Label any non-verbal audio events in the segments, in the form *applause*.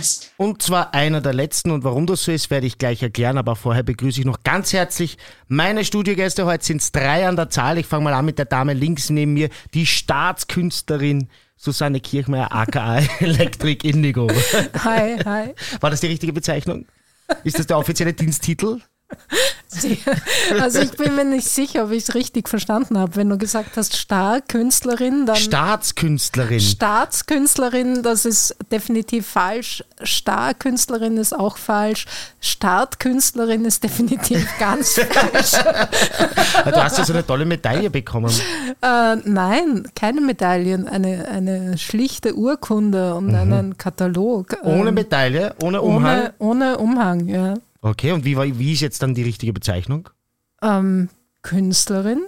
Podcast. Und zwar einer der letzten und warum das so ist, werde ich gleich erklären, aber vorher begrüße ich noch ganz herzlich meine Studiogäste. Heute sind es drei an der Zahl. Ich fange mal an mit der Dame links neben mir, die Staatskünstlerin Susanne Kirchmeier, aka *laughs* Electric Indigo. Hi, hi. War das die richtige Bezeichnung? Ist das der offizielle Diensttitel? Also ich bin mir nicht sicher, ob ich es richtig verstanden habe. Wenn du gesagt hast Starkünstlerin, dann Staatskünstlerin. Staatskünstlerin, das ist definitiv falsch. Starkünstlerin ist auch falsch. Startkünstlerin ist definitiv *laughs* ganz falsch. *laughs* Du hast ja so eine tolle Medaille bekommen. Äh, nein, keine Medaillen, eine, eine schlichte Urkunde und einen Katalog. Ohne Ähm, Medaille, ohne Umhang. ohne, ohne Umhang, ja. Okay, und wie, war, wie ist jetzt dann die richtige Bezeichnung? Ähm, Künstlerin,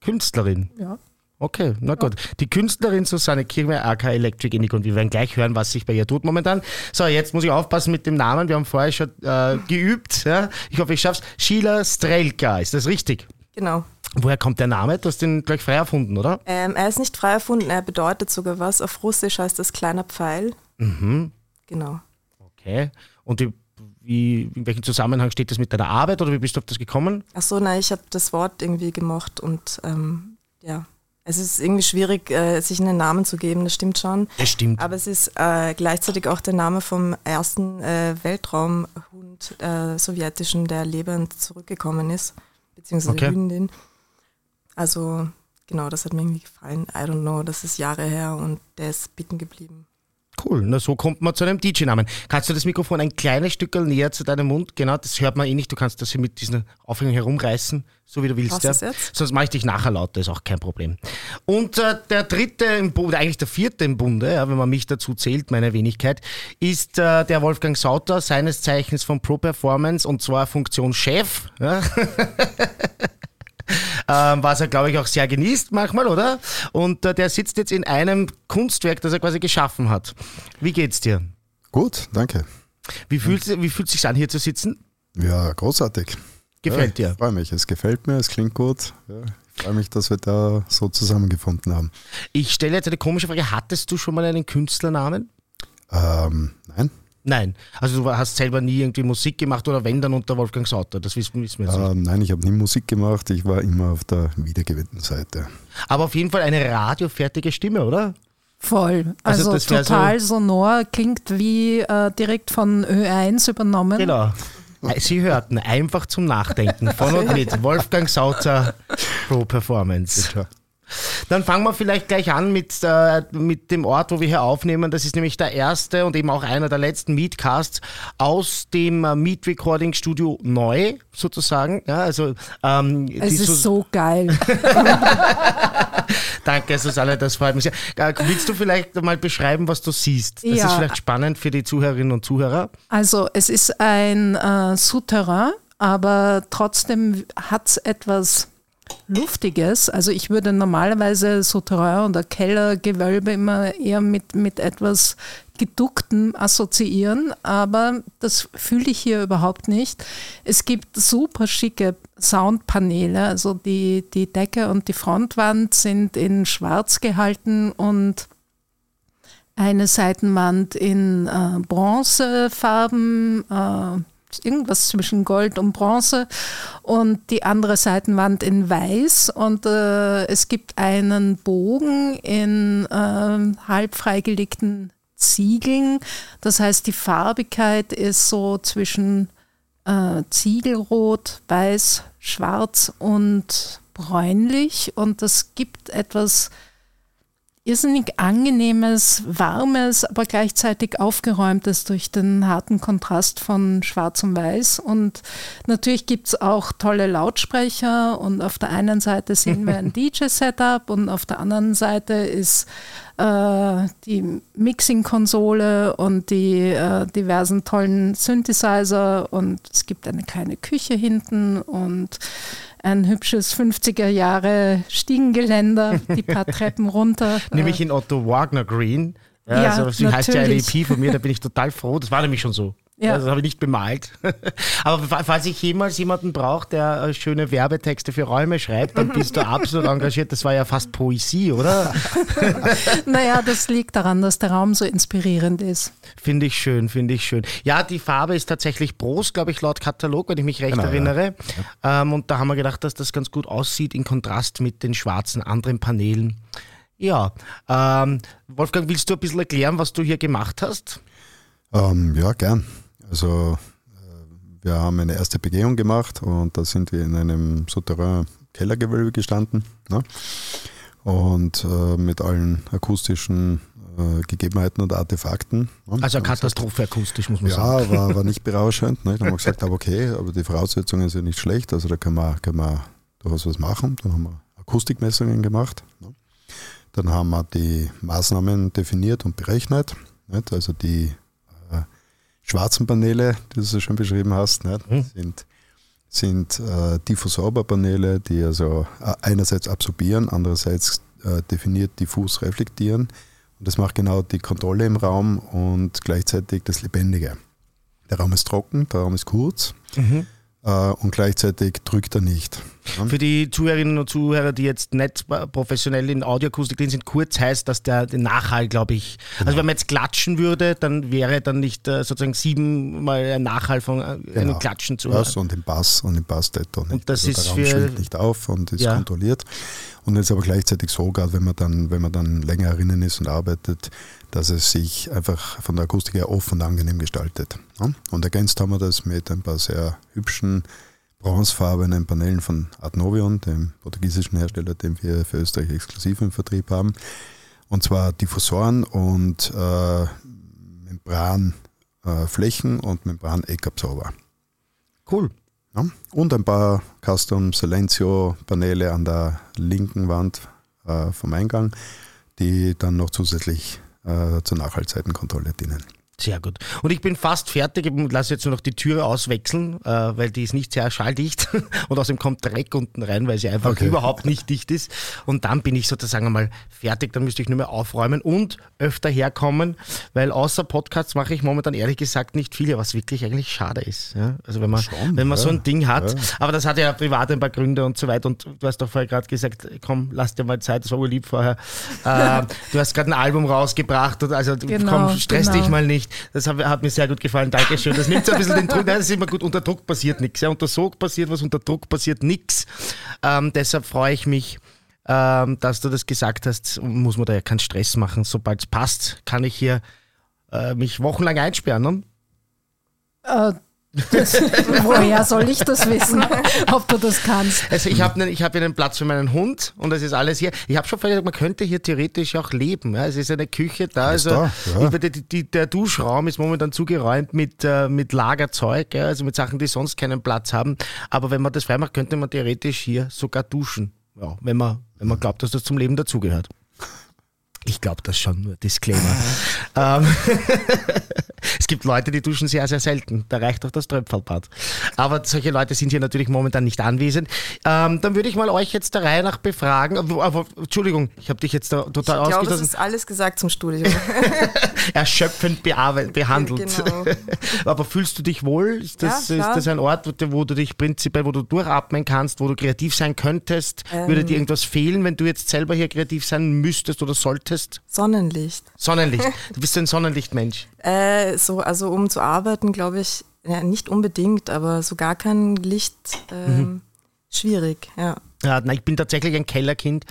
Künstlerin. ja. Okay, na gut. Die Künstlerin Susanne Kirchmeier, AK Electric Indigo und wir werden gleich hören, was sich bei ihr tut momentan. So, jetzt muss ich aufpassen mit dem Namen. Wir haben vorher schon äh, geübt. Ja? Ich hoffe, ich schaff's. Sheila Strelka, ist das richtig? Genau. Woher kommt der Name? Du hast den gleich frei erfunden, oder? Ähm, er ist nicht frei erfunden, er bedeutet sogar was. Auf Russisch heißt das kleiner Pfeil. Mhm. Genau. Okay. Und die, wie, in welchem Zusammenhang steht das mit deiner Arbeit oder wie bist du auf das gekommen? Ach so, nein, ich habe das Wort irgendwie gemocht und ähm, ja, es ist irgendwie schwierig, äh, sich einen Namen zu geben, das stimmt schon. Das stimmt. Aber es ist äh, gleichzeitig auch der Name vom ersten äh, Weltraumhund äh, sowjetischen, der lebend zurückgekommen ist, beziehungsweise Okay. Hündin. Also genau, das hat mir irgendwie gefallen. I don't know, das ist Jahre her und der ist bitten geblieben. Cool, na so kommt man zu einem DJ-Namen. Kannst du das Mikrofon ein kleines Stück näher zu deinem Mund? Genau, das hört man eh nicht. Du kannst das hier mit diesen Aufhängen herumreißen, so wie du willst. Ja. Sonst mache ich dich nachher lauter, ist auch kein Problem. Und äh, der dritte im Bunde, eigentlich der vierte im Bunde, ja, wenn man mich dazu zählt, meine Wenigkeit, ist äh, der Wolfgang Sauter, seines Zeichens von Pro Performance und zwar Funktion Chef. Ja. *laughs* *laughs* ähm, was er, glaube ich, auch sehr genießt manchmal, oder? Und äh, der sitzt jetzt in einem Kunstwerk, das er quasi geschaffen hat. Wie geht's dir? Gut, danke. Wie fühlt, wie fühlt sich an, hier zu sitzen? Ja, großartig. Gefällt ja, dir? Ich freue mich, es gefällt mir, es klingt gut. Ja, ich freue mich, dass wir da so zusammengefunden haben. Ich stelle jetzt eine komische Frage. Hattest du schon mal einen Künstlernamen? Ähm, nein, Nein. Also du hast selber nie irgendwie Musik gemacht oder wenn dann unter Wolfgang Sauter. Das wissen, wissen wir jetzt nicht. ähm, nein, ich habe nie Musik gemacht, ich war immer auf der wiedergewinnten Seite. Aber auf jeden Fall eine radiofertige Stimme, oder? Voll. Also Also, das wär so- total sonor, klingt wie äh, direkt von Ö1 übernommen. Genau. Sie hörten einfach zum Nachdenken von und *laughs* mit Wolfgang Sauter Pro Performance. Dann fangen wir vielleicht gleich an mit, äh, mit dem Ort, wo wir hier aufnehmen. Das ist nämlich der erste und eben auch einer der letzten Meetcasts aus dem äh, Meet Recording Studio neu, sozusagen. Ja, also, ähm, Es ist Sus- so geil. *laughs* Danke, Susanne, das freut mich sehr. Äh, willst du vielleicht mal beschreiben, was du siehst? Das Ja. ist vielleicht spannend für die Zuhörerinnen und Zuhörer. Also es ist ein äh, Souterrain, aber trotzdem hat es etwas Luftiges. Also ich würde normalerweise Souterrain oder Kellergewölbe immer eher mit, mit etwas Geducktem assoziieren, aber das fühle ich hier überhaupt nicht. Es gibt super schicke Soundpaneele, also die, die Decke und die Frontwand sind in schwarz gehalten und eine Seitenwand in äh, Bronzefarben, äh, irgendwas zwischen Gold und Bronze und die andere Seitenwand in Weiß und äh, es gibt einen Bogen in äh, halb freigelegten Ziegeln. Das heißt, die Farbigkeit ist so zwischen äh, Ziegelrot, Weiß, Schwarz und bräunlich und das gibt etwas irrsinnig angenehmes, warmes, aber gleichzeitig aufgeräumtes durch den harten Kontrast von Schwarz und Weiß. Und natürlich gibt es auch tolle Lautsprecher und auf der einen Seite sehen wir ein *laughs* DJ-Setup und auf der anderen Seite ist äh, die Mixing-Konsole und die äh, diversen tollen Synthesizer und es gibt eine kleine Küche hinten und ein hübsches 50er Jahre Stiegengeländer, die paar *laughs* Treppen runter. Nämlich Äh, in Otto Wagner Green. Ja, Ja, also, sie heißt ja eine. EP von mir, da bin ich total froh. Das war nämlich schon so. Ja. Also, das habe ich nicht bemalt. *laughs* Aber fa- falls ich jemals jemanden brauche, der äh, schöne Werbetexte für Räume schreibt, dann bist du absolut engagiert. Das war ja fast Poesie, oder? *laughs* Naja, das liegt daran, dass der Raum so inspirierend ist. Finde ich schön, finde ich schön. Ja, die Farbe ist tatsächlich Bros, glaube ich, laut Katalog, wenn ich mich recht Genau, ja. erinnere. Ähm, und da haben wir gedacht, dass das ganz gut aussieht in Kontrast mit den schwarzen anderen Paneelen. Ja, ähm, Wolfgang, willst du ein bisschen erklären, was du hier gemacht hast? Ähm, ja, gern. Also äh, wir haben eine erste Begehung gemacht und da sind wir in einem Souterrain Kellergewölbe gestanden. Ne? Und äh, mit allen akustischen äh, Gegebenheiten und Artefakten. Ne? Also eine Katastrophe akustisch, muss man sagen. Ja, war, *laughs* war nicht berauschend. Ne? Dann haben wir gesagt, aber okay, aber die Voraussetzungen sind nicht schlecht, also da kann man, kann man durchaus was machen. Dann haben wir Akustikmessungen gemacht. Ne? Dann haben wir die Maßnahmen definiert und berechnet. Also die schwarzen Paneele, die du so schön beschrieben hast, nicht? Mhm. sind, sind äh, Diffusorberpaneele, die also äh, einerseits absorbieren, andererseits äh, definiert diffus reflektieren. Und das macht genau die Kontrolle im Raum und gleichzeitig das Lebendige. Der Raum ist trocken, der Raum ist kurz Mhm. äh, und gleichzeitig drückt er nicht. Ja? Für die Zuhörerinnen und Zuhörer, die jetzt nicht professionell in Audioakustik drin sind, kurz heißt, dass der Nachhall, glaube ich, also wenn man jetzt klatschen würde, dann wäre dann nicht äh, sozusagen siebenmal ein Nachhall von äh, einem Genau. Klatschen zu hören. Das und im Bass und im Bass-Detto nicht. Und das also ist der Raum für- schwingt nicht auf und ist Ja. kontrolliert. Und ist aber gleichzeitig so, gerade wenn man dann, wenn man dann länger erinnern ist und arbeitet, dass es sich einfach von der Akustik her offen und angenehm gestaltet. Ja? Und ergänzt haben wir das mit ein paar sehr hübschen bronzefarbenen Paneelen von Art Novion, dem portugiesischen Hersteller, den wir für Österreich exklusiv im Vertrieb haben. Und zwar Diffusoren und äh, Membranflächen und Membran-Eckabsorber. Cool. Ja? Und ein paar Custom Silencio Paneele an der linken Wand äh, vom Eingang, die dann noch zusätzlich äh, zur Nachhaltzeitenkontrolle dienen. Sehr gut. Und ich bin fast fertig. Ich lasse jetzt nur noch die Türe auswechseln, äh, weil die ist nicht sehr schalldicht. *laughs* Und außerdem kommt Dreck unten rein, weil sie einfach Okay. überhaupt nicht dicht ist. Und dann bin ich sozusagen einmal fertig. Dann müsste ich nur mehr aufräumen und öfter herkommen, weil außer Podcasts mache ich momentan ehrlich gesagt nicht viele, was wirklich eigentlich schade ist. Ja? Also wenn man, Schon, wenn man so ja. ein Ding hat. Ja. Aber das hat ja privat ein paar Gründe und so weiter. Und du hast doch vorher gerade gesagt, komm, lass dir mal Zeit. Das war urlieb vorher. äh, *laughs* du hast gerade ein Album rausgebracht. Und also Genau, komm, stress genau. dich mal nicht. Das hat, hat mir sehr gut gefallen. Dankeschön. Das nimmt so ein bisschen den Druck. Nein, das ist immer gut. Unter Druck passiert nichts. Ja, unter Sog passiert was, unter Druck passiert nichts. Ähm, deshalb freue ich mich, ähm, dass du das gesagt hast. Muss man da ja keinen Stress machen. Sobald es passt, kann ich hier äh, mich wochenlang einsperren. Ne? Äh, das, *laughs* woher soll ich das wissen, *laughs* ob du das kannst? Also ich habe ich hab hier einen Platz für meinen Hund und das ist alles hier. Ich habe schon vorher gesagt, man könnte hier theoretisch auch leben. Ja. Es ist eine Küche da. Alles Also da, ja. die, die, der Duschraum ist momentan zugeräumt mit, äh, mit Lagerzeug, ja, also mit Sachen, die sonst keinen Platz haben. Aber wenn man das freimacht, könnte man theoretisch hier sogar duschen. Ja, wenn, man, wenn man glaubt, dass das zum Leben dazugehört. Ich glaube das schon, nur Disclaimer. ähm, *laughs* es gibt Leute, die duschen sehr, sehr selten. Da reicht doch das Tröpfelbad. Aber solche Leute sind hier natürlich momentan nicht anwesend. Ähm, dann würde ich mal euch jetzt der Reihe nach befragen. Aber, aber, Entschuldigung, ich habe dich jetzt da total Ich glaube, es ist alles gesagt zum Studium. *laughs* Erschöpfend behandelt. Genau. *laughs* aber fühlst du dich wohl? Ist das, Ja, ist das ein Ort, wo du, dich prinzipiell, wo du durchatmen kannst, wo du kreativ sein könntest? Würde Ähm. dir irgendwas fehlen, wenn du jetzt selber hier kreativ sein müsstest oder solltest? Sonnenlicht. Sonnenlicht. *laughs* Du bist ein Sonnenlichtmensch. Äh, so, also um zu arbeiten, glaube ich, ja, nicht unbedingt, aber so gar kein Licht ähm, schwierig, ja. Ja, nein, ich bin tatsächlich ein Kellerkind.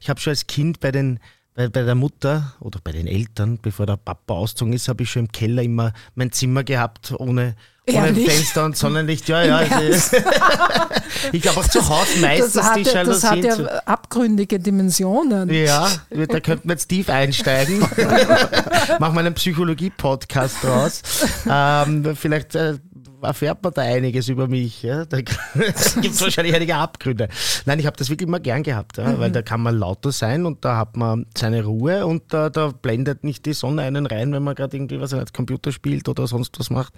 Ich habe schon als Kind bei den bei, bei der Mutter oder bei den Eltern, bevor der Papa ausgezogen ist, habe ich schon im Keller immer mein Zimmer gehabt, ohne, ohne Ehrlich? Fenster und Sonnenlicht. Ja, ja. *laughs* *laughs* Ich glaube auch zu Hause meistens Das hat, die ja, das hat Jalousien ja abgründige Dimensionen. Ja, da könnten wir jetzt tief einsteigen. *laughs* Machen wir einen Psychologie-Podcast draus. Ähm, vielleicht äh, erfährt man da einiges über mich. Ja? Da *laughs* gibt es *laughs* wahrscheinlich einige Abgründe. Nein, ich habe das wirklich immer gern gehabt, ja? weil da kann man lauter sein und da hat man seine Ruhe und da, da blendet nicht die Sonne einen rein, wenn man gerade irgendwie was an Computer spielt oder sonst was macht.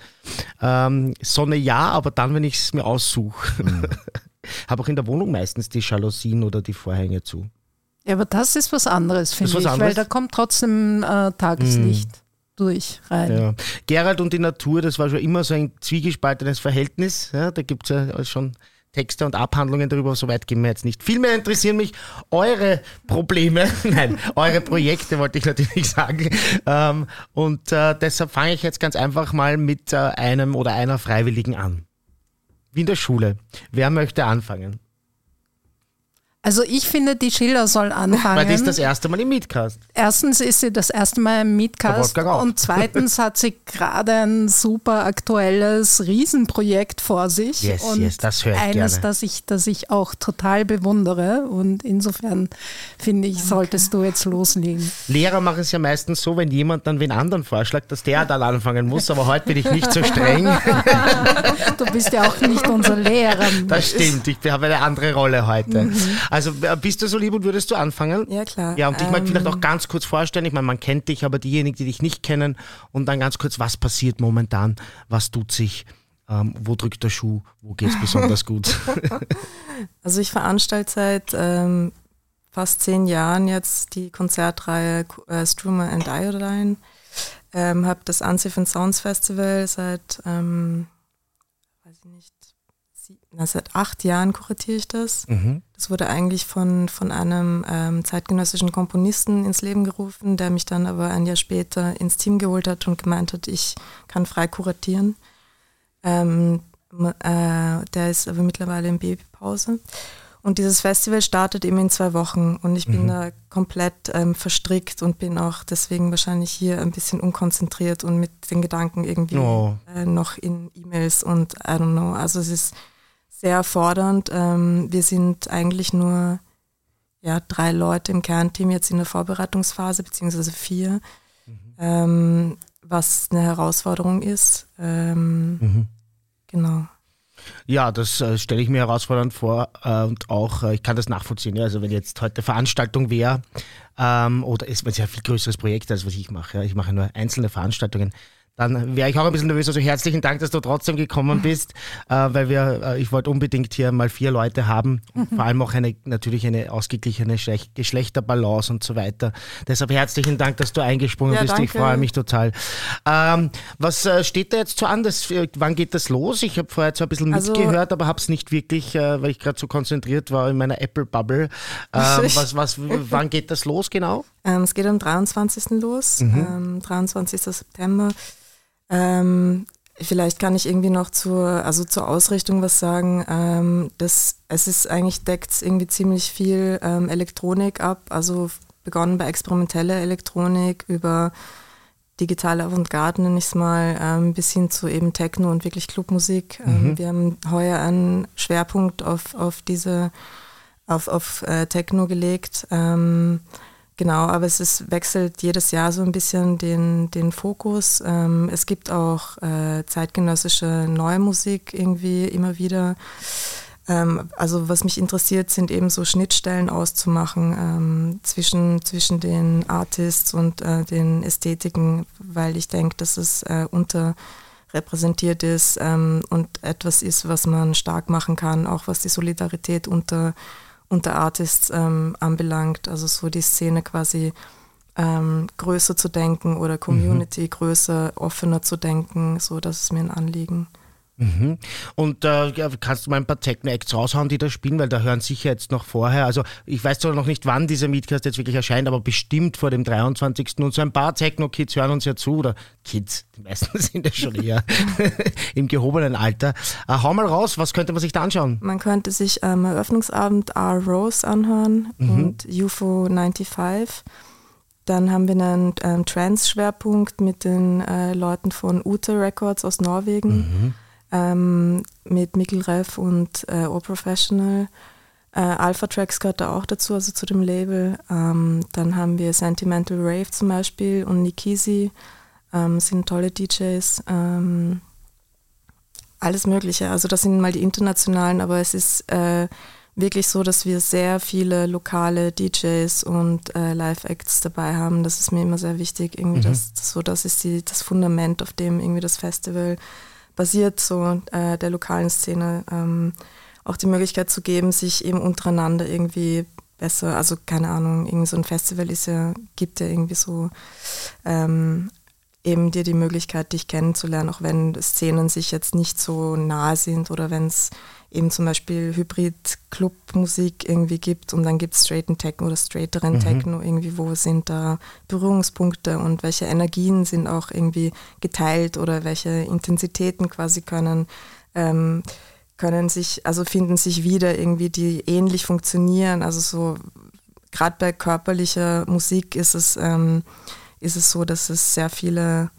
Ähm, Sonne ja, aber dann, wenn ich es mir aussuche. *laughs* habe auch in der Wohnung meistens die Jalousien oder die Vorhänge zu. Ja, aber das ist was anderes, finde ich, anderes? weil da kommt trotzdem äh, Tageslicht. durch rein. Ja. Gerald und die Natur, das war schon immer so ein zwiegespaltenes Verhältnis. Ja, da gibt es ja schon Texte und Abhandlungen darüber, soweit gehen wir jetzt nicht. Vielmehr interessieren mich eure Probleme, *laughs* nein, eure Projekte wollte ich natürlich sagen. Ähm, und äh, deshalb fange ich jetzt ganz einfach mal mit äh, einem oder einer Freiwilligen an. Wie in der Schule. Wer möchte anfangen? Also ich finde, die Schiller soll anfangen. Weil das ist das erste Mal im Meetcast. Erstens ist sie das erste Mal im Meetcast und zweitens hat sie gerade ein super aktuelles Riesenprojekt vor sich. Yes, und yes, das höre ich eines, gerne. das ich, das ich auch total bewundere und insofern finde ich, solltest du jetzt loslegen. Lehrer machen es ja meistens so, wenn jemand dann wen anderen vorschlägt, dass der dann anfangen muss, aber heute bin ich nicht so streng. *laughs* du bist ja auch nicht unser Lehrer. Das stimmt, ich habe eine andere Rolle heute. Mhm. Also bist du so lieb und würdest du anfangen? Ja, klar. Ja, und ich ähm, mag vielleicht auch ganz kurz vorstellen, ich meine, man kennt dich, aber diejenigen, die dich nicht kennen, und dann ganz kurz, was passiert momentan, was tut sich, ähm, wo drückt der Schuh, wo geht es besonders *laughs* gut? *laughs* also ich veranstalte seit ähm, fast zehn Jahren jetzt die Konzertreihe äh, Strumer and Iodine, ähm, habe das Unsif and Sounds Festival seit, ähm, na, seit acht Jahren kuratiere ich das. Mhm. Das wurde eigentlich von, von einem ähm, zeitgenössischen Komponisten ins Leben gerufen, der mich dann aber ein Jahr später ins Team geholt hat und gemeint hat, ich kann frei kuratieren. Ähm, äh, der ist aber mittlerweile in Babypause. Und dieses Festival startet eben in zwei Wochen und ich bin mhm. da komplett ähm, verstrickt und bin auch deswegen wahrscheinlich hier ein bisschen unkonzentriert und mit den Gedanken irgendwie oh. äh, noch in E-Mails und I don't know. Also es ist sehr fordernd. Ähm, wir sind eigentlich nur ja, drei Leute im Kernteam jetzt in der Vorbereitungsphase, beziehungsweise vier, mhm. ähm, was eine Herausforderung ist. Ähm, mhm. Genau. Ja, das äh, stelle ich mir herausfordernd vor äh, und auch, äh, ich kann das nachvollziehen. Ja. Also wenn jetzt heute Veranstaltung wäre, ähm, oder ist es ja ein viel größeres Projekt, als was ich mache. Ja. Ich mache nur einzelne Veranstaltungen dann wäre ich auch ein bisschen nervös. Also herzlichen Dank, dass du trotzdem gekommen bist, äh, weil wir, äh, ich wollte unbedingt hier mal vier Leute haben, und vor allem auch eine natürlich eine ausgeglichene Geschlechterbalance und so weiter. Deshalb herzlichen Dank, dass du eingesprungen ja, bist. Danke. Ich freue mich total. Ähm, was äh, steht da jetzt so an? Das, äh, wann geht das los? Ich habe vorher zwar ein bisschen also, mitgehört, aber habe es nicht wirklich, äh, weil ich gerade so konzentriert war in meiner Apple Bubble. *laughs* Ähm, was, was, wann geht das los genau? Ähm, es geht am 23. los, mhm. 23. Ähm, September. Ähm, vielleicht kann ich irgendwie noch zur, also zur Ausrichtung was sagen. Ähm, das, es ist eigentlich deckt irgendwie ziemlich viel ähm, Elektronik ab, also begonnen bei experimenteller Elektronik über digitale Avantgarde, nenne ich es mal, ähm, bis hin zu eben Techno und wirklich Clubmusik. Ähm, mhm. wir haben heuer einen Schwerpunkt auf, auf diese, auf, auf äh, Techno gelegt. Ähm, Genau, aber es ist, wechselt jedes Jahr so ein bisschen den, den Fokus. Ähm, es gibt auch äh, zeitgenössische neue Musik irgendwie immer wieder. Ähm, also was mich interessiert, sind eben so Schnittstellen auszumachen ähm, zwischen, zwischen den Artists und äh, den Ästhetiken, weil ich denke, dass es äh, unterrepräsentiert ist ähm, und etwas ist, was man stark machen kann, auch was die Solidarität unter unter Artists ähm, anbelangt, also so die Szene quasi ähm, größer zu denken oder Community mhm. größer, offener zu denken, so das ist mir ein Anliegen. Mhm. Und äh, kannst du mal ein paar Techno-Acts raushauen, die da spielen, weil da hören sicher jetzt noch vorher, also ich weiß zwar noch nicht, wann dieser Meetcast jetzt wirklich erscheint, aber bestimmt vor dem 23. Und so ein paar Techno-Kids hören uns ja zu, oder Kids, die meisten *laughs* sind ja schon eher *laughs* im gehobenen Alter. Äh, hau mal raus, was könnte man sich da anschauen? Man könnte sich am ähm, Eröffnungsabend R. Rose anhören mhm. und UFO 95. Dann haben wir einen ähm, Trans-Schwerpunkt mit den äh, Leuten von Ute Records aus Norwegen. Mhm ähm, mit Mikkel Reff und äh, O Professional. Äh, Alpha Tracks gehört da auch dazu, also zu dem Label. Ähm, dann haben wir Sentimental Rave zum Beispiel und Nikisi, ähm, sind tolle DJs. Ähm, alles Mögliche. Also das sind mal die internationalen, aber es ist äh, wirklich so, dass wir sehr viele lokale DJs und äh, Live-Acts dabei haben. Das ist mir immer sehr wichtig. Irgendwie mhm. das, so, das ist die, das Fundament, auf dem irgendwie das Festival basiert, so äh, der lokalen Szene, ähm, auch die Möglichkeit zu geben, sich eben untereinander irgendwie besser, also keine Ahnung, irgendwie so ein Festival ist ja, gibt ja irgendwie so ähm, eben dir die Möglichkeit, dich kennenzulernen, auch wenn Szenen sich jetzt nicht so nahe sind oder wenn es eben zum Beispiel Hybrid-Club-Musik irgendwie gibt und dann gibt es straighten Techno oder straighteren mhm. Techno irgendwie, wo sind da Berührungspunkte und welche Energien sind auch irgendwie geteilt oder welche Intensitäten quasi können, ähm, können sich, also finden sich wieder irgendwie, die ähnlich funktionieren. Also so, gerade bei körperlicher Musik ist es, ähm, ist es so, dass es sehr viele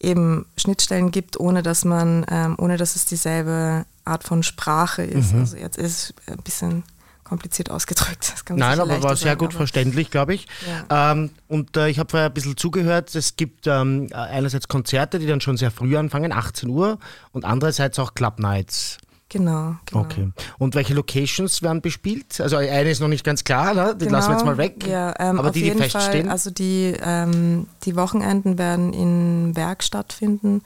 eben Schnittstellen gibt, ohne dass man, ähm, ohne dass es dieselbe Art von Sprache ist. Mhm. Also jetzt ist es ein bisschen kompliziert ausgedrückt. Nein, aber war sehr gut verständlich, glaube ich. Ja. Ähm, und äh, ich habe vorher ein bisschen zugehört, es gibt ähm, einerseits Konzerte, die dann schon sehr früh anfangen, 18 Uhr, und andererseits auch Club Nights. Genau, genau. Okay. Und welche Locations werden bespielt? Also eine ist noch nicht ganz klar, ne? die genau, lassen wir jetzt mal weg. Ja, ähm, aber die, die feststehen. Fall, also die, ähm, die Wochenenden werden in Werk stattfinden.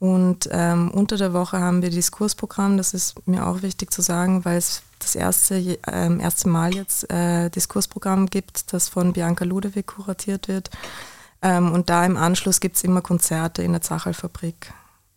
Und ähm, unter der Woche haben wir Diskursprogramm, das ist mir auch wichtig zu sagen, weil es das erste, äh, erste Mal jetzt äh, Diskursprogramm gibt, das von Bianca Ludewig kuratiert wird. Ähm, und da im Anschluss gibt es immer Konzerte in der Zachelfabrik,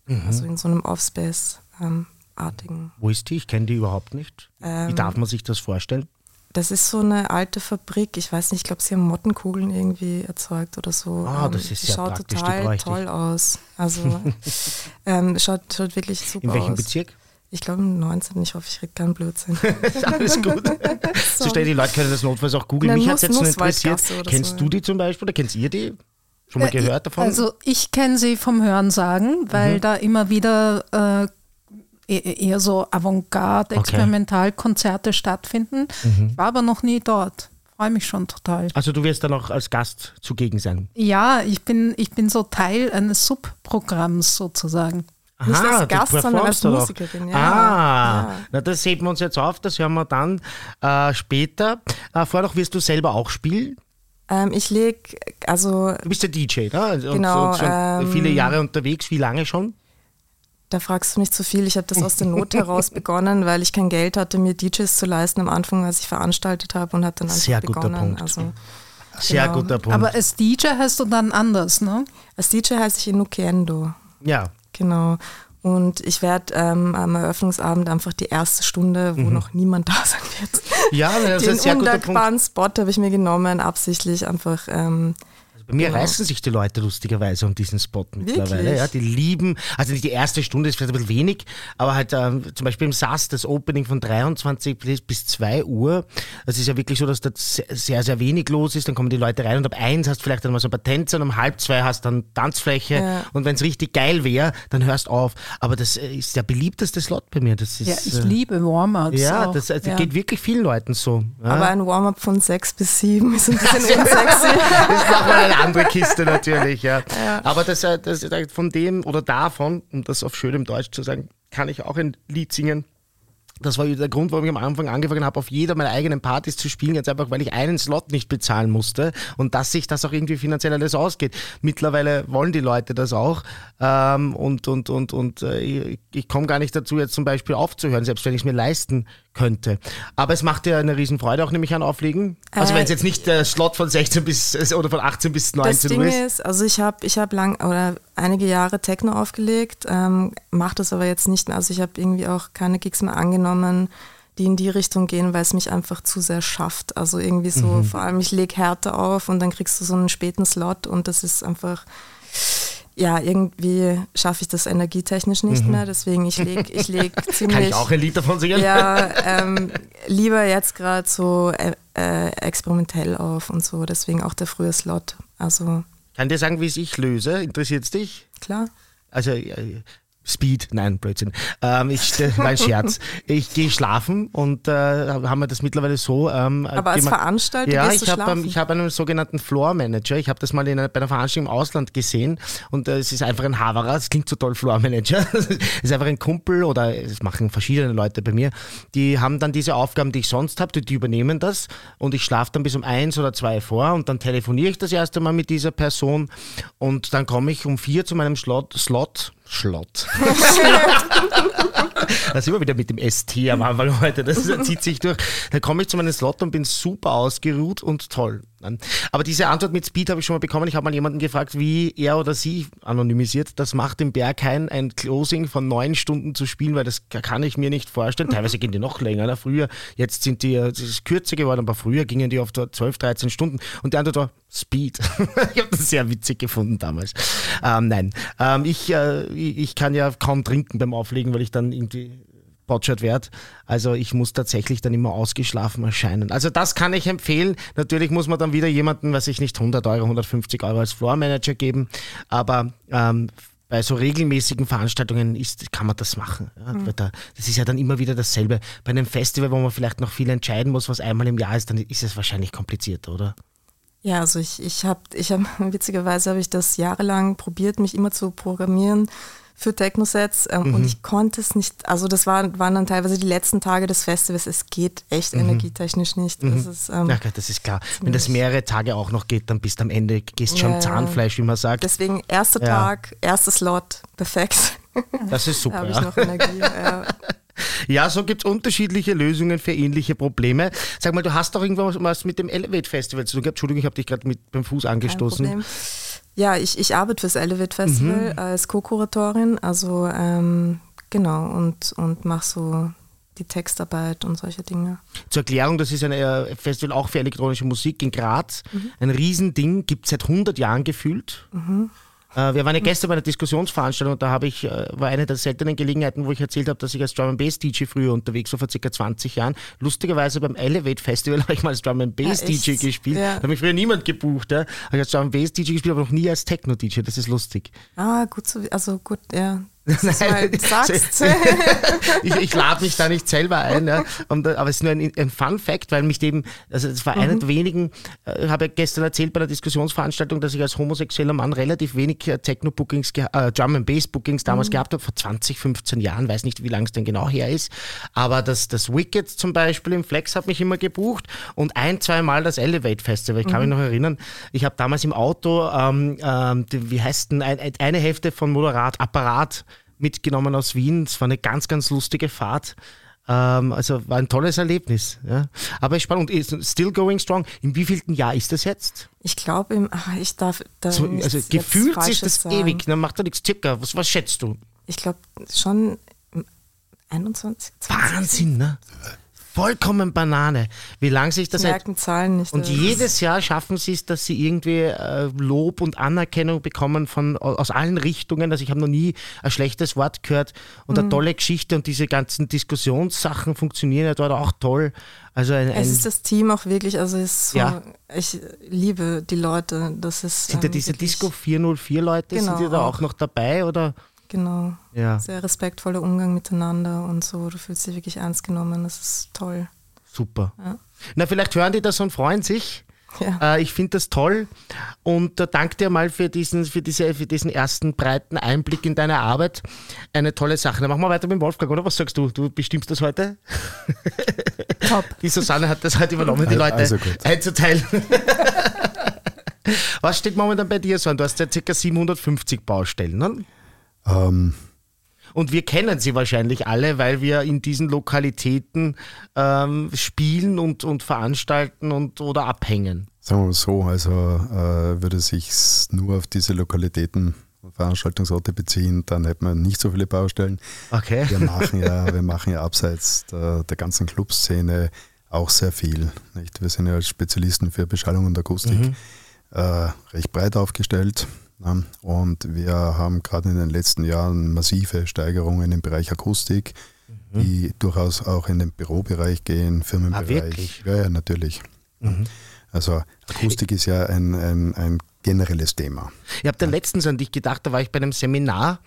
mhm. also in so einem Offspace. Ähm, artigen. Wo ist die? Ich kenne die überhaupt nicht. Ähm, Wie darf man sich das vorstellen? Das ist so eine alte Fabrik. Ich weiß nicht, ich glaube, sie haben Mottenkugeln irgendwie erzeugt oder so. Ah, das ist die ja schaut total toll aus. Also *laughs* ähm, schaut, schaut wirklich super aus. In welchem aus. Bezirk? Ich glaube im 19. Ich hoffe, ich rede keinen Blödsinn. *laughs* Alles gut. *laughs* so schnell die Leute können das notfalls auch googeln. Mich hat es jetzt schon interessiert. Kennst so, du die zum Beispiel oder kennst ihr die? Schon mal äh, gehört davon? Also ich kenne sie vom Hörensagen, weil mhm. da immer wieder äh, eher so Avantgarde, Experimentalkonzerte okay. stattfinden. Mhm. Ich war aber noch nie dort. Freue mich schon total. Also du wirst dann auch als Gast zugegen sein? Ja, ich bin, ich bin so Teil eines Subprogramms sozusagen. Aha, Nicht als Gast, sondern als Musikerin. Ja. Ah, ja. na das heben wir uns jetzt auf, das hören wir dann äh, später. Äh, vorher noch, wirst du selber auch spielen? Ähm, ich lege, also... Du bist der DJ, ne? Und, genau. Und schon ähm, viele Jahre unterwegs, wie lange schon? Da fragst du nicht zu viel. Ich habe das aus der Not *laughs* heraus begonnen, weil ich kein Geld hatte, mir DJs zu leisten am Anfang, als ich veranstaltet habe und habe dann einfach Sehr begonnen. Guter Punkt. Also, Sehr genau. guter Punkt. Aber als DJ heißt du dann anders, ne? Als DJ heiße ich Inukiendo. Ja. Genau. Und ich werde ähm, am Eröffnungsabend einfach die erste Stunde, wo mhm. noch niemand *laughs* da sein wird. Ja, das Den ist ein sehr guter Punkt. Spot habe ich mir genommen, absichtlich einfach ähm, mir genau. reißen sich die Leute lustigerweise um diesen Spot mittlerweile. Ja, die lieben, also nicht die erste Stunde ist vielleicht ein bisschen wenig, aber halt ähm, zum Beispiel im SAS das Opening von 23 bis 2 Uhr. Das ist ja wirklich so, dass da sehr, sehr wenig los ist. Dann kommen die Leute rein und ab eins hast du vielleicht dann mal so ein paar Tänzer und um halb zwei hast du dann Tanzfläche. Ja. Und wenn es richtig geil wäre, dann hörst auf. Aber das ist der beliebteste Slot bei mir. Das ist, ja, ich äh, liebe Warm-ups. Ja, das also ja. geht wirklich vielen Leuten so. Ja. Aber ein Warm-up von 6 bis 7 ist ein bisschen *laughs* unsexy. das macht man andere Kiste natürlich, ja. *laughs* ja. Aber das, äh, das, von dem oder davon, um das auf schönem Deutsch zu sagen, kann ich auch ein Lied singen. Das war der Grund, warum ich am Anfang angefangen habe, auf jeder meiner eigenen Partys zu spielen, ganz einfach, weil ich einen Slot nicht bezahlen musste und dass sich das auch irgendwie finanziell alles ausgeht. Mittlerweile wollen die Leute das auch ähm, und, und, und, und äh, ich, ich komme gar nicht dazu, jetzt zum Beispiel aufzuhören, selbst wenn ich es mir leisten könnte. Aber es macht dir eine Riesenfreude auch nämlich an Auflegen. Also äh, wenn es jetzt nicht der Slot von 16 bis oder von 18 bis 19 das Ding Uhr ist. ist also ich habe ich hab lang oder einige Jahre Techno aufgelegt, ähm, mache das aber jetzt nicht mehr. Also ich habe irgendwie auch keine Gigs mehr angenommen, die in die Richtung gehen, weil es mich einfach zu sehr schafft. Also irgendwie so, mhm. vor allem ich lege Härte auf und dann kriegst du so einen späten Slot und das ist einfach ja, irgendwie schaffe ich das energietechnisch nicht mhm. mehr, deswegen ich lege ich leg ziemlich... *laughs* Kann ich auch ein Lied davon singen? Ja, *laughs* ähm, lieber jetzt gerade so äh, äh, experimentell auf und so, deswegen auch der frühe Slot. Also... Kann dir sagen, wie es ich löse? Interessiert es dich? Klar. Also äh, Speed, nein, Blödsinn. Ähm, ich, mein Scherz. Ich gehe schlafen und äh, haben wir das mittlerweile so. Ähm, Aber als Veranstalter ja, ich habe ähm, ich hab einen sogenannten Floor Manager. Ich habe das mal in einer, bei einer Veranstaltung im Ausland gesehen und äh, es ist einfach ein Haverer. Es klingt so toll, Floor Manager. *laughs* es ist einfach ein Kumpel oder es machen verschiedene Leute bei mir. Die haben dann diese Aufgaben, die ich sonst habe, die, die übernehmen das und ich schlafe dann bis um eins oder zwei vor und dann telefoniere ich das erste Mal mit dieser Person und dann komme ich um vier zu meinem Slot, Slot Schlott. *laughs* da sind wir wieder mit dem ST am Anfang heute. Das *laughs* zieht sich durch. Da komme ich zu meinem Slot und bin super ausgeruht und toll. Aber diese Antwort mit Speed habe ich schon mal bekommen. Ich habe mal jemanden gefragt, wie er oder sie anonymisiert das macht im Berghain ein Closing von neun Stunden zu spielen, weil das kann ich mir nicht vorstellen. *laughs* Teilweise gehen die noch länger. Ne? Früher, jetzt sind die das ist kürzer geworden, aber früher gingen die oft 12, 13 Stunden. Und die Antwort war Speed. *laughs* ich habe das sehr witzig gefunden damals. Ähm, nein, ähm, ich, äh, ich kann ja kaum trinken beim Auflegen, weil ich dann irgendwie botschert werde. Also ich muss tatsächlich dann immer ausgeschlafen erscheinen. Also das kann ich empfehlen. Natürlich muss man dann wieder jemanden, was ich nicht 100 Euro, 150 Euro als Floor Manager geben, aber ähm, bei so regelmäßigen Veranstaltungen ist, kann man das machen. Ja, mhm. da, das ist ja dann immer wieder dasselbe. Bei einem Festival, wo man vielleicht noch viel entscheiden muss, was einmal im Jahr ist, dann ist es wahrscheinlich komplizierter, oder? Ja, also ich, ich habe, ich hab, *laughs* witzigerweise habe ich das jahrelang probiert, mich immer zu programmieren für Techno-Sets ähm, mhm. und ich konnte es nicht, also das war, waren dann teilweise die letzten Tage des Festivals, es geht echt mhm. energietechnisch nicht. Mhm. Das ist, ähm, ja, das ist klar. Wenn das mehrere Tage auch noch geht, dann bist du am Ende, gehst schon ja, Zahnfleisch, wie man sagt. Deswegen erster ja. Tag, erster Slot, perfekt. *laughs* Das ist super. da habe ich noch Energie. ja. *laughs* Ja, so gibt es unterschiedliche Lösungen für ähnliche Probleme. Sag mal, du hast doch irgendwas mit dem Elevate Festival zu tun gehabt. Entschuldigung, ich habe dich gerade mit beim Fuß angestoßen. Ja, ich, ich arbeite fürs Elevate Festival mhm. als Co-Kuratorin, also ähm, genau, und, und mache so die Textarbeit und solche Dinge. Zur Erklärung, das ist ein äh, Festival auch für elektronische Musik in Graz. Mhm. Ein Riesending, gibt es seit 100 Jahren gefühlt. Mhm. Äh, wir waren ja gestern bei einer Diskussionsveranstaltung und da habe ich, äh, war eine der seltenen Gelegenheiten, wo ich erzählt habe, dass ich als Drum Bass DJ früher unterwegs war, vor circa 20 Jahren. Lustigerweise beim Elevate Festival *laughs* habe ich mal als Drum Bass ja, DJ gespielt. Ja. Da habe mich früher niemand gebucht. Ja. Habe ich als Drum Bass DJ gespielt, aber noch nie als Techno DJ. Das ist lustig. Ah, gut, so, also gut, ja. Nein, *laughs* *laughs* ich, ich lade mich da nicht selber ein, ja. Und, aber es ist nur ein, ein Fun Fact, weil mich eben, also es war mhm. einer der wenigen, ich äh, habe ja gestern erzählt bei der Diskussionsveranstaltung, dass ich als homosexueller Mann relativ wenig äh, Techno-Bookings, äh, Drum and Bass-Bookings damals mhm. gehabt habe, vor 20, 15 Jahren, weiß nicht, wie lange es denn genau her ist. Aber das, das Wicked zum Beispiel im Flex hat mich immer gebucht und ein, zwei Mal das Elevate Festival. Ich kann mhm. mich noch erinnern, ich habe damals im Auto, ähm, ähm, die, wie heißt denn, ein, eine Hälfte von Moderat, Apparat mitgenommen aus Wien. Es war eine ganz, ganz lustige Fahrt. Ähm, also war ein tolles Erlebnis. Ja. Aber spannend, still going strong. In wievielten Jahr ist das jetzt? Ich glaube, ah, ich darf da so, Also gefühlt ist das sagen. ewig, dann macht er nichts circa. Was, was schätzt du? Ich glaube schon 21. 20. Wahnsinn, ne? Vollkommen Banane, wie lange sich das merken Zahlen nicht. Und jedes Jahr schaffen sie es, dass sie irgendwie äh, Lob und Anerkennung bekommen von aus allen Richtungen. Also ich habe noch nie ein schlechtes Wort gehört und mhm. eine tolle Geschichte und diese ganzen Diskussionssachen funktionieren ja dort auch toll. Also ein, ein es ist das Team auch wirklich, also ist so, ja. ich liebe die Leute. Das ist sind ähm, da diese Disco 404 Leute, genau, sind die da auch noch dabei oder? Genau. Ja. Sehr respektvoller Umgang miteinander und so. Du fühlst dich wirklich ernst genommen. Das ist toll. Super. Ja. Na, vielleicht hören die das und freuen sich. Ja. Äh, ich finde das toll und äh, danke dir mal für diesen, für, diese, für diesen ersten breiten Einblick in deine Arbeit. Eine tolle Sache. Dann machen wir weiter mit Wolfgang, oder? Was sagst du? Du bestimmst das heute? *laughs* Top. Die Susanne hat das heute übernommen, die Leute also einzuteilen. *laughs* Was steht momentan bei dir so Du hast ja ca. 750 Baustellen, ne? Ähm, und wir kennen sie wahrscheinlich alle, weil wir in diesen Lokalitäten ähm, spielen und, und veranstalten und oder abhängen. Sagen wir mal so, also äh, würde sich nur auf diese Lokalitäten Veranstaltungsorte beziehen, dann hätte man nicht so viele Baustellen. Okay. Wir *laughs* machen ja, wir machen ja abseits der, der ganzen Clubszene auch sehr viel. Nicht? Wir sind ja als Spezialisten für Beschallung und Akustik mhm. äh, recht breit aufgestellt. Und wir haben gerade in den letzten Jahren massive Steigerungen im Bereich Akustik, mhm. die durchaus auch in den Bürobereich gehen, Firmenbereich. Ah, wirklich? Ja, ja, natürlich. Mhm. Also Akustik ist ja ein, ein, ein generelles Thema. Ich habe da letztens an dich gedacht, da war ich bei einem Seminar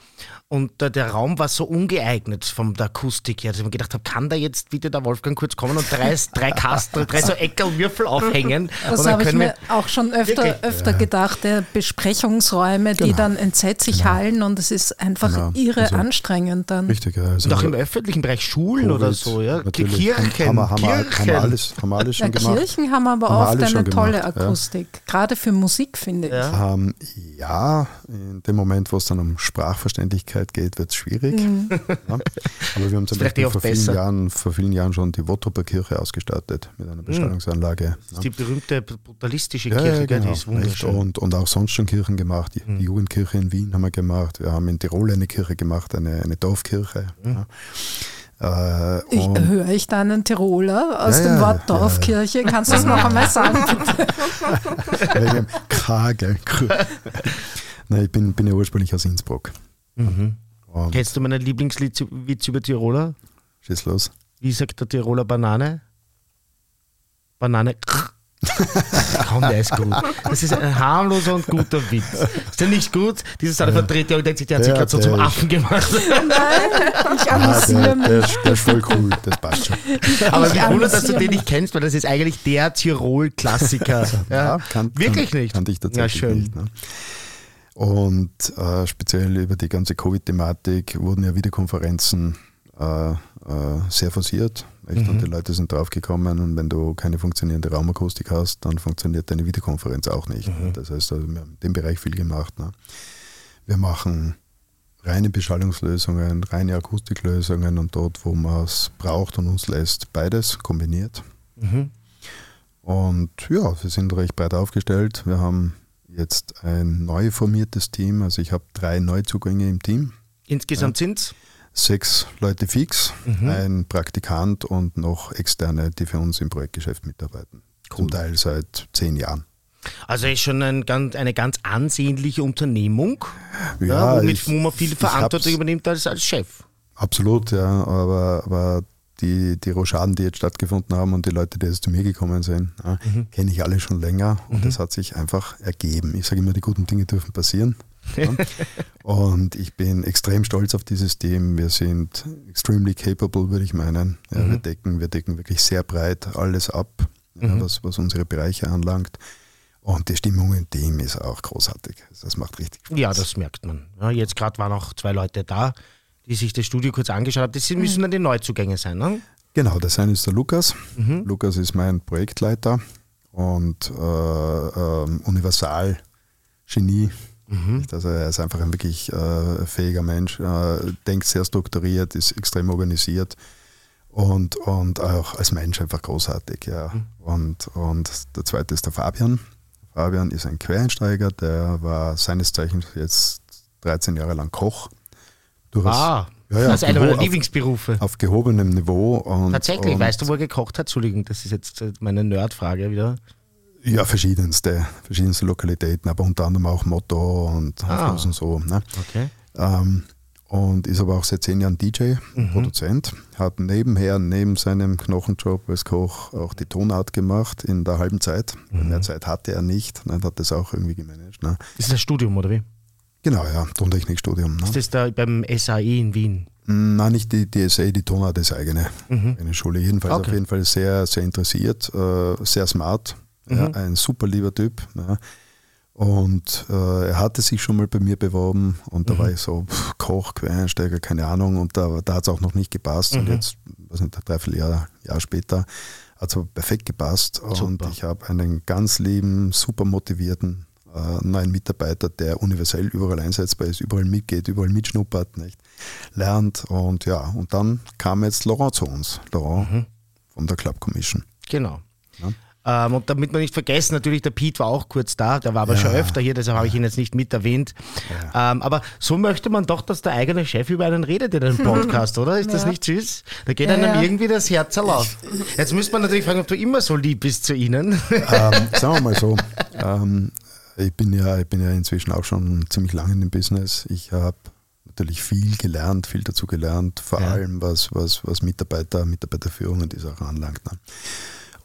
und äh, der Raum war so ungeeignet von der Akustik her, dass ich mir gedacht habe, kann da jetzt bitte der Wolfgang kurz kommen und drei, drei Kasten, drei so Eckerwürfel aufhängen? Das habe ich mir auch schon öfter, öfter ja. gedacht, der Besprechungsräume, genau. die dann entsetzlich genau. hallen und es ist einfach genau. irre also, anstrengend dann. Richtig, ja. Also und auch im öffentlichen Bereich, Schulen Covid, oder so, ja? Kirchen, haben, wir, haben, Kirchen. Haben wir alles, haben wir alles schon ja, gemacht. Kirchen haben aber haben oft eine tolle Akustik, ja. gerade für Musik, finde ich. Ähm, Ja, in dem Moment, wo es dann um Sprachverständlichkeit geht, wird es schwierig. Mhm. *laughs* Ja. Aber wir haben zum Beispiel vor vielen, Jahren, vor vielen Jahren schon die Wottroper Kirche ausgestattet mit einer mhm. Bestrahlungsanlage. Das ist die berühmte brutalistische ja, Kirche, genau, die ist wunderschön. Und, und auch sonst schon Kirchen gemacht. Die, mhm. die, Jugendkirche in Wien haben wir gemacht. Wir haben in Tirol eine Kirche gemacht, eine, eine Dorfkirche. Mhm. Äh, ich, höre ich da einen Tiroler aus ja, dem Wort Dorfkirche? Ja. Kannst du das noch einmal sagen, bitte? *laughs* Kagel. *laughs* Nein, ich bin, bin ja ursprünglich aus Innsbruck. Mhm. Kennst du meinen Lieblingswitz über Tiroler? Schieß los. Wie sagt der Tiroler Banane? Banane. Komm, der ist gut. Das ist ein harmloser und guter Witz. Ist der nicht gut? Dieses eine Vertreter denkt sich, der hat sich gerade so zum Affen gemacht. Nein, ich amüsiere mich. Der, der, ist voll cool, das passt schon. Aber wie wundert, dass du den nicht kennst, weil das ist eigentlich der Tirol-Klassiker. Ja, kann, Wirklich kann, nicht? Kannte ich tatsächlich ja, schön. nicht. Ne? Und äh, speziell über die ganze Covid-Thematik wurden ja Videokonferenzen äh, äh, sehr forciert. Mhm. Und die Leute sind draufgekommen und wenn du keine funktionierende Raumakustik hast, dann funktioniert deine Videokonferenz auch nicht. Mhm. Das heißt, also wir haben in dem Bereich viel gemacht. Ne? Wir machen reine Beschallungslösungen, reine Akustiklösungen und dort, wo man es braucht und uns lässt, beides kombiniert. Mhm. Und ja, wir sind recht breit aufgestellt. Wir haben jetzt ein neu formiertes Team. Also ich habe drei Neuzugänge im Team. Insgesamt ja. sind es? Sechs Leute fix, mhm. ein Praktikant und noch externe, die für uns im Projektgeschäft mitarbeiten. Cool. Zum Teil seit zehn Jahren. Also ist schon ein eine ganz ansehnliche Unternehmung, ja, ja, womit, ich, wo man viel Verantwortung übernimmt als, als Chef. Absolut, ja, aber, aber die, die Rochaden, die jetzt stattgefunden haben und die Leute, die jetzt zu mir gekommen sind, mhm. kenne ich alle schon länger und mhm. das hat sich einfach ergeben. Ich sage immer, die guten Dinge dürfen passieren. Und ich bin extrem stolz auf dieses Team. Wir sind extremely capable, würde ich meinen. Ja, mhm. wir, decken, wir decken wirklich sehr breit alles ab, ja, mhm. was, was unsere Bereiche anlangt. Und die Stimmung im Team ist auch großartig. Das macht richtig Spaß. Ja, das merkt man. Ja, jetzt gerade waren auch zwei Leute da, die sich das Studio kurz angeschaut haben. Das müssen dann die Neuzugänge sein, ne? Genau, das eine ist der Lukas. Mhm. Lukas ist mein Projektleiter und äh, äh, Universal-Genie Mhm. Also er ist einfach ein wirklich äh, fähiger Mensch, äh, denkt sehr strukturiert, ist extrem organisiert und, und auch als Mensch einfach großartig. Ja. Mhm. Und, und der zweite ist der Fabian. Fabian ist ein Quereinsteiger, der war seines Zeichens jetzt 13 Jahre lang Koch. Durchaus, ah, ja, ja, das ist einer meiner Lieblingsberufe. Auf, auf gehobenem Niveau. Und, Tatsächlich, und weißt du, wo er gekocht hat? Entschuldigung, das ist jetzt meine Nerdfrage wieder. Ja, verschiedenste, verschiedenste Lokalitäten, aber unter anderem auch Motto und ah. und so. Ne? Okay. Ähm, und ist aber auch seit zehn Jahren DJ, mhm. Produzent, hat nebenher, neben seinem Knochenjob als Koch auch die Tonart gemacht in der halben Zeit. Mhm. Mehr Zeit hatte er nicht, ne, hat das auch irgendwie gemanagt. Ne? Ist das Studium oder wie? Genau, ja, Tontechnikstudium. Ne? Ist das da beim SAE in Wien? Nein, nicht die, die SAE, die Tonart ist eigene, mhm. eine Schule. Jedenfalls okay. auf jeden Fall sehr, sehr interessiert, äh, sehr smart, ja, mhm. ein super lieber Typ. Ja. Und äh, er hatte sich schon mal bei mir beworben und da mhm. war ich so, pff, Koch, Quereinsteiger, keine Ahnung. Und da, da hat es auch noch nicht gepasst. Mhm. Und jetzt, was nicht, dreiviertel Jahr, Jahr später, hat es aber perfekt gepasst. Super. Und ich habe einen ganz lieben, super motivierten äh, neuen Mitarbeiter, der universell überall einsetzbar ist, überall mitgeht, überall mitschnuppert, nicht? lernt. Und ja, und dann kam jetzt Laurent zu uns, Laurent mhm. von der Club Commission. Genau. Ja. Ähm, und damit wir nicht vergessen, natürlich, der Pete war auch kurz da, der war aber ja. schon öfter hier, deshalb habe ich ihn jetzt nicht mit erwähnt. Ja. Ähm, aber so möchte man doch, dass der eigene Chef über einen redet in einem Podcast, *laughs* oder? Ist das nicht süß? Da geht einem irgendwie das Herz auf. Jetzt müsste man natürlich fragen, ob du immer so lieb bist zu ihnen. *laughs* Ähm, sagen wir mal so. Ähm, ich, bin ja, ich bin ja inzwischen auch schon ziemlich lange in dem Business. Ich habe natürlich viel gelernt, viel dazu gelernt, vor ja. allem was, was, was Mitarbeiter, Mitarbeiterführung und die Sachen anlangt. Ne?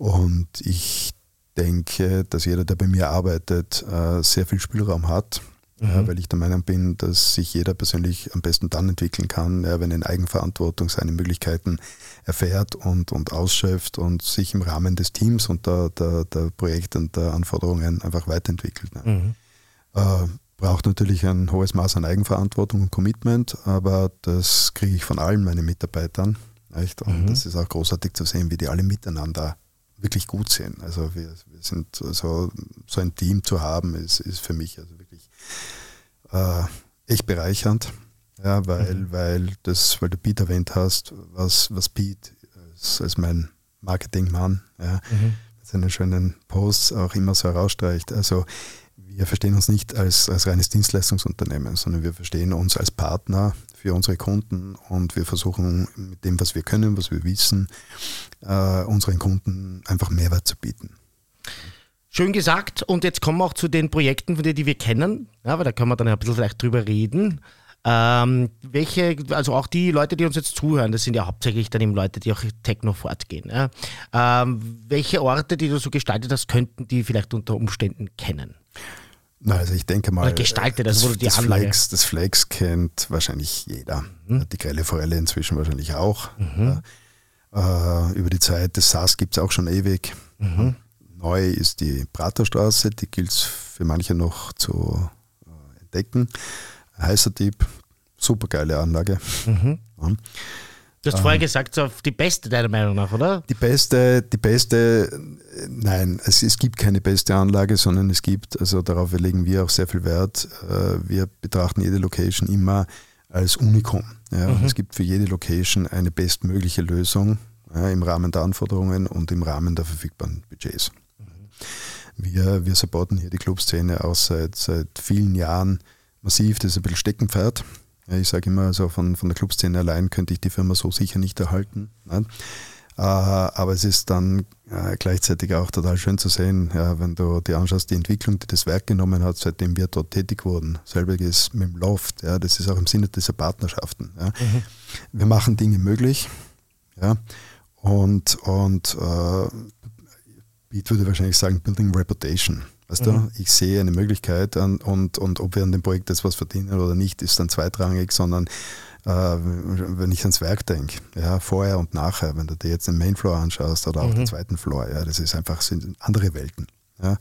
Und ich denke, dass jeder, der bei mir arbeitet, äh, sehr viel Spielraum hat, mhm. weil ich der Meinung bin, dass sich jeder persönlich am besten dann entwickeln kann, wenn er in Eigenverantwortung seine Möglichkeiten erfährt und, und ausschöpft und sich im Rahmen des Teams und der, der, der Projekte und der Anforderungen einfach weiterentwickelt. Ne? Mhm. Äh, braucht natürlich ein hohes Maß an Eigenverantwortung und Commitment, aber das kriege ich von allen meinen Mitarbeitern. Echt? Und mhm. das ist auch großartig zu sehen, wie die alle miteinander wirklich gut sind. Also wir, wir sind so, so ein Team zu haben, ist, ist für mich also wirklich äh, echt bereichernd. Ja, weil, mhm. weil das, weil du Pete erwähnt hast, was, was Pete als, als mein Marketingmann ja, mhm. mit seinen schönen Posts auch immer so herausstreicht. Also wir verstehen uns nicht als, als reines Dienstleistungsunternehmen, sondern wir verstehen uns als Partner für unsere Kunden und wir versuchen mit dem, was wir können, was wir wissen, äh, unseren Kunden einfach Mehrwert zu bieten. Schön gesagt. Und jetzt kommen wir auch zu den Projekten, von denen die wir kennen. Ja, weil da können wir dann ein bisschen vielleicht drüber reden. Ähm, welche, also auch die Leute, die uns jetzt zuhören, das sind ja hauptsächlich dann eben Leute, die auch Techno fortgehen. Ja? Ähm, welche Orte, die du so gestaltet hast, könnten die vielleicht unter Umständen kennen? Na, also ich denke mal, Oder gestaltet, also das, die das, Flex, das Flex kennt wahrscheinlich jeder. Mhm. Die Grelle Forelle inzwischen wahrscheinlich auch. Mhm. Äh, über die Zeit des SaaS gibt es auch schon ewig. Mhm. Neu ist die Praterstraße, die gilt für manche noch zu äh, entdecken. Heißer Typ, super geile Anlage. Mhm. Ja. Du hast ähm, vorher gesagt, so die beste deiner Meinung nach, oder? Die beste, die beste, nein, es, es gibt keine beste Anlage, sondern es gibt, also darauf legen wir auch sehr viel Wert, äh, wir betrachten jede Location immer als Unikum. Ja. Mhm. Es gibt für jede Location eine bestmögliche Lösung ja, im Rahmen der Anforderungen und im Rahmen der verfügbaren Budgets. Wir, wir supporten hier die Clubszene auch seit, seit vielen Jahren massiv. Das ist ein bisschen Steckenpferd. Ja, ich sage immer, also von, von der Clubszene allein könnte ich die Firma so sicher nicht erhalten. Nein. Äh, aber es ist dann äh, gleichzeitig auch total schön zu sehen, wenn du dir anschaust, die Entwicklung, die das Werk genommen hat, seitdem wir dort tätig wurden. Selbiges mit dem Loft. Ja, das ist auch im Sinne dieser Partnerschaften. Ja. Mhm. Wir machen Dinge möglich. Ja, und und äh, Beat würde wahrscheinlich sagen, Building Reputation. Weißt mhm. du, ich sehe eine Möglichkeit an, und, und ob wir an dem Projekt jetzt was verdienen oder nicht, ist dann zweitrangig, sondern äh, wenn ich ans Werk denke, ja, vorher und nachher, wenn du dir jetzt den Mainfloor anschaust oder auch mhm. den zweiten Floor, ja, das ist einfach sind andere Welten. Ja.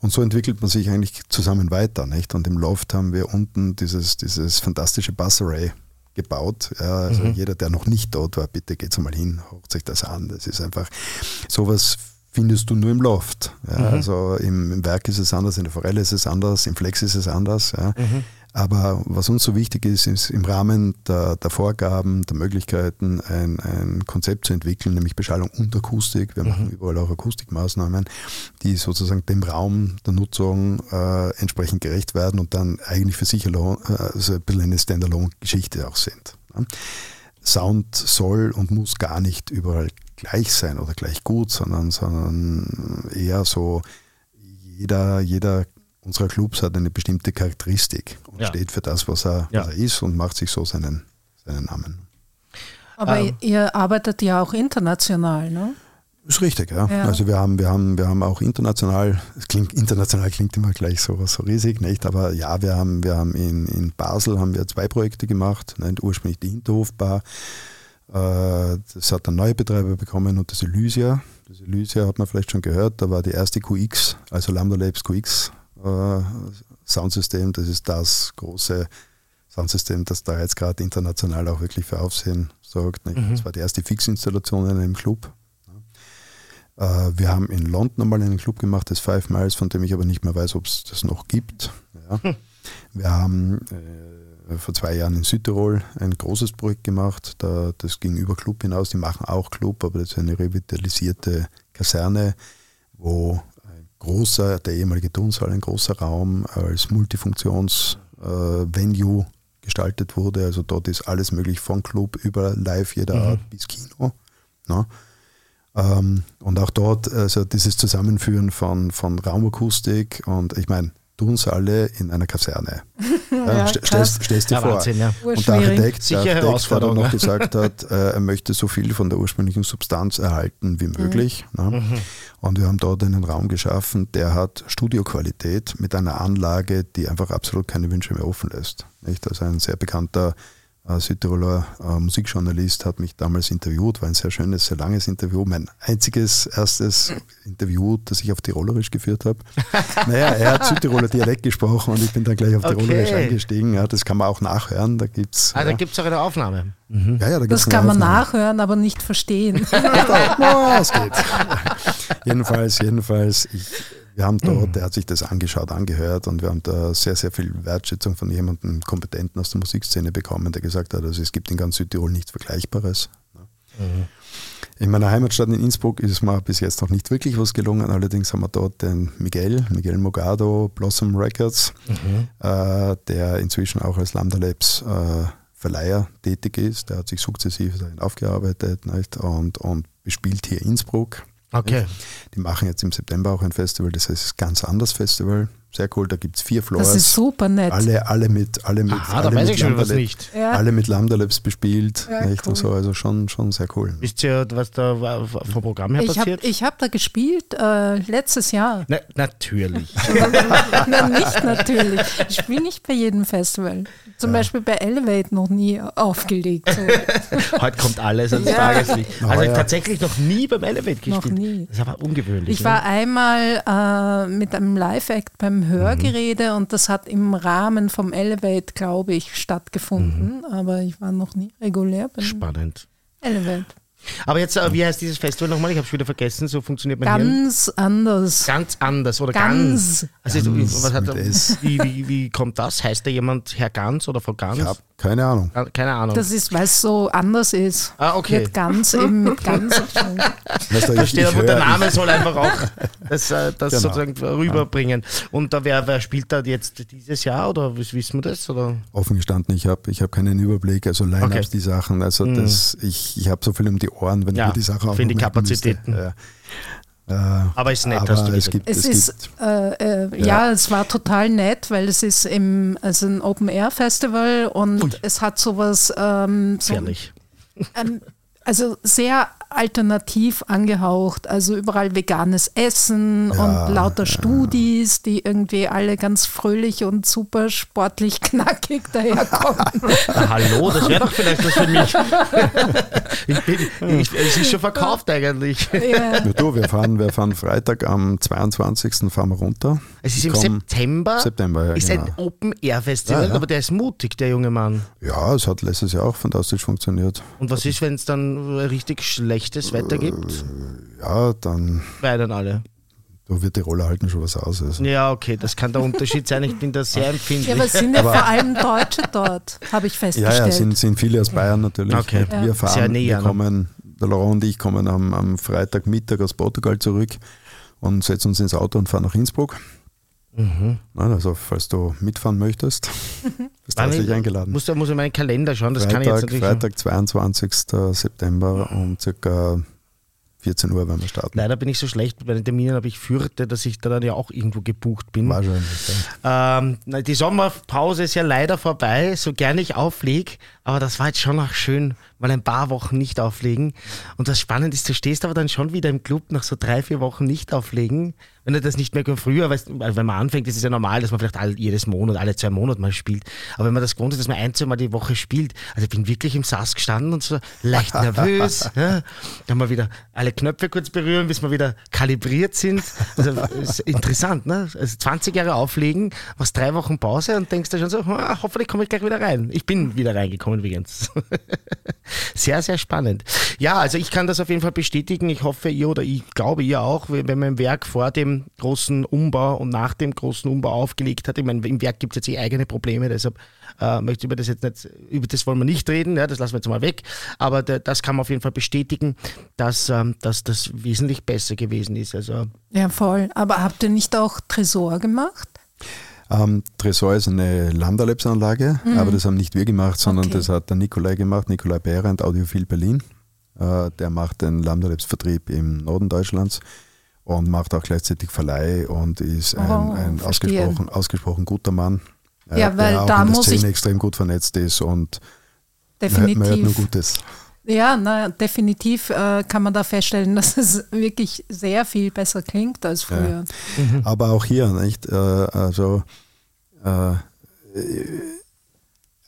Und so entwickelt man sich eigentlich zusammen weiter. Nicht? Und im Loft haben wir unten dieses, dieses fantastische Bus Array gebaut. Ja, also mhm. jeder, der noch nicht dort war, bitte geht mal hin, hört sich das an. Das ist einfach sowas findest du nur im Loft. Ja, mhm. Also im, im, Werk ist es anders, in der Forelle ist es anders, im Flex ist es anders. Ja. Mhm. Aber was uns so wichtig ist, ist im Rahmen der, der Vorgaben, der Möglichkeiten ein, ein, Konzept zu entwickeln, nämlich Beschallung und Akustik. Wir mhm. machen überall auch Akustikmaßnahmen, die sozusagen dem Raum der Nutzung äh, entsprechend gerecht werden und dann eigentlich für sich alone, äh, also ein bisschen eine Standalone-Geschichte auch sind. Sound soll und muss gar nicht überall gleich sein oder gleich gut, sondern, sondern eher so, jeder, jeder unserer Clubs hat eine bestimmte Charakteristik und ja. steht für das, was er, ja. was er ist und macht sich so seinen, seinen Namen. Aber ähm, ihr arbeitet ja auch international, ne? Ist richtig, ja. ja. Also wir haben, wir haben, wir haben auch international, es klingt, international klingt immer gleich so, so riesig, nicht? Aber ja, wir haben, wir haben in, in Basel haben wir zwei Projekte gemacht, nicht? ursprünglich die Hinterhofbar, das hat ein neuer Betreiber bekommen und das Elysia. Das Elysia hat man vielleicht schon gehört, da war die erste QX, also Lambda Labs QX äh, Soundsystem. Das ist das große Soundsystem, das da jetzt gerade international auch wirklich für Aufsehen sorgt. Mhm. Das war die erste Fixinstallation in einem Club. Äh, wir haben in London mal einen Club gemacht, das Five Miles, von dem ich aber nicht mehr weiß, ob es das noch gibt. Ja. Hm. Wir haben äh, äh, vor zwei Jahren in Südtirol ein großes Projekt gemacht. Da, das ging über Club hinaus. Die machen auch Club, aber das ist eine revitalisierte Kaserne, wo ein großer, der ehemalige Turnsaal, ein großer Raum als Multifunktions-Venue äh, gestaltet wurde. Also dort ist alles möglich von Club über Live jeder mhm. Art bis Kino. Ne? Ähm, und auch dort, also dieses Zusammenführen von, von Raumakustik und ich meine, alle in einer Kaserne. *laughs* ja, stellst, stellst dir vor. Wahnsinn, ja. Und der Architekt, der, Architekt der dann noch gesagt hat, äh, er möchte so viel von der ursprünglichen Substanz erhalten wie möglich. Mhm. Ne? Mhm. Und wir haben dort einen Raum geschaffen, der hat Studioqualität mit einer Anlage, die einfach absolut keine Wünsche mehr offen lässt. Nicht? Also ein sehr bekannter äh, Südtiroler äh, Musikjournalist hat mich damals interviewt, war ein sehr schönes, sehr langes Interview, mein einziges, erstes *laughs* Interview, das ich auf Tirolerisch geführt habe. naja, er hat Südtiroler Dialekt gesprochen und ich bin dann gleich auf Tirolerisch okay. eingestiegen. Ja, das kann man auch nachhören. Da gibt's, ah, ja. da gibt es auch eine Aufnahme. Mhm. Ja, ja, da das kann man nachhören, aber nicht verstehen. *laughs* no, es geht. *laughs* jedenfalls, jedenfalls, ich, Wir haben dort, der hat sich das angeschaut, angehört und wir haben da sehr, sehr viel Wertschätzung von jemandem Kompetenten aus der Musikszene bekommen, der gesagt hat, also es gibt in ganz Südtirol nichts Vergleichbares. In meiner Heimatstadt in Innsbruck ist mir bis jetzt noch nicht wirklich was gelungen. Allerdings haben wir dort den Miguel, Miguel Mogado, Blossom Records, äh, der inzwischen auch als Lambda Labs äh, Verleiher tätig ist. Der hat sich sukzessive aufgearbeitet nicht? Und, und bespielt hier Innsbruck. Okay. Die machen jetzt im September auch ein Festival, das heißt ganz anders Festival. Sehr cool, da gibt es vier Floors. Das ist super nett. Alle, alle mit, alle mit, Aha, alle da weiß mit ich schon was nicht. Ja. Alle mit Lambda Labs bespielt, Ja, nicht? Und cool. so, also schon, schon sehr cool. Wisst ihr, was da war- vom Programm her Ich habe passiert? ich hab da gespielt äh, letztes Jahr. Na, natürlich. *laughs* Nein, nicht natürlich. Ich spiele nicht bei jedem Festival. Zum Beispiel bei Elevate noch nie aufgelegt. So. *laughs* Heute kommt alles ans Ja. Tageslicht. Also ja. tatsächlich noch nie beim Elevate Noch gespielt. nie. Das ist aber ungewöhnlich. Ich war einmal äh, mit einem Live-Act Mhm. beim Hörgerede und das hat im Rahmen vom Elevate, glaube ich, stattgefunden. Aber ich war noch nie regulär ne? Spannend. Elevate. Aber jetzt, äh, wie heißt dieses Festival nochmal? Ich habe es wieder vergessen, so funktioniert mein Hirn. Ganz anders. Ganz anders oder Ganz. ganz. Also, Ganz was hat er, *laughs* wie, wie, wie kommt das? Heißt da jemand Herr Ganz oder Frau Ganz? Ich habe keine Ahnung. Ah, Keine Ahnung. Das ist, weil es so anders ist. Ah, okay. Mit ganz, eben mit ganz. *laughs* Weißt du, da ich- steht ich aber, der Name soll einfach auch das, äh, das Genau. sozusagen rüberbringen. Und da wer, wer spielt da jetzt dieses Jahr oder wiss- wissen wir das? Oder? Offen gestanden, ich habe ich hab keinen Überblick, also Line-Ups, Okay. die Sachen, also das, ich, ich habe so viel um die Ohren, wenn Ja, ich mir die Sachen für die aufmerken Kapazitäten. müsste. Ja. Äh, Aber ist nett, aber hast du es gibt, Es, es, ist, gibt, äh, äh, ja. es war total nett, weil es ist im, also ein Open-Air-Festival und es hat sowas, ähm, so, Gefährlich. ähm, also sehr alternativ angehaucht, also überall veganes Essen Ja, und lauter Studis, die irgendwie alle ganz fröhlich und super sportlich *laughs* knackig daherkommen. Na, hallo, das wäre doch vielleicht was für mich. *laughs* ich bin, ich, es ist schon verkauft eigentlich. ja. ja, du, wir fahren, wir fahren Freitag am 22. fahren wir runter. Es ist im September. September, ja, ist genau. ein Open-Air-Festival, Ja, ja. aber der ist mutig, der junge Mann. Ja, es hat letztes Jahr auch fantastisch funktioniert. Und was ist, wenn es dann richtig schlechtes Wetter gibt? Ja, dann, Weil dann alle. du wird die Rolle halten schon was aus. Also. Ja, okay, das kann der Unterschied sein. Ich bin da sehr *laughs* empfindlich. ja, aber es sind ja vor allem Deutsche dort, habe ich Ja, festgestellt. ja, sind, sind viele aus Bayern natürlich. Okay. Wir Sehr fahren, näher, wir ne? kommen, der Laurent und ich kommen am, am Freitagmittag aus Portugal zurück und setzen uns ins Auto und fahren nach Innsbruck. Mhm. Nein, also falls du mitfahren möchtest, *laughs* bist du herzlich ich- eingeladen. Muss, muss ich meinen Kalender schauen, das kann ich jetzt Freitag, natürlich. Freitag, 22. September um circa 14 Uhr werden wir starten. Leider bin ich so schlecht bei den Terminen, aber ich fürchte, dass ich da dann ja auch irgendwo gebucht bin. Wahrscheinlich. Ähm, die Sommerpause ist ja leider vorbei, so gerne ich auflege, aber das war jetzt schon auch schön, mal ein paar Wochen nicht auflegen. Und das Spannende ist, du stehst aber dann schon wieder im Club nach so drei, vier Wochen nicht auflegen. Wenn du das nicht mehr früher, weißt, du, weil wenn man anfängt, ist es ja normal, dass man vielleicht all, jedes Monat, alle zwei Monate mal spielt. Aber wenn man das gewohnt ist, dass man ein, zwei Mal die Woche spielt, also ich bin wirklich im Sass gestanden und so leicht *laughs* nervös. ja. Dann mal wieder alle Knöpfe kurz berühren, bis wir wieder kalibriert sind. Also ist interessant, ne? Also 20 Jahre auflegen, machst drei Wochen Pause und denkst dir schon so, ah, hoffentlich komme ich gleich wieder rein. Ich bin wieder reingekommen übrigens. *laughs* Sehr, sehr spannend. Ja, also ich kann das auf jeden Fall bestätigen. Ich hoffe, ihr oder ich glaube, ihr auch, wenn im Werk vor dem großen Umbau und nach dem großen Umbau aufgelegt hat. Ich meine, im Werk gibt es jetzt eh eigene Probleme, deshalb äh, möchte ich über das jetzt nicht, über das wollen wir nicht reden, ja, das lassen wir jetzt mal weg. Aber da, das kann man auf jeden Fall bestätigen, dass, ähm, dass das wesentlich besser gewesen ist. Also Ja, voll. Aber habt ihr nicht auch Tresor gemacht? Ähm, Tresor ist eine Lambda Labs Anlage, aber das haben nicht wir gemacht, sondern Mhm. Okay. das hat der Nikolai gemacht, Nikolai Behrendt, Audiophil Berlin. Äh, der macht den Lambda Labs Vertrieb im Norden Deutschlands und macht auch gleichzeitig Verleih und ist ein, Oh, ein ausgesprochen, ausgesprochen guter Mann. äh, Ja, weil der auch da in der muss Szene ich- extrem gut vernetzt ist und man hört, Definitiv. man hört nur Gutes. Ja, na, definitiv äh, kann man da feststellen, *laughs* dass es wirklich sehr viel besser klingt als früher. Aber auch hier, nicht? Äh, also äh, äh,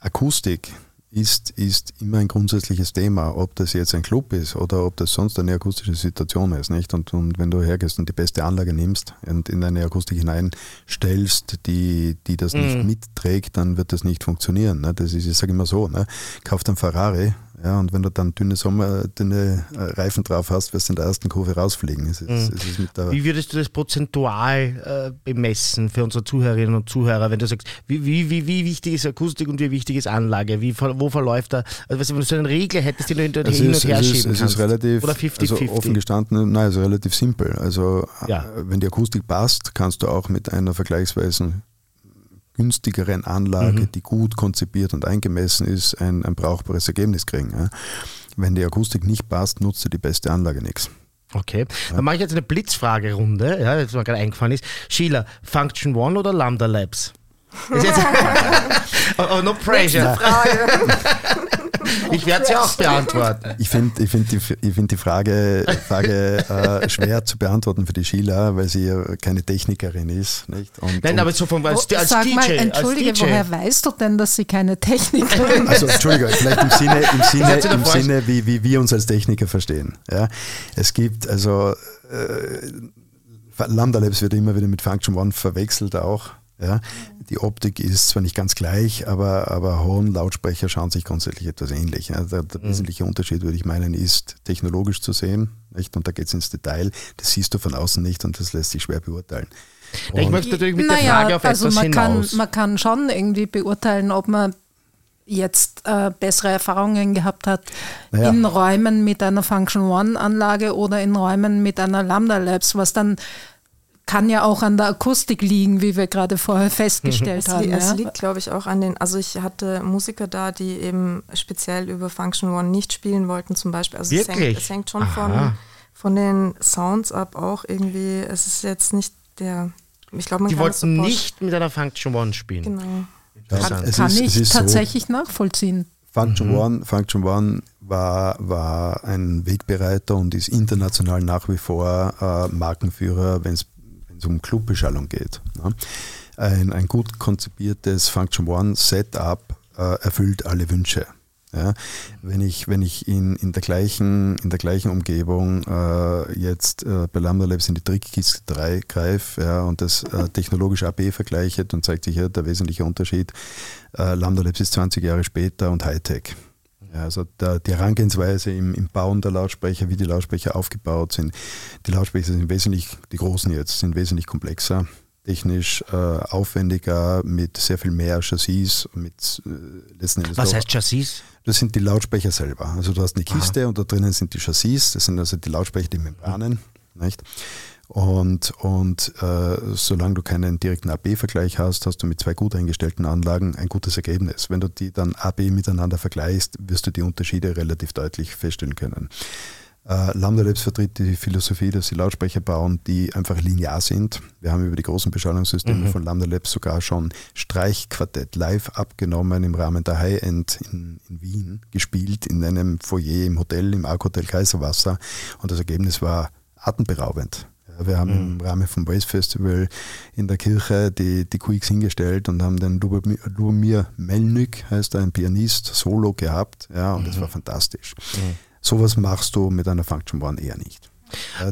Akustik ist, ist immer ein grundsätzliches Thema, ob das jetzt ein Club ist oder ob das sonst eine akustische Situation ist. Nicht? Und, und wenn du hergehst und die beste Anlage nimmst und in eine Akustik hineinstellst, die, die das nicht mitträgt, dann wird das nicht funktionieren. Ne? Das ist, ich sage immer so, ne? kauft ein Ferrari, Ja, und wenn du dann dünne Sommer, dünne äh, Reifen drauf hast, wirst du in der ersten Kurve rausfliegen. Es ist, Mhm. es ist Wie würdest du das prozentual äh, bemessen für unsere Zuhörerinnen und Zuhörer, wenn du sagst, wie, wie, wie, wie wichtig ist Akustik und wie wichtig ist Anlage? Wie, wo verläuft da? Also, weißt du, wenn du so eine Regel hättest, die du hin und es hin ist, und her es ist, schieben es kannst. ist relativ, Oder 50-50. also offen gestanden, nein, also relativ simpel. Also Ja. äh, wenn die Akustik passt, kannst du auch mit einer vergleichsweise günstigeren Anlage, Mhm. die gut konzipiert und eingemessen ist, ein, ein brauchbares Ergebnis kriegen. Ja. Wenn die Akustik nicht passt, nutzt dir die beste Anlage nichts. Okay, dann mache ich jetzt eine Blitzfragerunde, ja, das mir gerade eingefallen ist. Sheila, Function One oder Lambda Labs? Oh, *laughs* no pressure. *laughs* Ich werde sie auch beantworten. Ich finde ich find die, ich find die Frage, Frage äh, schwer zu beantworten für die Sheila, weil sie ja keine Technikerin ist. Nicht? Und, Nein, und, aber so vom, als, Oh, als Sag DJ. mal, entschuldige, als DJ. woher weißt du denn, dass sie keine Technikerin ist? Also, Entschuldigung, vielleicht im Sinne, im Sinne, im? Sinne wie, wie wir uns als Techniker verstehen. Ja? Es gibt also äh, Lambda Labs wird immer wieder mit Function One verwechselt auch. Ja? Die Optik ist zwar nicht ganz gleich, aber, aber hohen Lautsprecher schauen sich grundsätzlich etwas ähnlich. Ja? Der, Mhm. der wesentliche Unterschied, würde ich meinen, ist technologisch zu sehen. Nicht? Und da geht es ins Detail. Das siehst du von außen nicht und das lässt sich schwer beurteilen. Ja, ich Und- möchte natürlich mit der Naja, Frage auf also etwas man kann, hinaus. man kann schon irgendwie beurteilen, ob man jetzt äh, bessere Erfahrungen gehabt hat Naja. in Räumen mit einer Function One Anlage oder in Räumen mit einer Lambda Labs, was dann kann ja auch an der Akustik liegen, wie wir gerade vorher festgestellt *laughs* Es, haben. li es ja. liegt, glaube ich, auch an den, also ich hatte Musiker da, die eben speziell über Function One nicht spielen wollten zum Beispiel. Also es hängt, Wirklich? es hängt schon Aha. von, von den Sounds ab auch irgendwie. Es ist jetzt nicht der, ich glaube, man Die kann das wollten pausch- nicht mit einer Function One spielen. Genau. Interessant. es kann ist- es ich ist so- tatsächlich nachvollziehen. Function One, Function One war, war ein Wegbereiter und ist international nach wie vor äh, Markenführer, wenn es um Clubbeschallung geht. Ne? Ein, ein gut konzipiertes Function One Setup äh, erfüllt alle Wünsche. Ja? Wenn ich, wenn ich in, in, der gleichen, in der gleichen Umgebung äh, jetzt äh, bei Lambda Labs in die Trickkiste 3 greife ja, und das äh, technologisch AB vergleiche, dann zeigt sich hier der wesentliche Unterschied. Äh, Lambda Labs ist 20 Jahre später und Hightech. Ja, also der, die Herangehensweise im, im Bauen der Lautsprecher, wie die Lautsprecher aufgebaut sind. Die Lautsprecher sind wesentlich, die großen jetzt, sind wesentlich komplexer, technisch äh, aufwendiger, mit sehr viel mehr Chassis, mit äh, letzten Endes Was auch- heißt Chassis? das sind die Lautsprecher selber. Also du hast eine Kiste und da drinnen sind die Chassis, das sind also die Lautsprecher, die Membranen. Nicht? Und, und äh, solange du keinen direkten AB-Vergleich hast, hast du mit zwei gut eingestellten Anlagen ein gutes Ergebnis. Wenn du die dann AB miteinander vergleichst, wirst du die Unterschiede relativ deutlich feststellen können. Äh, Lambda Labs vertritt die Philosophie, dass sie Lautsprecher bauen, die einfach linear sind. Wir haben über die großen Beschallungssysteme von Lambda Labs sogar schon Streichquartett live abgenommen im Rahmen der High-End in, in Wien, gespielt in einem Foyer im Hotel, im Arc Hotel Kaiserwasser. Und das Ergebnis war atemberaubend. Wir haben im Rahmen vom Brace Festival in der Kirche die, die QX hingestellt und haben den Lubomir, Lubomir Melnyk, heißt er, ein Pianist, Solo gehabt. Ja, und das war fantastisch. Sowas machst du mit einer Function One eher nicht.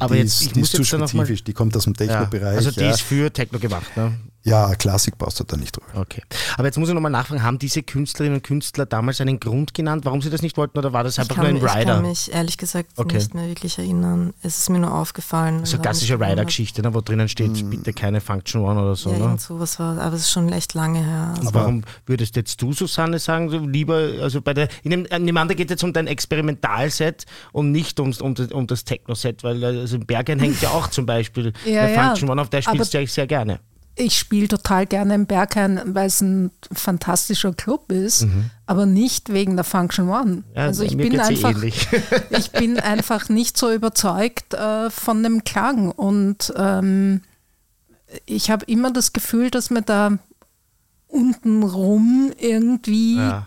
Aber die jetzt- ich ist, die muss ist zu jetzt da noch mal- spezifisch, die kommt aus dem Techno-Bereich. Also die ja. ist für Techno gemacht, ne? Ja, Klassik baust du da nicht drüber. Okay. Aber jetzt muss ich nochmal nachfragen, haben diese Künstlerinnen und Künstler damals einen Grund genannt, warum sie das nicht wollten oder war das einfach kann, nur ein ich kann Rider? mich ehrlich gesagt Okay. nicht mehr wirklich erinnern. Es ist mir nur aufgefallen. So haben klassische. Rider-Geschichte, ne, wo drinnen steht, bitte keine Function One oder so. Ja, ne? irgend sowas war, aber es ist schon echt lange her. Also Aber warum würdest jetzt du, Susanne, sagen, so lieber, also bei der, in dem, in dem anderen geht es jetzt um dein Experimentalset und nicht ums, um, das- um das Techno-Set, weil also im Berghain hängt ja auch zum Beispiel *laughs* Ja, eine ja. Function One, auf der spielst Aber- du ja sehr gerne. Ich spiele total gerne im Berghain, weil es ein fantastischer Club ist, aber nicht wegen der Function One. Mhm. Ja, also ich bin eh einfach, *laughs* ich bin einfach nicht so überzeugt äh, von dem Klang und ähm, ich habe immer das Gefühl, dass mir da untenrum irgendwie Ja.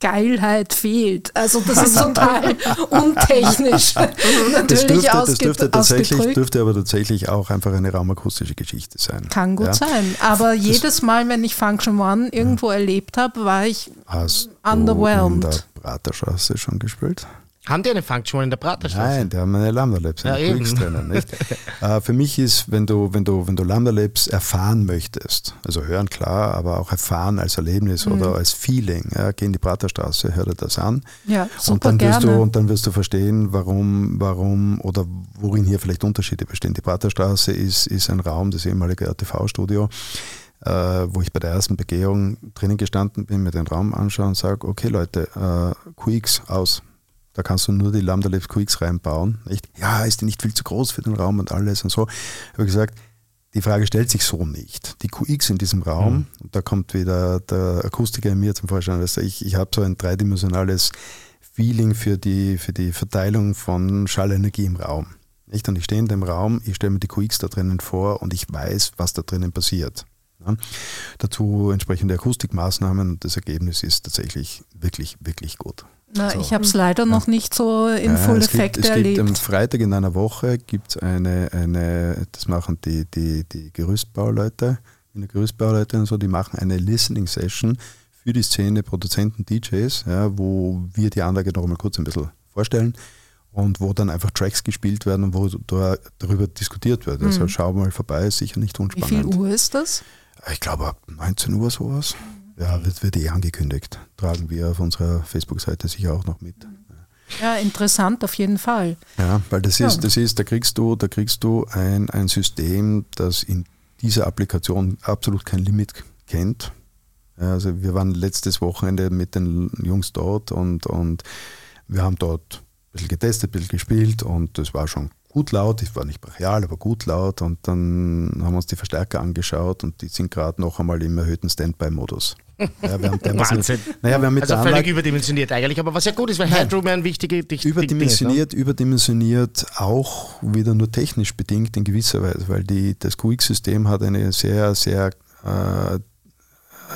Geilheit fehlt. Also das ist total *laughs* untechnisch. Das dürfte, das dürfte, tatsächlich, dürfte aber tatsächlich auch einfach eine raumakustische Geschichte sein. Kann gut Ja. sein. Aber jedes Mal, wenn ich Function One irgendwo erlebt habe, war ich Hast Underwhelmed. du in der Praterstraße schon gespielt? Haben die eine Funktion in der Praterstraße? Nein, die haben eine Lambda Labs, eine Ja, drinnen. Nicht? *laughs* äh, für mich ist, wenn du, wenn, du, wenn du Lambda Labs erfahren möchtest, also hören klar, aber auch erfahren als Erlebnis Mhm. oder als Feeling, ja, geh in die Praterstraße, hör dir das an. Ja, und super dann wirst gerne. du und dann wirst du verstehen, warum, warum oder worin hier vielleicht Unterschiede bestehen. Die Praterstraße ist, ist ein Raum, das ehemalige RTV-Studio, äh, wo ich bei der ersten Begehung drinnen gestanden bin, mir den Raum anschaue und sage, okay Leute, äh, QX aus. Da kannst du nur die Lambda Labs QX reinbauen. Nicht? Ja, ist die nicht viel zu groß für den Raum und alles und so. Ich habe gesagt, die Frage stellt sich so nicht. Die QX in diesem Raum, und da kommt wieder der Akustiker in mir zum Vorschein, also ich, ich habe so ein dreidimensionales Feeling für die, für die Verteilung von Schallenergie im Raum. Nicht? Und ich stehe in dem Raum, ich stelle mir die QX da drinnen vor und ich weiß, was da drinnen passiert. Ja? Dazu entsprechende Akustikmaßnahmen und das Ergebnis ist tatsächlich wirklich, wirklich gut. Na, So. ich habe es leider noch nicht so in Ja, Full es gibt, Effekt es gibt am erlebt. Freitag in einer Woche gibt es eine, eine, das machen die, die, die Gerüstbauleute, in der Gerüstbauleute und so, die machen eine Listening Session für die Szene Produzenten, DJs, ja, wo wir die Anlage noch mal kurz ein bisschen vorstellen und wo dann einfach Tracks gespielt werden und wo da, darüber diskutiert wird. Also schau mal vorbei, ist sicher nicht Wie unspannend. viel Uhr ist das? Ich glaube ab 19 Uhr sowas. Ja, wird, wird eh angekündigt. Tragen wir auf unserer Facebook-Seite sicher auch noch mit. Ja, interessant auf jeden Fall. Ja, weil das ist, das ist, da kriegst du, da kriegst du ein, ein System, das in dieser Applikation absolut kein Limit kennt. Also wir waren letztes Wochenende mit den Jungs dort und, und wir haben dort ein bisschen getestet, ein bisschen gespielt und das war schon gut laut, es war nicht brachial, aber gut laut und dann haben wir uns die Verstärker angeschaut und die sind gerade noch einmal im erhöhten Standby-Modus. *laughs* Ja, wir haben Wahnsinn. Naja, wir haben mit Also der völlig Anlage, überdimensioniert eigentlich, aber was ja gut ist, weil Headroom ja ein wichtiger Dicht Überdimensioniert, überdimensioniert auch wieder nur technisch bedingt in gewisser Weise, weil die, das QX-System hat eine sehr, sehr äh,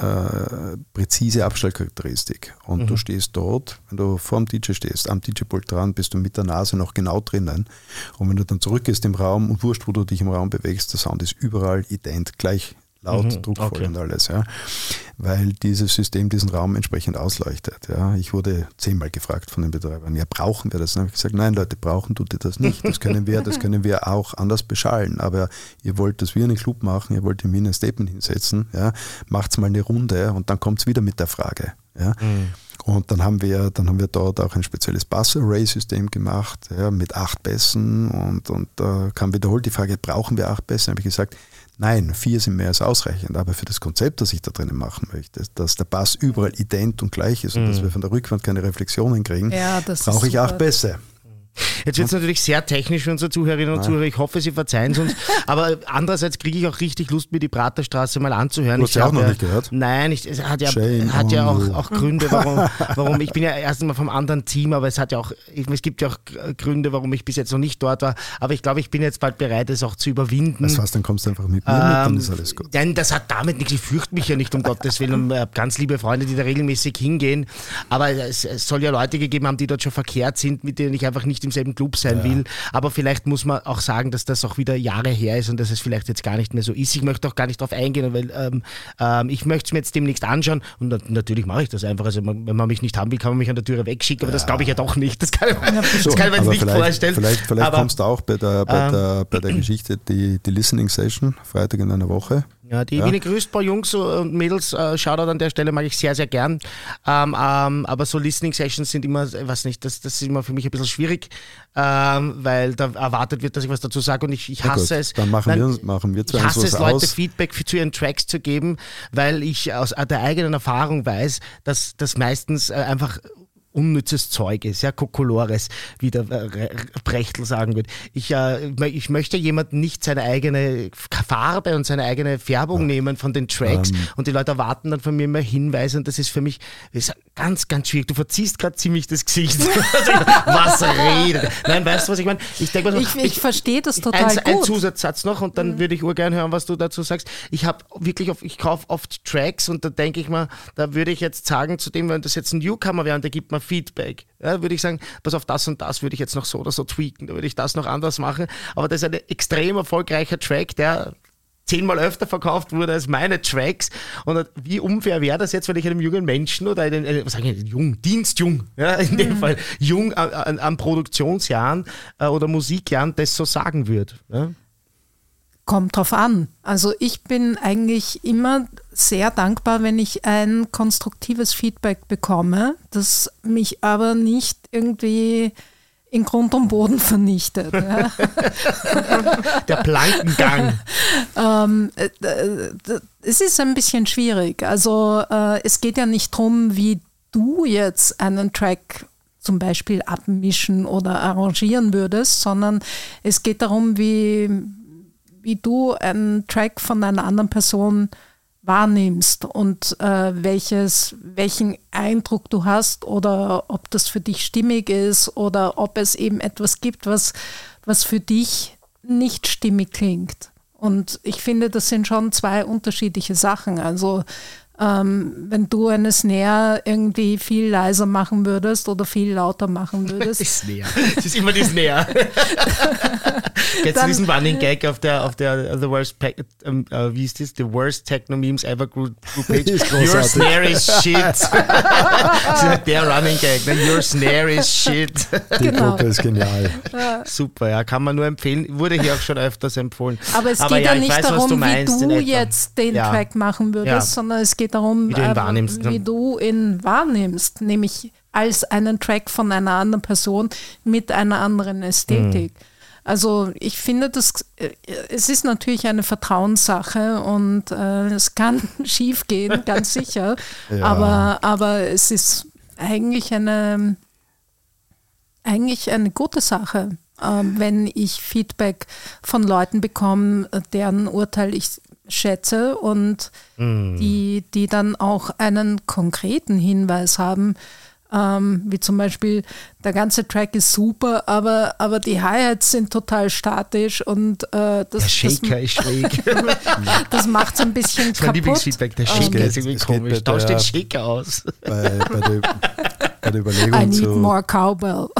äh, präzise Abstellcharakteristik. Und du stehst dort, wenn du vor dem DJ stehst, am DJ-Pult dran, bist du mit der Nase noch genau drinnen. Und wenn du dann zurückgehst im Raum und wurscht, wo du dich im Raum bewegst, der Sound ist überall ident, gleich laut, Mhm, druckvoll okay. und alles. Ja. Weil dieses System diesen Raum entsprechend ausleuchtet. Ja. Ich wurde zehnmal gefragt von den Betreibern, ja, brauchen wir das? Dann habe ich gesagt, nein Leute, brauchen tut ihr das nicht. Das können wir, das können wir auch anders beschallen. Aber ihr wollt, dass wir einen Club machen, ihr wollt in Wien ein Statement hinsetzen, ja, macht's mal eine Runde und dann kommt's wieder mit der Frage. Ja. Und dann haben wir, dann haben wir dort auch ein spezielles Bass-Array-System gemacht, ja, mit acht Bässen und, und da kam wiederholt die Frage, brauchen wir acht Bässe? Dann habe ich gesagt, nein, vier sind mehr als ausreichend, aber für das Konzept, das ich da drinnen machen möchte, dass der Bass überall ident und gleich ist und dass wir von der Rückwand keine Reflexionen kriegen, Ja, brauche ich acht Bässe. Jetzt wird es natürlich sehr technisch für unsere Zuhörerinnen und Zuhörer. Ich hoffe, Sie verzeihen es uns. *laughs* Aber andererseits kriege ich auch richtig Lust, mir die Praterstraße mal anzuhören. Du hast sie auch noch ja- nicht gehört? Nein, ich, es hat ja, Shame hat ja auch, auch Gründe, warum, *laughs* warum. Ich bin ja erst einmal vom anderen Team, aber es hat ja auch, es gibt ja auch Gründe, warum ich bis jetzt noch nicht dort war. Aber ich glaube, ich bin jetzt bald bereit, es auch zu überwinden. Das heißt, dann kommst du einfach mit mir mit, dann Ähm, ist alles gut. Nein, das hat damit nichts. Ich fürchte mich ja nicht, um Gottes Willen. Ich habe ganz liebe Freunde, die da regelmäßig hingehen. Aber es, es soll ja Leute gegeben haben, die dort schon verkehrt sind, mit denen ich einfach nicht im selben Club sein will. Aber vielleicht muss man auch sagen, dass das auch wieder Jahre her ist und dass es vielleicht jetzt gar nicht mehr so ist. Ich möchte auch gar nicht darauf eingehen, weil ähm, ähm, ich möchte es mir jetzt demnächst anschauen. Und na- natürlich mache ich das einfach. Also man, wenn man mich nicht haben will, kann man mich an der Türe wegschicken. Aber das glaube ich ja doch nicht. Das kann ich, mir- das kann ich mir jetzt aber nicht vielleicht, vorstellen. Vielleicht, vielleicht Aber- kommst du auch bei der, bei Ähm, der, bei der Geschichte, die, die Listening Session, Freitag in einer Woche. Ja, die Ja. Wiener Grüßbar Jungs und Mädels, äh, Shoutout an der Stelle, mag ich sehr, sehr gern. Ähm, ähm, aber so Listening Sessions sind immer, ich weiß nicht, das, das ist immer für mich ein bisschen schwierig, ähm, weil da erwartet wird, dass ich was dazu sage und ich, ich hasse gut, es. dann machen Nein, wir machen wir zwei Ich hasse es, Leute aus. Feedback für, zu ihren Tracks zu geben, weil ich aus der eigenen Erfahrung weiß, dass das meistens äh, einfach unnützes Zeug ist, ja, Kokolores, wie der äh, Re- Brechtl sagen würde. Ich, äh, ich möchte jemanden nicht seine eigene Farbe und seine eigene Färbung nehmen von den Tracks Ähm. und die Leute erwarten dann von mir immer Hinweise und das ist für mich ist ganz, ganz schwierig. Du verziehst gerade ziemlich das Gesicht. *laughs* was redet? Nein, weißt du, was ich meine? Ich denke mal so, Ich, ich verstehe das total ein, ein gut. Zusatzsatz noch und dann würde ich urgern hören, was du dazu sagst. Ich habe wirklich, auf, ich kaufe oft Tracks und da denke ich mal, da würde ich jetzt sagen, zu dem, wenn das jetzt ein Newcomer wäre und der gibt mir Feedback, ja, würde ich sagen, pass auf, das und das würde ich jetzt noch so oder so tweaken, da würde ich das noch anders machen. Aber das ist ein extrem erfolgreicher Track, der zehnmal öfter verkauft wurde als meine Tracks. Und wie unfair wäre das jetzt, wenn ich einem jungen Menschen oder einem, äh, was sage ich, jung, dienstjung, ja, in dem mhm. Fall, jung an, an Produktionsjahren äh, oder Musikjahren das so sagen würde. Ja? Kommt drauf an. Also ich bin eigentlich immer sehr dankbar, wenn ich ein konstruktives Feedback bekomme, das mich aber nicht irgendwie in Grund und Boden vernichtet. Ja. *laughs* Der Plankengang. ähm, äh, es ist ein bisschen schwierig. Also äh, es geht ja nicht darum, wie du jetzt einen Track zum Beispiel abmischen oder arrangieren würdest, sondern es geht darum, wie, wie du einen Track von einer anderen Person wahrnimmst und äh, welches, welchen Eindruck du hast oder ob das für dich stimmig ist oder ob es eben etwas gibt, was, was für dich nicht stimmig klingt. Und ich finde, das sind schon zwei unterschiedliche Sachen. Also ähm, wenn du eine Snare irgendwie viel leiser machen würdest oder viel lauter machen *laughs* würdest. Die Snare. Es ist immer die Snare. Jetzt zu diesem Running Gag auf der, auf der The Worst, um, uh, wie ist das? The Worst Techno Memes Ever Group, group Page. *laughs* Your Snare is shit. *laughs* der Running Gag. Ne? Your Snare is shit. Die genau. Gruppe ist genial. Super, ja, kann man nur empfehlen. Wurde hier auch schon öfters empfohlen. Aber es Aber geht ja, ja nicht weiß, darum, du meinst, wie du jetzt den ja. Track machen würdest, ja. sondern es geht geht darum, wie du ihn äh, wahrnimmst. Wie du ihn wahrnimmst, nämlich als einen Track von einer anderen Person mit einer anderen Ästhetik. Mhm. Also ich finde, das, äh, es ist natürlich eine Vertrauenssache und äh, es kann *laughs* schief gehen, ganz sicher. *laughs* Ja. Aber, aber es ist eigentlich eine, eigentlich eine gute Sache, äh, wenn ich Feedback von Leuten bekomme, deren Urteil ich schätze und mm. die, die dann auch einen konkreten Hinweis haben, ähm, wie zum Beispiel, der ganze Track ist super, aber, aber die Hi-Hats sind total statisch und äh, das, Der Shaker das, ist schräg. *laughs* das macht es ein bisschen das kaputt. Lieblingsfeedback, der Shaker ähm, ist irgendwie komisch. Tausch den Shaker aus. Bei, bei, der, bei der Überlegung I need zu, more cowbell. *laughs*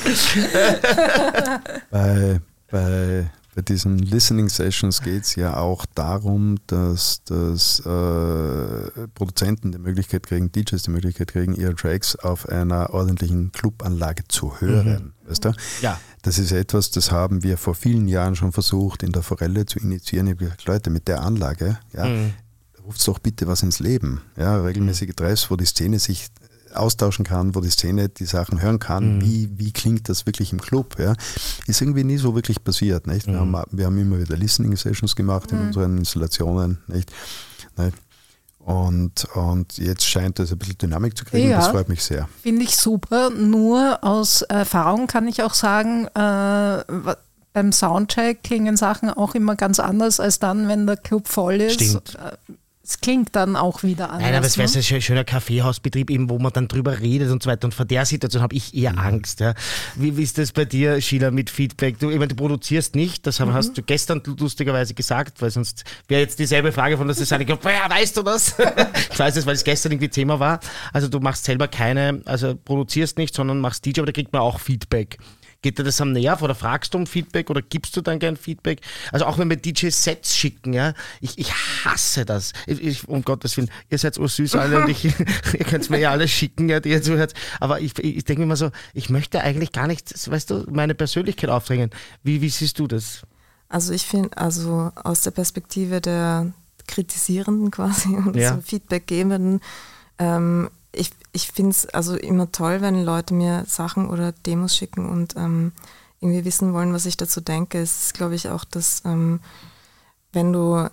*laughs* bei, bei bei diesen Listening Sessions geht es ja auch darum, dass, dass äh, Produzenten die Möglichkeit kriegen, DJs die Möglichkeit kriegen, ihre Tracks auf einer ordentlichen Clubanlage zu hören. Mhm. Weißt du? Ja. Das ist etwas, das haben wir vor vielen Jahren schon versucht, in der Forelle zu initiieren. Ich habe gesagt, Leute, mit der Anlage, ja, mhm. ruft doch bitte was ins Leben. Ja, regelmäßige Treffs, wo die Szene sich austauschen kann, wo die Szene die Sachen hören kann, mhm. wie, wie klingt das wirklich im Club. Ja? Ist irgendwie nie so wirklich passiert. Nicht? Wir, mhm. haben, wir haben immer wieder Listening Sessions gemacht in mhm. unseren Installationen. Nicht? nicht? Und, und jetzt scheint es ein bisschen Dynamik zu kriegen. Ja, das freut mich sehr. Finde ich super. Nur aus Erfahrung kann ich auch sagen, äh, beim Soundcheck klingen Sachen auch immer ganz anders als dann, wenn der Club voll ist. Stimmt. Es klingt dann auch wieder anders. Nein, aber es wäre ne? so ein schöner Kaffeehausbetrieb, eben, wo man dann drüber redet und so weiter. Und vor der Situation habe ich eher mhm. Angst. Ja. Wie, wie, ist das bei dir, Sheila, mit Feedback? Du, ich meine, du produzierst nicht, das mhm. hast du gestern lustigerweise gesagt, weil sonst wäre jetzt dieselbe Frage von der Susanne gekommen, ja, weißt du das? *laughs* ich weiß es, weil es gestern irgendwie Thema war. Also du machst selber keine, also produzierst nicht, sondern machst DJ, aber da kriegt man auch Feedback. Geht dir das am Nerv oder fragst du um Feedback oder gibst du dann gern Feedback? Also auch wenn wir DJ-Sets schicken, ja, ich, ich hasse das. Ich, ich, um Gottes Willen, ihr seid so süß alle und ich, *laughs* *laughs* ihr könnt mir ja alles schicken, ja, die ihr zuhört. Aber ich, ich denke mir immer so, ich möchte eigentlich gar nicht, weißt du, meine Persönlichkeit aufdrängen. Wie, wie siehst du das? Also ich finde, also aus der Perspektive der Kritisierenden quasi *laughs* und ja. so Feedbackgebenden, ähm, ich, finde es also immer toll, wenn Leute mir Sachen oder Demos schicken und ähm, irgendwie wissen wollen, was ich dazu denke. Es ist, glaube ich, auch, dass ähm, wenn du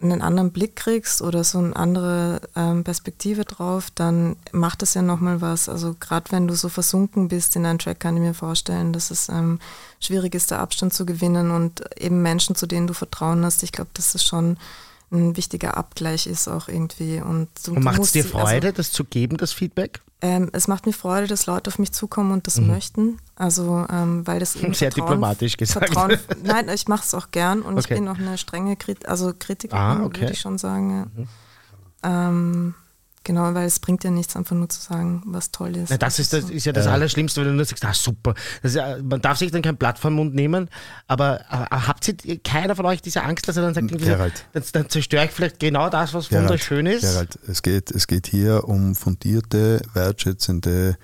einen anderen Blick kriegst oder so eine andere ähm, Perspektive drauf, dann macht das ja nochmal was. Also gerade wenn du so versunken bist in einen Track, kann ich mir vorstellen, dass es ähm, schwierig ist, da Abstand zu gewinnen und eben Menschen, zu denen du Vertrauen hast. Ich glaube, das ist schon ein wichtiger Abgleich ist auch irgendwie. Und, und macht es dir Freude, also, das zu geben, das Feedback? Ähm, es macht mir Freude, dass Leute auf mich zukommen und das mhm. möchten. Also, ähm, weil das *laughs* eben Sehr Vertrauen, diplomatisch gesagt. Vertrauen, *laughs* nein, ich mache es auch gern und okay. ich bin auch eine strenge Krit also Kritikerin, ah, okay. würde ich schon sagen. Ja. Mhm. Ähm, genau, weil es bringt ja nichts, einfach nur zu sagen, was toll ist. Na, das ist, das ist ja das Allerschlimmste, wenn du nur sagst, ah super. Das ist, ja- man darf sich dann kein Blatt vom Mund nehmen, aber äh, habt ihr keiner von euch diese Angst, dass er dann sagt, so, Gerald. dann, dann zerstöre ich vielleicht genau das, was Gerald, wunderschön ist? Gerald, es geht, es geht hier um fundierte, wertschätzende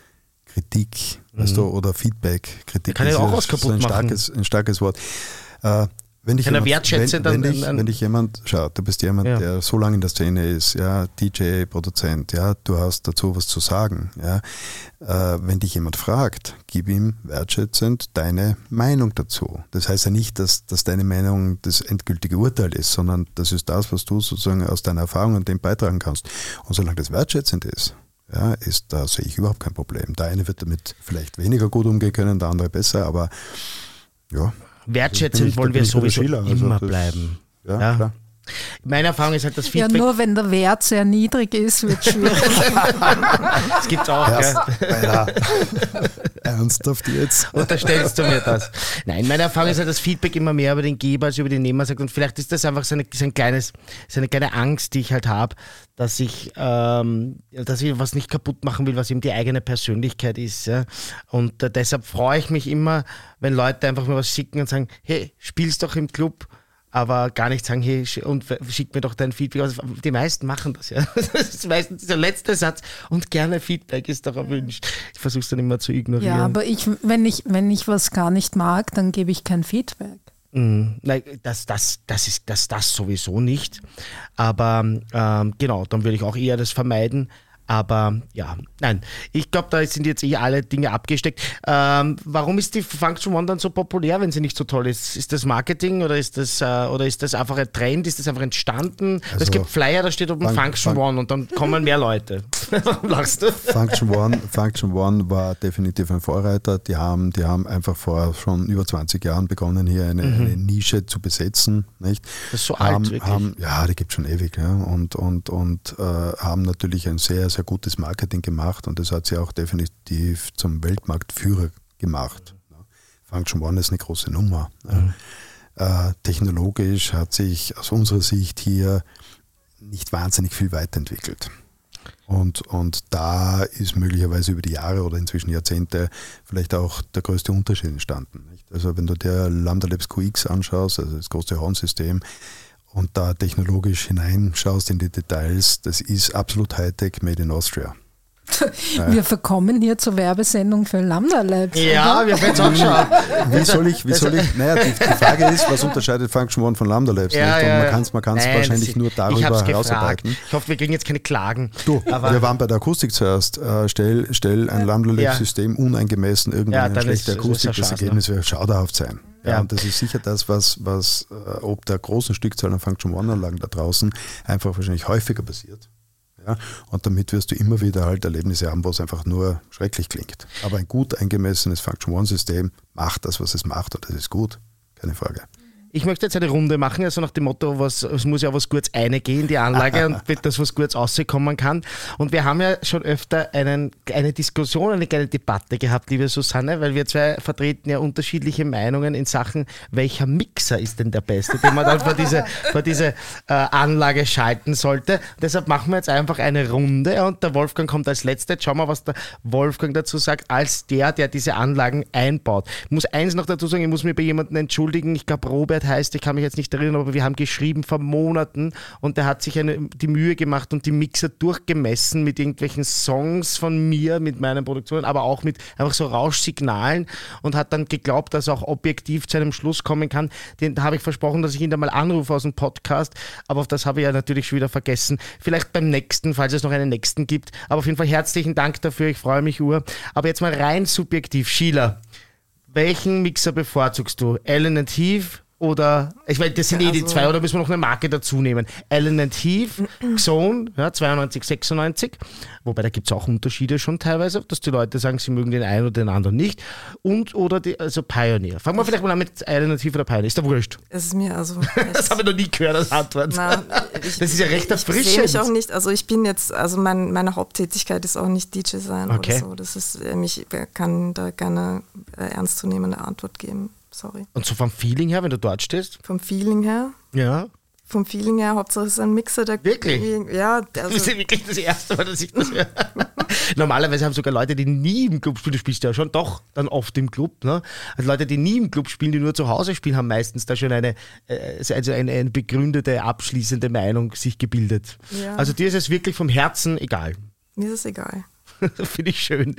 Kritik, weißt du, oder Feedback. Kritik Mhm. kann ja ist auch was so kaputt ein machen. starkes, ein starkes Wort. Äh, wenn dich jemand, wertschätzen, wenn, wenn, dich, wenn dich jemand, schau, du bist jemand, Ja. der so lange in der Szene ist, ja, DJ, Produzent, ja, du hast dazu was zu sagen, ja. Äh, wenn dich jemand fragt, gib ihm wertschätzend deine Meinung dazu. Das heißt ja nicht, dass, dass deine Meinung das endgültige Urteil ist, sondern das ist das, was du sozusagen aus deiner Erfahrung und dem beitragen kannst. Und solange das wertschätzend ist, ja, ist, da sehe ich überhaupt kein Problem. Der eine wird damit vielleicht weniger gut umgehen können, der andere besser, aber ja. Wertschätzend ich- wollen wir sowieso Sheila, also immer das- bleiben. Ja, Ja. klar. Meine Erfahrung ist halt das Ja, Feedback, nur wenn der Wert sehr niedrig ist, wird schwierig. *laughs* das gibt es auch. Erst, Gell? Alter. *laughs* Ernsthaft jetzt? *laughs* Unterstellst du mir das? Nein, meine Erfahrung ist halt, dass Feedback immer mehr über den Geber als über den Nehmer sagt. Und vielleicht ist das einfach so, eine, so ein kleines, so eine kleine Angst, die ich halt habe, dass ich, ähm, dass ich was nicht kaputt machen will, was eben die eigene Persönlichkeit ist. Ja? Und äh, deshalb freue ich mich immer, wenn Leute einfach mal was schicken und sagen, hey, spielst doch im Club. Aber gar nicht sagen, hey, und schick mir doch dein Feedback. Also die meisten machen das ja. *laughs* Das ist meistens dieser letzte Satz. Und gerne Feedback ist doch erwünscht. Ich versuche es dann immer zu ignorieren. Ja, aber ich, wenn, ich, wenn ich was gar nicht mag, dann gebe ich kein Feedback. Mhm. Nein, das, das, das ist das, das sowieso nicht. Aber ähm, genau, dann würde ich auch eher das vermeiden. Aber ja, nein, ich glaube, da sind jetzt eh alle Dinge abgesteckt. Ähm, warum ist die Function One dann so populär, wenn sie nicht so toll ist? Ist das Marketing oder ist das, äh, oder ist das einfach ein Trend? Ist das einfach entstanden? es gibt Flyer, da steht oben Fun- Function Fun- One und dann kommen mehr Leute. *laughs* Warum lachst du? Function One, Function One war definitiv ein Vorreiter. Die haben, die haben einfach vor schon über 20 Jahren begonnen, hier eine, eine Nische zu besetzen. Nicht? Mhm. Das ist so alt, haben, wirklich. haben, Ja, die gibt schon ewig. Ja, und und, und äh, haben natürlich ein sehr, sehr gutes Marketing gemacht und das hat sie auch definitiv zum Weltmarktführer gemacht. Function One ist eine große Nummer. Mhm. Äh, technologisch hat sich aus unserer Sicht hier nicht wahnsinnig viel weiterentwickelt. Und, und da ist möglicherweise über die Jahre oder inzwischen Jahrzehnte vielleicht auch der größte Unterschied entstanden. Nicht? Also wenn du dir Lambda Labs QX anschaust, also das große Hornsystem, und da technologisch hineinschaust in die Details, das ist absolut Hightech made in Austria. *laughs* Wir verkommen hier zur Werbesendung für Lambda Labs. Ja, oder? wir werden es auch schauen. *laughs* Wie soll ich, wie soll ich, naja, die, die Frage ist, was unterscheidet Function One von Lambda Labs? Ja, ja, man kann es man kann's Nein, wahrscheinlich das- nur darüber herausarbeiten. Ich hoffe, wir kriegen jetzt keine Klagen. Du, Aber- wir waren bei der Akustik zuerst. Äh, stell, stell ein Lambda Labs Ja. System uneingemessen Ja, irgendwann eine dann schlechte ist- ist Akustik, ein das Ergebnis wird schauderhaft sein. Ja, Ja. Und das ist sicher das, was, was äh, ob der großen Stückzahl an Function One-Anlagen da draußen einfach wahrscheinlich häufiger passiert. Ja, und damit wirst du immer wieder halt Erlebnisse haben, wo es einfach nur schrecklich klingt. Aber ein gut eingemessenes Function One-System macht das, was es macht und das ist gut. Keine Frage. Ich möchte jetzt eine Runde machen, also nach dem Motto, was, es muss ja was Gutes reingehen in die Anlage und *laughs* wird das was Gutes rauskommen kann. Und wir haben ja schon öfter einen, eine Diskussion, eine kleine Debatte gehabt, liebe Susanne, weil wir zwei vertreten ja unterschiedliche Meinungen in Sachen, welcher Mixer ist denn der beste, den man dann vor diese, vor diese äh, Anlage schalten sollte. Deshalb machen wir jetzt einfach eine Runde und der Wolfgang kommt als letzter. Jetzt schauen wir, was der Wolfgang dazu sagt, als der, der diese Anlagen einbaut. Ich muss eins noch dazu sagen, ich muss mich bei jemandem entschuldigen. Ich glaube, Robert heißt, ich kann mich jetzt nicht erinnern, aber wir haben geschrieben vor Monaten und der hat sich eine, die Mühe gemacht und die Mixer durchgemessen mit irgendwelchen Songs von mir, mit meinen Produktionen, aber auch mit einfach so Rauschsignalen und hat dann geglaubt, dass er auch objektiv zu einem Schluss kommen kann. Den habe ich versprochen, dass ich ihn da mal anrufe aus dem Podcast, aber auf das habe ich ja natürlich schon wieder vergessen. Vielleicht beim nächsten, falls es noch einen nächsten gibt. Aber auf jeden Fall herzlichen Dank dafür, ich freue mich ur. Aber jetzt mal rein subjektiv, Sheila. Welchen Mixer bevorzugst du? Allen Heath oder, ich meine, das sind eh die also- zwei, oder müssen wir noch eine Marke dazu nehmen? Allen Heath, Xone, ja, 92, 96, wobei da gibt es auch Unterschiede schon teilweise, dass die Leute sagen, sie mögen den einen oder den anderen nicht. Und oder die, also Pioneer. Fangen wir vielleicht mal an mit Allen Heath oder Pioneer. Ist da wurscht. Es ist mir also. *laughs* Das habe ich noch nie gehört als Antwort. Na, *laughs* ich, Das ist ja recht Ich sehe erfrischend. mich auch nicht, also ich bin jetzt, also mein, meine Haupttätigkeit ist auch nicht DJ sein Okay. oder so. Das ist, äh, mich kann da keine äh, ernstzunehmende Antwort geben. Sorry. Und so vom Feeling her, wenn du dort stehst? Vom Feeling her, Ja. vom Feeling her, Hauptsache es ist ein Mixer, der Wirklich? Ja, Das also, ist ja wirklich das erste Mal, dass ich das höre. *laughs* Normalerweise haben sogar Leute, die nie im Club spielen, du spielst ja schon doch dann oft im Club, ne? Also Leute, die nie im Club spielen, die nur zu Hause spielen, haben meistens da schon eine, äh, also eine, eine begründete, abschließende Meinung sich gebildet. Ja. Also dir ist es wirklich vom Herzen egal. mir ist es egal. *laughs* Finde ich schön.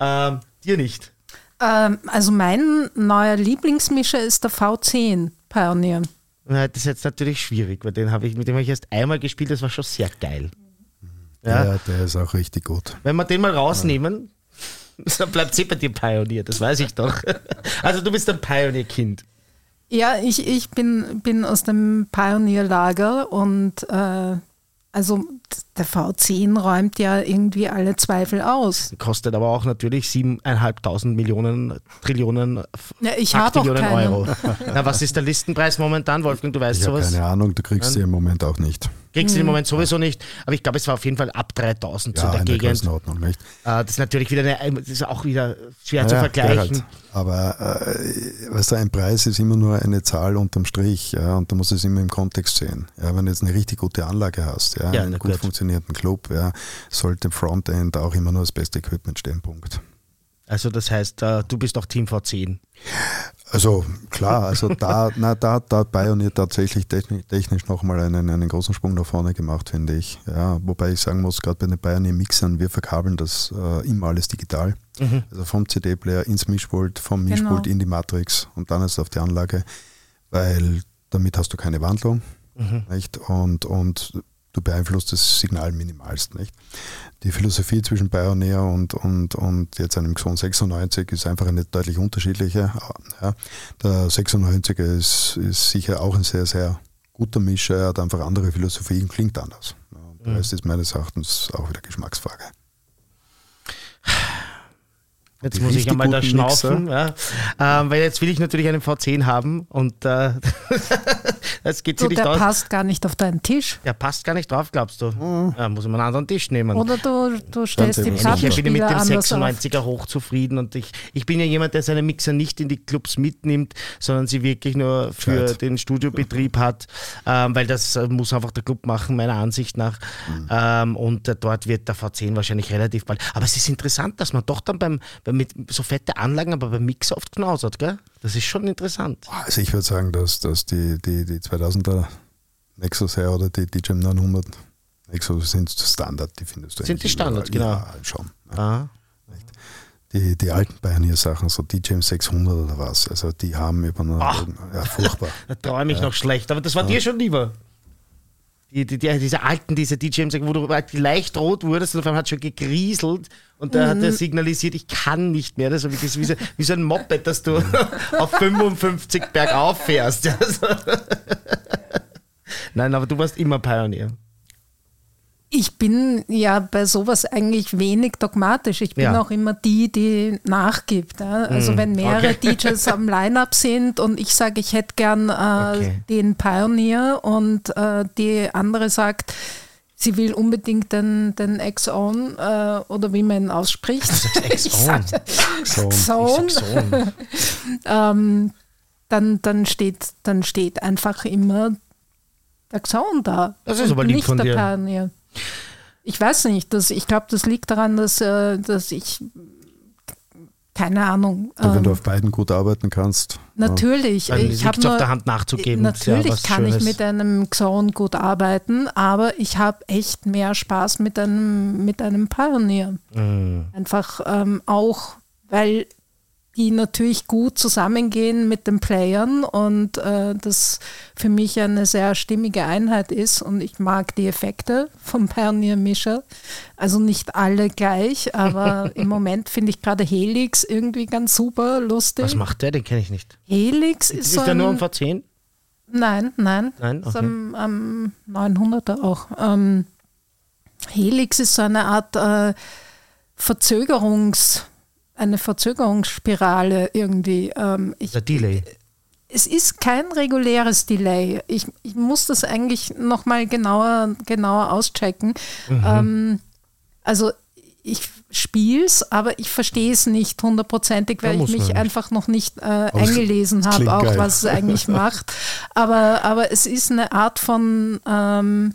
Ähm, dir nicht. Ähm, also mein neuer Lieblingsmischer ist der V10 Pioneer. Na, Das ist jetzt natürlich schwierig, weil den habe ich, mit dem habe ich erst einmal gespielt, das war schon sehr geil. Ja, Ja. der ist auch richtig gut. Wenn wir den mal rausnehmen, dann bleibt sie bei dir Pionier, das weiß ich doch. Also du bist ein Pioneer-Kind. Ja, ich, ich bin, bin aus dem Pioneer-Lager und äh, also der V10 räumt ja irgendwie alle Zweifel aus. Kostet aber auch natürlich 7.500 Millionen, Trillionen, Ja, ich habe auch. Euro. *laughs* Na, was ist der Listenpreis momentan, Wolfgang? Du weißt Ich habe sowas? keine Ahnung, du kriegst sie im Moment auch nicht. Kriegst Hm. du im Moment sowieso nicht, aber ich glaube, es war auf jeden Fall ab 3000 so Ja, in in der der Gegend. Größenordnung, nicht? Äh, das ist natürlich wieder eine, das ist auch wieder schwer zu Ja, vergleichen. Gerhard, Aber äh, weißt du, ein Preis ist immer nur eine Zahl unterm Strich ja, und du musst es immer im Kontext sehen. Ja, wenn du jetzt eine richtig gute Anlage hast, ja, Ja, einen gut gut. funktionierenden Club, ja, sollte Frontend auch immer nur das beste Equipment stehen. Punkt. Also das heißt, äh, du bist auch Team V10. Also klar, also da, *laughs* na, da, da hat Pioneer tatsächlich technisch, technisch nochmal einen, einen großen Sprung nach vorne gemacht, finde ich. Ja, wobei ich sagen muss, gerade bei den Pioneer Mixern, wir verkabeln das äh, immer alles digital. Also vom CD-Player ins Mischpult, vom Mischpult Genau. in die Matrix und dann ist auf die Anlage, weil damit hast du keine Wandlung nicht? Und, und du beeinflusst das Signal minimalst. Nicht? Die Philosophie zwischen Pioneer und, und, und jetzt einem Xon 96 ist einfach eine deutlich unterschiedliche. Ja. Der 96er ist, ist sicher auch ein sehr, sehr guter Mischer, er hat einfach andere Philosophie und klingt anders. Ja, der Rest ist meines Erachtens auch wieder Geschmacksfrage. Jetzt muss ich einmal da schnaufen, ja. ähm, weil jetzt will ich natürlich einen V10 haben und äh, *laughs* das geht So, sich nicht der aus. passt gar nicht auf deinen Tisch. Der passt gar nicht drauf, glaubst du? Ja, muss man einen anderen Tisch nehmen. Oder du, du stellst die eben. Ich bin mit Plattenspieler dem anders auf. 96er hochzufrieden und ich, ich bin ja jemand, der seine Mixer nicht in die Clubs mitnimmt, sondern sie wirklich nur für Gescheit. den Studiobetrieb hat, ähm, weil das äh, muss einfach der Club machen, meiner Ansicht nach. Ähm, und äh, dort wird der V10 wahrscheinlich relativ bald. Aber es ist interessant, dass man doch dann beim, beim mit so fette Anlagen, aber beim Mixer oft knausert, gell? Das ist schon interessant. Also ich würde sagen, dass, dass die, die, die 2000er Nexus her oder die DJM 900 Nexus sind Standard, die findest du Sind die Standard, überall. genau. Ja, schon. Ja. Ah. Die, die alten Pioneer-Sachen, so DJM 600 oder was, also die haben über eine, Ach. ja, furchtbar. *laughs* Da träume ich noch schlecht, aber das war dir schon lieber. Die, die, die, diese alten, diese DJs, wo du leicht rot wurdest und auf einmal hat schon gegrieselt und da hat er signalisiert, ich kann nicht mehr. Das ist wie, so- wie so ein Moped, dass du *laughs* auf 55 bergauf fährst. *laughs* Nein, aber du warst immer Pionier. Ich bin ja bei sowas eigentlich wenig dogmatisch. Ich bin Ja. auch immer die, die nachgibt. Ja? Also wenn mehrere DJs *laughs* am Line-Up sind und ich sage, ich hätte gern äh, Okay. den Pioneer und äh, die andere sagt, sie will unbedingt den, den X-On äh, oder wie man ihn ausspricht. *laughs* Ich X-On. sag- So, Xon. Ich sag so. *laughs* ähm, dann, dann, steht, dann steht einfach immer der Xon da. Das ist und aber lieb nicht von der dir. Pioneer. Ich weiß nicht, das, ich glaube, das liegt daran, dass, äh, dass ich, keine Ahnung, wenn ähm, du auf beiden gut arbeiten kannst. natürlich, Dann ich habe auf nur, der Hand nachzugeben. natürlich ja kann Schönes. ich mit einem Xon gut arbeiten, aber ich habe echt mehr Spaß mit einem, mit einem Pioneer. Mm. Einfach ähm, auch, weil die natürlich gut zusammengehen mit den Playern und äh, das für mich eine sehr stimmige Einheit ist und ich mag die Effekte vom Pioneer Mischer. Also nicht alle gleich, aber *laughs* im Moment finde ich gerade Helix irgendwie ganz super lustig. Was macht der? Den kenne ich nicht. Helix Ist, ist, so der nur am ein, V10? Nein, nein. Nein? Ist Okay. am, am 900er auch. Ähm, Helix ist so eine Art äh, Verzögerungs, eine Verzögerungsspirale irgendwie. Ähm, ich, Der Delay. es ist kein reguläres Delay. Ich, ich muss das eigentlich nochmal genauer, genauer auschecken. Ähm, also ich spiele es, aber ich verstehe es nicht hundertprozentig, weil ich mich einfach noch nicht äh, eingelesen habe, auch geil. was es eigentlich *laughs* macht. Aber, aber es ist eine Art von ähm,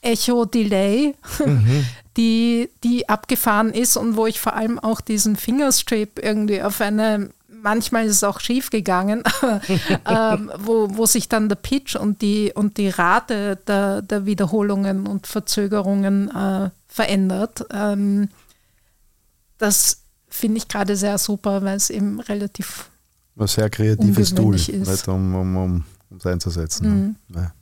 Echo-Delay, mhm. Die, die abgefahren ist und wo ich vor allem auch diesen Fingerstrip irgendwie auf eine manchmal ist es auch schief gegangen, *laughs* ähm, wo, wo sich dann der Pitch und die, und die Rate der, der Wiederholungen und Verzögerungen äh, verändert. Ähm, das finde ich gerade sehr super, weil es eben relativ ein sehr kreatives Tool, ist. um, um, um, um es einzusetzen. Mhm. Ja.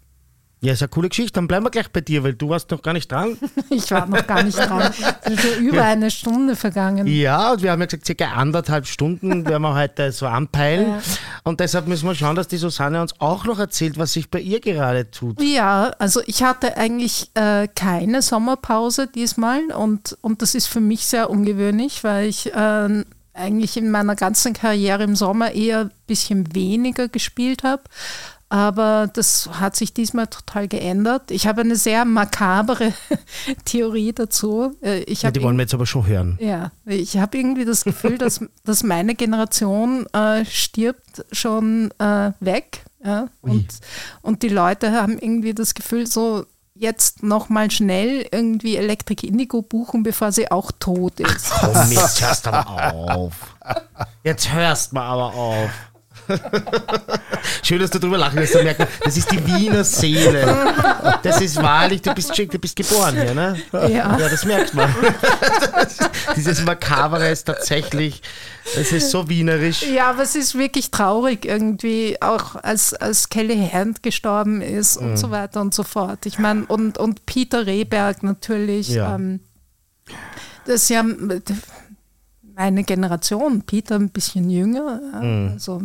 Ja, ist eine coole Geschichte. Dann bleiben wir gleich bei dir, weil du warst noch gar nicht dran. *laughs* ich war noch gar nicht dran. *laughs* Es ist schon über ja. eine Stunde vergangen. Ja, und wir haben ja gesagt, circa anderthalb Stunden werden wir heute so anpeilen. Ja. Und deshalb müssen wir schauen, dass die Susanne uns auch noch erzählt, was sich bei ihr gerade tut. Ja, also ich hatte eigentlich äh, keine Sommerpause diesmal und, und das ist für mich sehr ungewöhnlich, weil ich äh, eigentlich in meiner ganzen Karriere im Sommer eher ein bisschen weniger gespielt habe. Aber das hat sich diesmal total geändert. Ich habe eine sehr makabere *laughs* Theorie dazu. Äh, ich ja, die wollen wir jetzt aber schon hören. Ja, ich habe irgendwie das Gefühl, dass, *laughs* dass meine Generation äh, stirbt schon äh, weg. Ja? Und, und die Leute haben irgendwie das Gefühl, so jetzt nochmal schnell irgendwie Electric Indigo buchen, bevor sie auch tot ist. Ach, komm, jetzt *laughs* hörst du aber auf. Jetzt hörst du mal aber auf. *laughs* Schön, dass du drüber lachen lässt. Das ist die Wiener Seele. Das ist wahrlich, du bist, du bist geboren hier, ne? Ja. Ja, das merkt man. *laughs* Dieses Makabere ist tatsächlich, es ist so wienerisch. Ja, aber es ist wirklich traurig irgendwie, auch als, als Kelly Hand gestorben ist und mhm. so weiter und so fort. Ich meine, und, und Peter Rehberg natürlich. Ja. Ähm, das ja eine Generation, Peter ein bisschen jünger. Mhm. Also,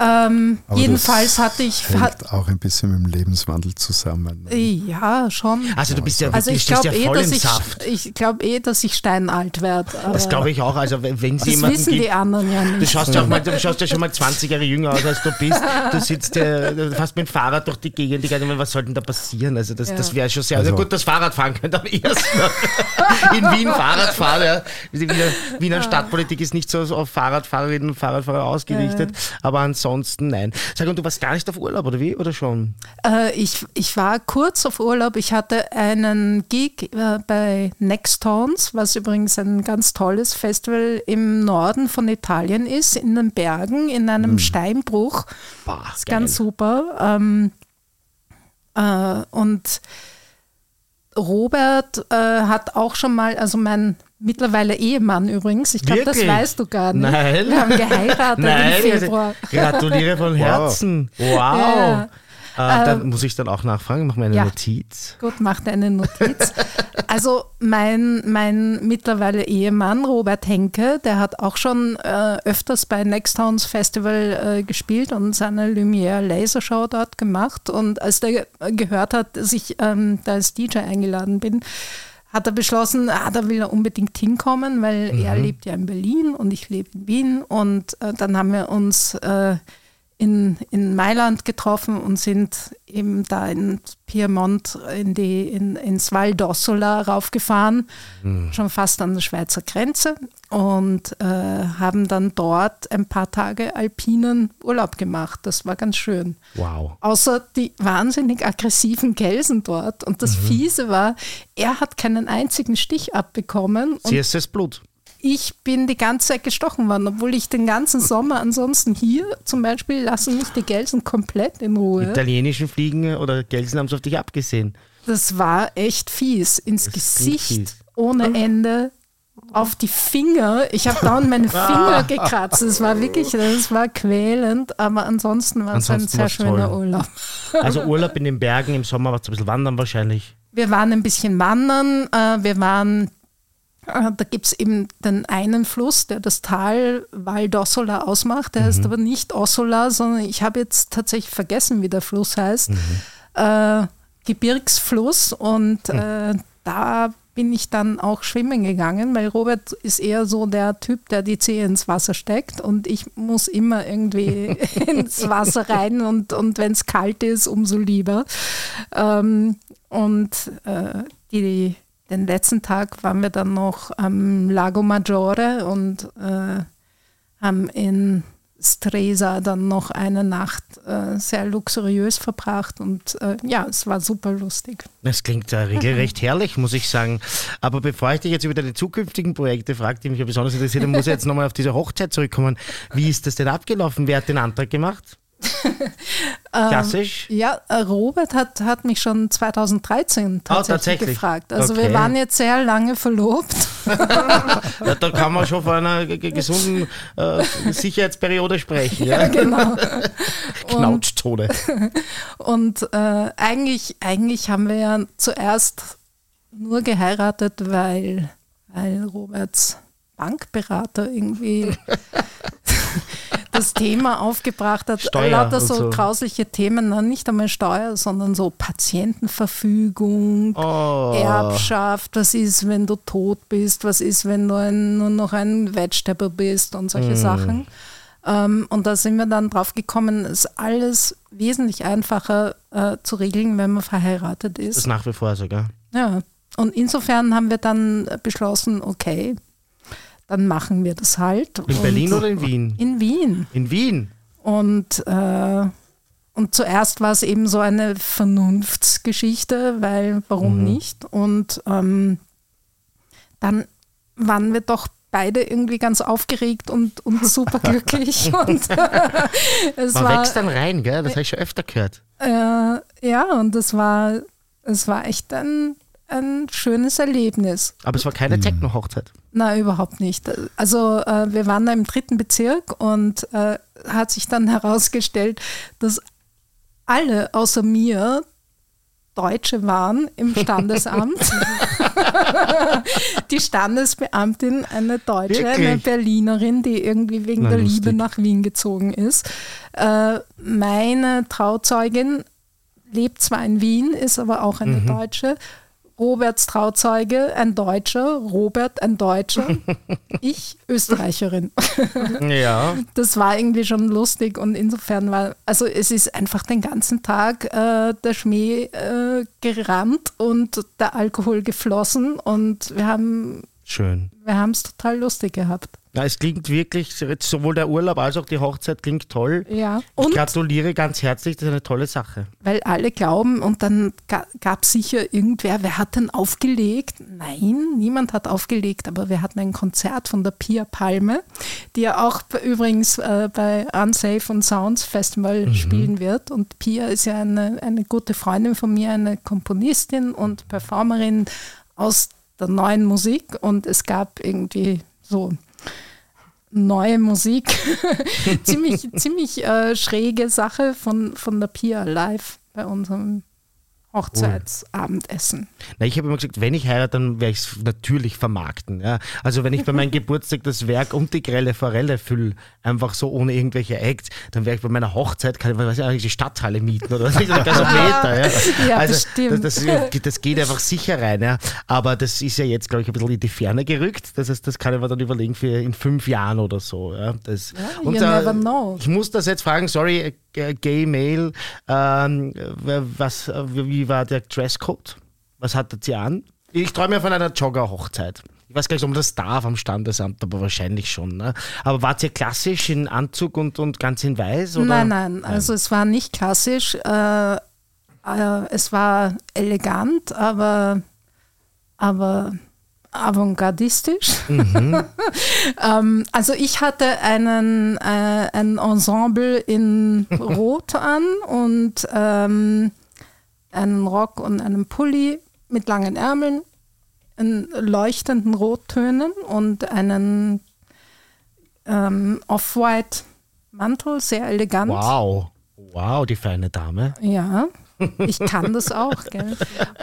ähm, jedenfalls hatte ich. Hängt auch ein bisschen mit dem Lebenswandel zusammen. Ne? Ja, schon. Also du bist ja also ich glaube ja eh, dass ich, ich glaube eh, dass ich steinalt werde. Das glaube ich auch. Also wenn sie das wissen gibt, die anderen ja nicht. Du schaust ja, auch mal, du schaust ja schon mal 20 Jahre jünger aus, als du bist. Du sitzt ja fast mit dem Fahrrad durch die Gegend. Die ganze was soll denn da passieren? Also das, ja. das wäre schon sehr. Also, also gut, das Fahrradfahren könnte am ersten *laughs* in Wien Fahrrad fahren. Ja. Wiener, Wiener Stadtpolitik ist nicht so auf Fahrradfahrerinnen und Fahrradfahrer ausgerichtet. Aber ansonsten ansonsten nein. Sag, und du warst gar nicht auf Urlaub, oder wie? Oder schon? Äh, ich, ich war kurz auf Urlaub. Ich hatte einen Gig äh, bei Nextons, was übrigens ein ganz tolles Festival im Norden von Italien ist, in den Bergen, in einem hm. Steinbruch. Boah, ist ganz super. Ähm, äh, und Robert äh, hat auch schon mal, also mein mittlerweile Ehemann übrigens, ich glaube, das weißt du gar nicht. Nein. Wir haben geheiratet Nein. im Februar. Gratuliere von *laughs* Herzen. Wow. wow. Ja. Äh, dann ähm, muss ich dann auch nachfragen, mach mir eine ja. Notiz. Gut, mach dir eine Notiz. also mein, mein mittlerweile Ehemann Robert Henke, der hat auch schon äh, öfters bei Nextowns Festival äh, gespielt und seine Lumière Laser Show dort gemacht. Und als der gehört hat, dass ich ähm, da als DJ eingeladen bin, hat er beschlossen, ah, da will er unbedingt hinkommen, weil mhm. er lebt ja in Berlin und ich lebe in Wien. Und äh, dann haben wir uns äh, in, in Mailand getroffen und sind eben da in Piemont in die, in, ins Val d'Ossola raufgefahren, mhm. schon fast an der Schweizer Grenze und äh, haben dann dort ein paar Tage alpinen Urlaub gemacht. Das war ganz schön. Wow. Außer die wahnsinnig aggressiven Gelsen dort. Und das mhm. Fiese war, er hat keinen einzigen Stich abbekommen. CSS-Blut ich bin die ganze Zeit gestochen worden, obwohl ich den ganzen Sommer ansonsten hier zum Beispiel lassen mich die Gelsen komplett in Ruhe. Italienischen Fliegen oder Gelsen haben es auf dich abgesehen. Das war echt fies. Ins das Gesicht fies. ohne Ende. Auf die Finger. Ich habe dauernd meine *laughs* Finger gekratzt. Das war wirklich, das war quälend, aber ansonsten war es ein sehr schöner toll. Urlaub. Also *laughs* Urlaub in den Bergen im Sommer war es ein bisschen wandern wahrscheinlich. Wir waren ein bisschen wandern. Äh, wir waren da gibt es eben den einen Fluss, der das Tal Val d'Ossola ausmacht. Der mhm. heißt aber nicht Ossola, sondern ich habe jetzt tatsächlich vergessen, wie der Fluss heißt. Mhm. Äh, Gebirgsfluss und mhm. äh, da bin ich dann auch schwimmen gegangen, weil Robert ist eher so der Typ, der die Zehe ins Wasser steckt und ich muss immer irgendwie *laughs* ins Wasser rein und, und wenn es kalt ist, umso lieber. Ähm, und äh, die den letzten Tag waren wir dann noch am Lago Maggiore und äh, haben in Stresa dann noch eine Nacht äh, sehr luxuriös verbracht und äh, ja, es war super lustig. Das klingt ja regelrecht *laughs* herrlich, muss ich sagen. Aber bevor ich dich jetzt über deine zukünftigen Projekte frage, die mich ja besonders interessieren, muss ich jetzt nochmal auf diese Hochzeit zurückkommen. Wie ist das denn abgelaufen? Wer hat den Antrag gemacht? *laughs* Klassisch? Ähm, ja, äh, Robert hat, hat mich schon 2013 tatsächlich, oh, tatsächlich? gefragt. Also okay. wir waren jetzt sehr lange verlobt. *laughs* ja, da kann man schon von einer gesunden äh, Sicherheitsperiode sprechen. Ja, ja genau. *laughs* Knautschtode. Und, und äh, eigentlich, eigentlich haben wir ja zuerst nur geheiratet, weil, weil Roberts Bankberater irgendwie das Thema aufgebracht hat. Steuer Lauter so, so, grausliche Themen, nicht einmal Steuer, sondern so Patientenverfügung, oh. Erbschaft, was ist, wenn du tot bist, was ist, wenn du ein, nur noch ein Vegetable bist und solche mm. Sachen. Ähm, und da sind wir dann drauf gekommen, es ist alles wesentlich einfacher äh, zu regeln, wenn man verheiratet ist. Das ist nach wie vor so, gell? Ja. Und insofern haben wir dann beschlossen, okay, dann machen wir das halt. In und Berlin oder in Wien? In Wien. In Wien. Und, äh, und zuerst war es eben so eine Vernunftsgeschichte, weil warum mhm. nicht? Und ähm, dann waren wir doch beide irgendwie ganz aufgeregt und, und super glücklich. *laughs* und, es Man war, wächst dann rein, gell? das habe ich schon öfter gehört. Äh, ja, und es war, es war echt ein, ein schönes Erlebnis. Aber es war keine mhm. Techno-Hochzeit. Nein, überhaupt nicht. Also äh, wir waren da im dritten Bezirk und äh, hat sich dann *laughs* herausgestellt, dass alle außer mir Deutsche waren im *laughs* Standesamt. die Standesbeamtin, eine Deutsche, Wirklich? eine Berlinerin, die irgendwie wegen Na, der lustig. Liebe nach Wien gezogen ist. Äh, meine Trauzeugin lebt zwar in Wien, ist aber auch eine mhm. Deutsche. Roberts Trauzeuge, ein Deutscher, Robert, ein Deutscher, *laughs* ich Österreicherin. ja. Das war irgendwie schon lustig und insofern war, also es ist einfach den ganzen Tag äh, der Schmäh äh, gerannt und der Alkohol geflossen und wir haben Schön. Wir haben es total lustig gehabt. Na, es klingt wirklich, sowohl der Urlaub als auch die Hochzeit klingt toll. Ja. Und ich gratuliere ganz herzlich, das ist eine tolle Sache. Weil alle glauben, und dann gab es sicher irgendwer, wer hat denn aufgelegt? Nein, niemand hat aufgelegt, aber wir hatten ein Konzert von der Pia Palme, die ja auch übrigens äh, bei Unsafe und Sounds Festival mhm. spielen wird. Und Pia ist ja eine, eine gute Freundin von mir, eine Komponistin und Performerin aus der neuen Musik und es gab irgendwie so neue Musik. *laughs* ziemlich ziemlich äh, schräge Sache von, von der Pia live bei unserem Hochzeitsabendessen. Na, ich habe immer gesagt, wenn ich heirate, dann werde ich es natürlich vermarkten. Ja? Also wenn ich bei meinem *laughs* Geburtstag das Werk und die grelle Forelle fülle, einfach so ohne irgendwelche Acts, dann werde ich bei meiner Hochzeit, kann ich, weiß ich, die Stadthalle mieten oder nicht, oder Gasometer. *laughs* Ja? ja, also das, das, das, geht einfach sicher rein. Ja? Aber das ist ja jetzt, glaube ich, ein bisschen in die Ferne gerückt. Das heißt, das kann ich mir dann überlegen für in fünf Jahren oder so. Ja? Das, und, äh, ich muss das jetzt fragen, sorry, Gay Male, ähm, was, wie war der Dresscode? Was hattet ihr an? Ich träume ja von einer Jogger-Hochzeit. Ich weiß gar nicht, ob man das darf am Standesamt, aber wahrscheinlich schon. Ne? Aber wart ihr klassisch in Anzug und, und ganz in weiß? Oder? Nein, nein, also es war nicht klassisch. Äh, äh, es war elegant, aber, aber avantgardistisch. Mhm. *laughs* ähm, also ich hatte einen, äh, ein Ensemble in *laughs* Rot an und ähm, einen Rock und einen Pulli mit langen Ärmeln, in leuchtenden Rottönen und einen ähm, Off-White Mantel, sehr elegant. Wow, wow, die feine Dame. Ja. Ich kann das auch. Gell?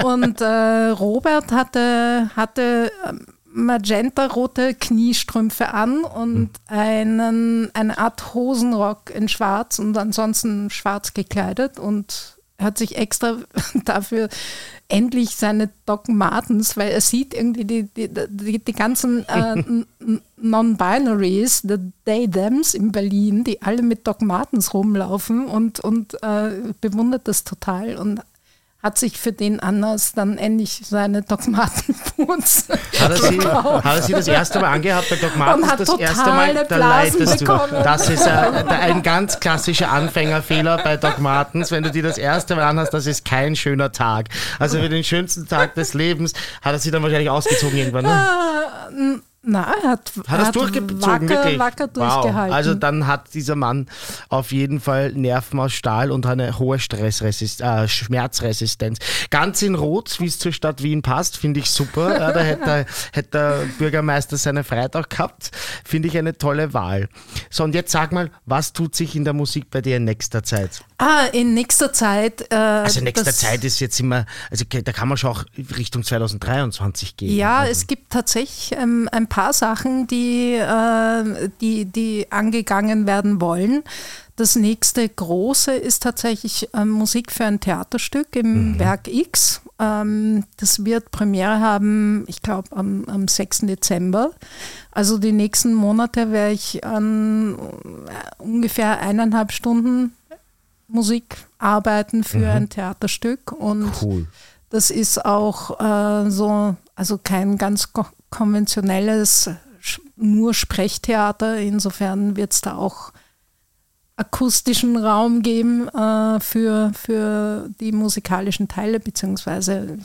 Und äh, Robert hatte, hatte ähm, magenta-rote Kniestrümpfe an und einen, eine Art Hosenrock in schwarz und ansonsten schwarz gekleidet und hat sich extra *laughs* dafür endlich seine Doc Martens, weil er sieht irgendwie die, die, die, die ganzen äh, *laughs* Non-Binaries, the They-Thems in Berlin, die alle mit Doc Martens rumlaufen und, und äh, bewundert das total. Und hat sich für den Anlass dann endlich seine Dogmatenboots *laughs* hat er, sie, hat er sie das erste Mal angehabt bei Dogmaten? Und hat das erste Mal, da Blasen leidest du. bekommen. Das ist ein, ein ganz klassischer Anfängerfehler bei Dogmatens. Wenn du die das erste Mal anhast, das ist kein schöner Tag. Also für den schönsten Tag des Lebens hat er sie dann wahrscheinlich ausgezogen irgendwann. Ne? Na, er hat, Hat er es durchgezogen, wacker, wirklich? wacker wow. durchgehalten. Also dann hat dieser Mann auf jeden Fall Nerven aus Stahl und eine hohe Stressresist äh, Schmerzresistenz. Ganz in Rot, wie es zur Stadt Wien passt, finde ich super. Ja, da hätte, hätte der Bürgermeister seine Freitag gehabt. Finde ich eine tolle Wahl. So, und jetzt sag mal, was tut sich in der Musik bei dir in nächster Zeit? Ah, in nächster Zeit. Äh, Also in nächster Zeit ist jetzt immer, also da kann man schon auch Richtung 2023 gehen. Ja, also. es gibt tatsächlich ähm, ein paar Sachen, die, äh, die, die angegangen werden wollen. Das nächste große ist tatsächlich ähm, Musik für ein Theaterstück im Werk X. Ähm, das wird Premiere haben, ich glaube, am, am 6. Dezember. Also die nächsten Monate werde ich an äh, ungefähr eineinhalb Stunden Musik arbeiten für ein Theaterstück. Und Cool. das ist auch äh, so, also kein ganz ko konventionelles nur Sprechtheater. Insofern wird es da auch akustischen Raum geben äh, für, für die musikalischen Teile, beziehungsweise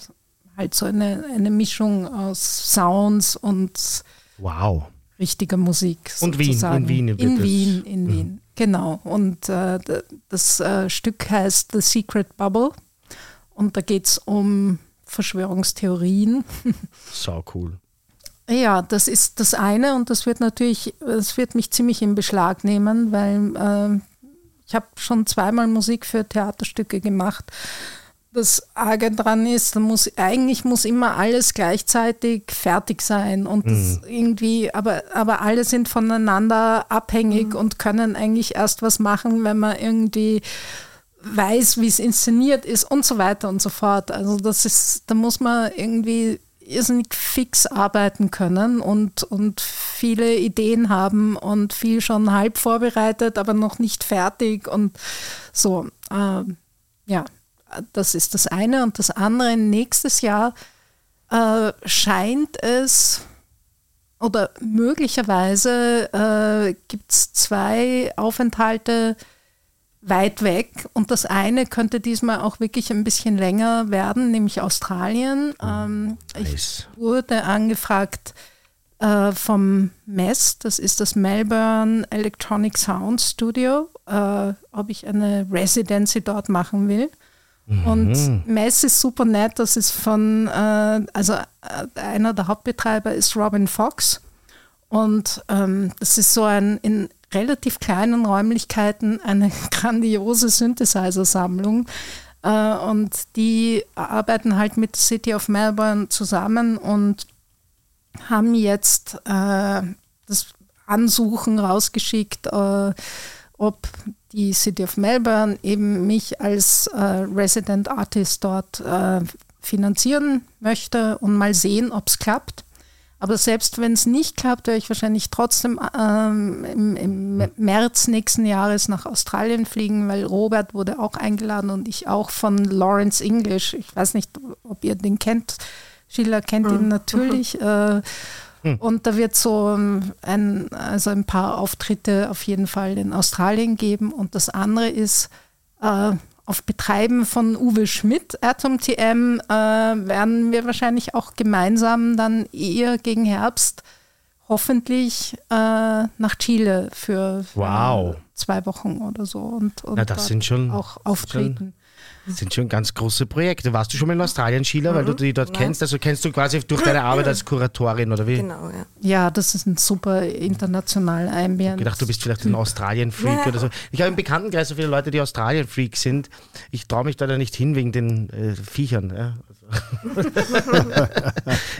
halt so eine, eine Mischung aus Sounds und Wow. richtiger Musik. Und Wien, in. Wien wird In Wien, in Wien, genau. Und äh, das äh, Stück heißt The Secret Bubble und da geht es um Verschwörungstheorien. *laughs* So cool. Ja, das ist das eine und das wird natürlich, es wird mich ziemlich in Beschlag nehmen, weil äh, ich habe schon zweimal Musik für Theaterstücke gemacht. Das Arge dran ist, da muss, eigentlich muss immer alles gleichzeitig fertig sein und das irgendwie, aber, aber alle sind voneinander abhängig und können eigentlich erst was machen, wenn man irgendwie weiß, wie es inszeniert ist und so weiter und so fort. Also das ist, da muss man irgendwie irrsinnig fix arbeiten können und, und viele Ideen haben und viel schon halb vorbereitet, aber noch nicht fertig und so. ähm, ja, das ist das eine. Und das andere, nächstes Jahr äh, scheint es oder möglicherweise äh, gibt es zwei Aufenthalte weit weg. Und das eine könnte diesmal auch wirklich ein bisschen länger werden, nämlich Australien. Ähm, Nice. Ich wurde angefragt äh, vom MES, das ist das Melbourne Electronic Sound Studio, äh, ob ich eine Residency dort machen will. Und MES ist super nett, das ist von, äh, also äh, einer der Hauptbetreiber ist Robin Fox. Und ähm, das ist so ein in relativ kleinen Räumlichkeiten eine *laughs* grandiose Synthesizer-Sammlung. Äh, und die arbeiten halt mit City of Melbourne zusammen und haben jetzt äh, das Ansuchen rausgeschickt, äh, ob die City of Melbourne eben mich als äh, Resident Artist dort äh, finanzieren möchte und mal sehen, ob es klappt. Aber selbst wenn es nicht klappt, werde ich wahrscheinlich trotzdem ähm, im, im März nächsten Jahres nach Australien fliegen, weil Robert wurde auch eingeladen und ich auch von Lawrence English. Ich weiß nicht, ob ihr den kennt. Schiller kennt ihn natürlich. Äh, und da wird so ein, also ein paar Auftritte auf jeden Fall in Australien geben. Und das andere ist, äh, auf Betreiben von Uwe Schmidt, Atom TM, äh, werden wir wahrscheinlich auch gemeinsam dann eher gegen Herbst hoffentlich äh, nach Chile für, für Wow. zwei Wochen oder so und, und Na, das sind schon- auch auftreten. Das sind schon ganz große Projekte. Warst du schon mal in Australien, Sheila, weil du die dort kennst? Also kennst du quasi durch deine Arbeit als Kuratorin oder wie? Genau, ja. Ja, das ist ein super internationaler Ich Ambient. gedacht, du bist vielleicht ein Australien-Freak oder so. Ich habe im Bekanntenkreis so viele Leute, die Australien-Freaks sind. Ich traue mich da ja nicht hin wegen den äh, Viechern. Ja. *laughs*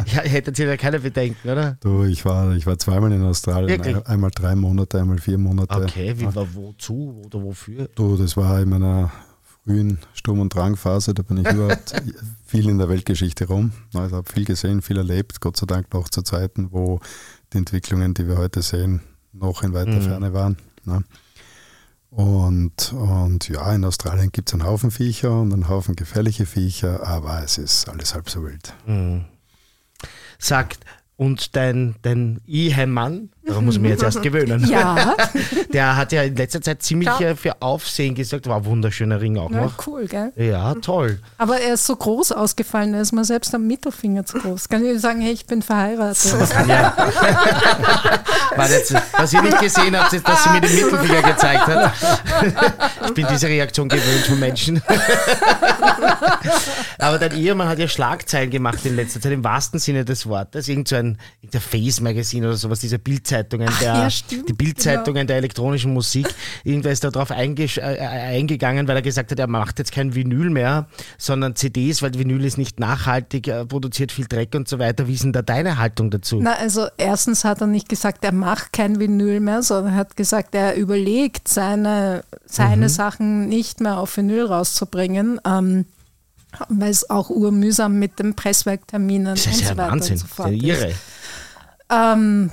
Ja, hättet ihr ja keine Bedenken, oder? Du, ich war, ich war zweimal in Australien. Wirklich? Ein- Einmal drei Monate, einmal vier Monate. Okay, wie, war wozu oder wofür? Du, das war in meiner frühen Sturm- und Drangphase. Da bin ich *laughs* überhaupt viel in der Weltgeschichte rum. Also habe viel gesehen, viel erlebt. Gott sei Dank noch zu Zeiten, wo die Entwicklungen, die wir heute sehen, noch in weiter Mhm. Ferne waren. Ne? Und, und ja, in Australien gibt es einen Haufen Viecher und einen Haufen gefährliche Viecher, aber es ist alles halb so wild. Mhm. Sagt, und dein, dein Ehemann, daran muss ich mich jetzt erst *laughs* gewöhnen. Ja. *laughs* Der hat ja in letzter Zeit ziemlich Ja. für Aufsehen gesorgt. War ein wunderschöner Ring auch ja, noch. cool, gell? Ja, toll. Aber er ist so groß ausgefallen, er ist mir selbst am Mittelfinger zu groß. Kann ich sagen, hey, ich bin verheiratet. Ja. *laughs* Jetzt, was ihr nicht gesehen habt, ist, dass sie mir den Mittelfinger gezeigt hat. Ich bin diese Reaktion gewöhnt von Menschen. Aber dein Ehemann hat ja Schlagzeilen gemacht in letzter Zeit, im wahrsten Sinne des Wortes. Irgend so ein irgendein Face-Magazin oder sowas, diese Bildzeitungen, der, ja, die Bildzeitungen der elektronischen Musik. Irgendwer ist da drauf eingesch- äh, äh, eingegangen, weil er gesagt hat, er macht jetzt kein Vinyl mehr, sondern CDs, weil Vinyl ist nicht nachhaltig, äh, produziert viel Dreck und so weiter. Wie ist denn da deine Haltung dazu? Na, also erstens hat er nicht gesagt, er macht kein Vinyl mehr, sondern er hat gesagt, er überlegt, seine, seine Sachen nicht mehr auf Vinyl rauszubringen, ähm, weil es auch urmühsam mit den Presswerkterminen Das und ist so ja weiter Wahnsinn. und so Das fort ist irre. Ähm,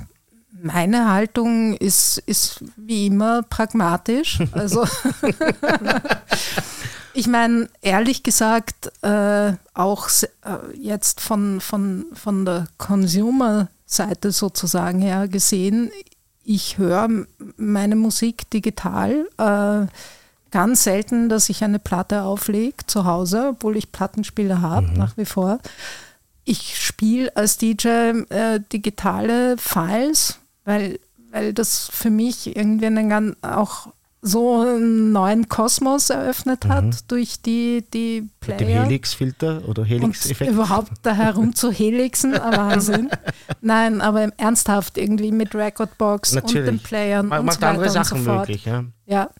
meine Haltung ist, ist wie immer pragmatisch. Also *laughs* ich meine, ehrlich gesagt, äh, auch äh, jetzt von, von, von der Consumer-Seite sozusagen her gesehen, ich höre meine Musik digital. Äh, ganz selten, dass ich eine Platte auflege zu Hause, obwohl ich Plattenspieler habe, nach wie vor. Ich spiele als DJ äh, digitale Files, weil, weil das für mich irgendwie einen ganz, auch so einen neuen Kosmos eröffnet hat durch die, die Mit dem Player. Helix-Filter oder Helix-Effekt. überhaupt da herum zu helixen, *laughs* Wahnsinn. Nein, aber ernsthaft irgendwie mit Recordbox und den Natürlich. Playern Man und so weiter andere und so Sachen fort. möglich. Ja. Ja.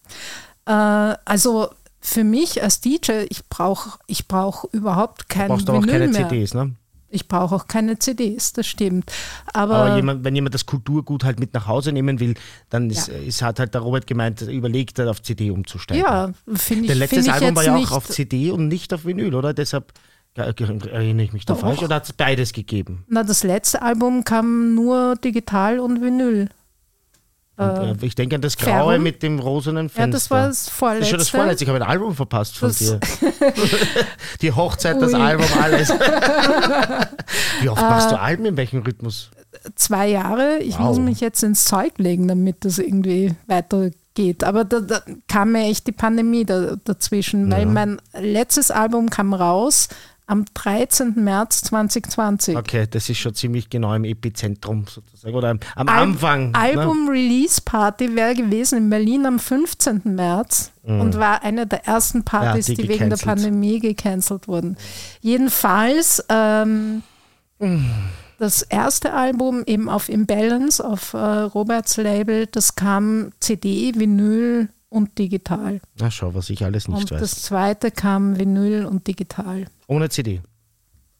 Äh, also für mich als DJ, ich brauche ich brauch überhaupt Du kein brauchst aber auch Vinyl keine mehr. CDs. Ne? Ich brauche auch keine CDs, das stimmt. Aber, Aber jemand, wenn jemand das Kulturgut halt mit nach Hause nehmen will, dann ist, Ja. ist, hat halt der Robert gemeint, überlegt auf CD umzusteigen. ja, finde ich, Dein letztes ich Album war ja auch auf CD und nicht auf Vinyl, oder? Deshalb erinnere ich mich da Doch. falsch. Oder hat es beides gegeben? Na, das letzte Album kam nur digital und Vinyl. Und, Äh, äh, ich denke an das Graue Färbung? mit dem rosanen Fenster. ja, das war das Das vorletzte. ist schon das Vorletzte. Ich habe ein Album verpasst von Das- dir. *laughs* *laughs* Die Hochzeit, das Ui. Album, alles. *laughs* Wie oft machst du Äh, Alben? In welchem Rhythmus? zwei Jahre. Ich Wow. muss mich jetzt ins Zeug legen, damit das irgendwie weitergeht. Aber da, da kam mir echt die Pandemie da, dazwischen, weil Ja. mein letztes Album kam raus am 13. März 2020. Okay, das ist schon ziemlich genau im Epizentrum sozusagen. Oder am, am Al- Anfang. ne? Album-Release-Party wäre gewesen in Berlin am 15. März und war eine der ersten Partys, Mhm. Ja, die die, wegen der. Pandemie gecancelt wurden. Jedenfalls ähm, das erste Album eben auf Imbalance, auf äh, Roberts Label, das kam CD, Vinyl und digital. Na schau, was ich alles nicht und weiß. das zweite kam Vinyl und digital, Ohne CD.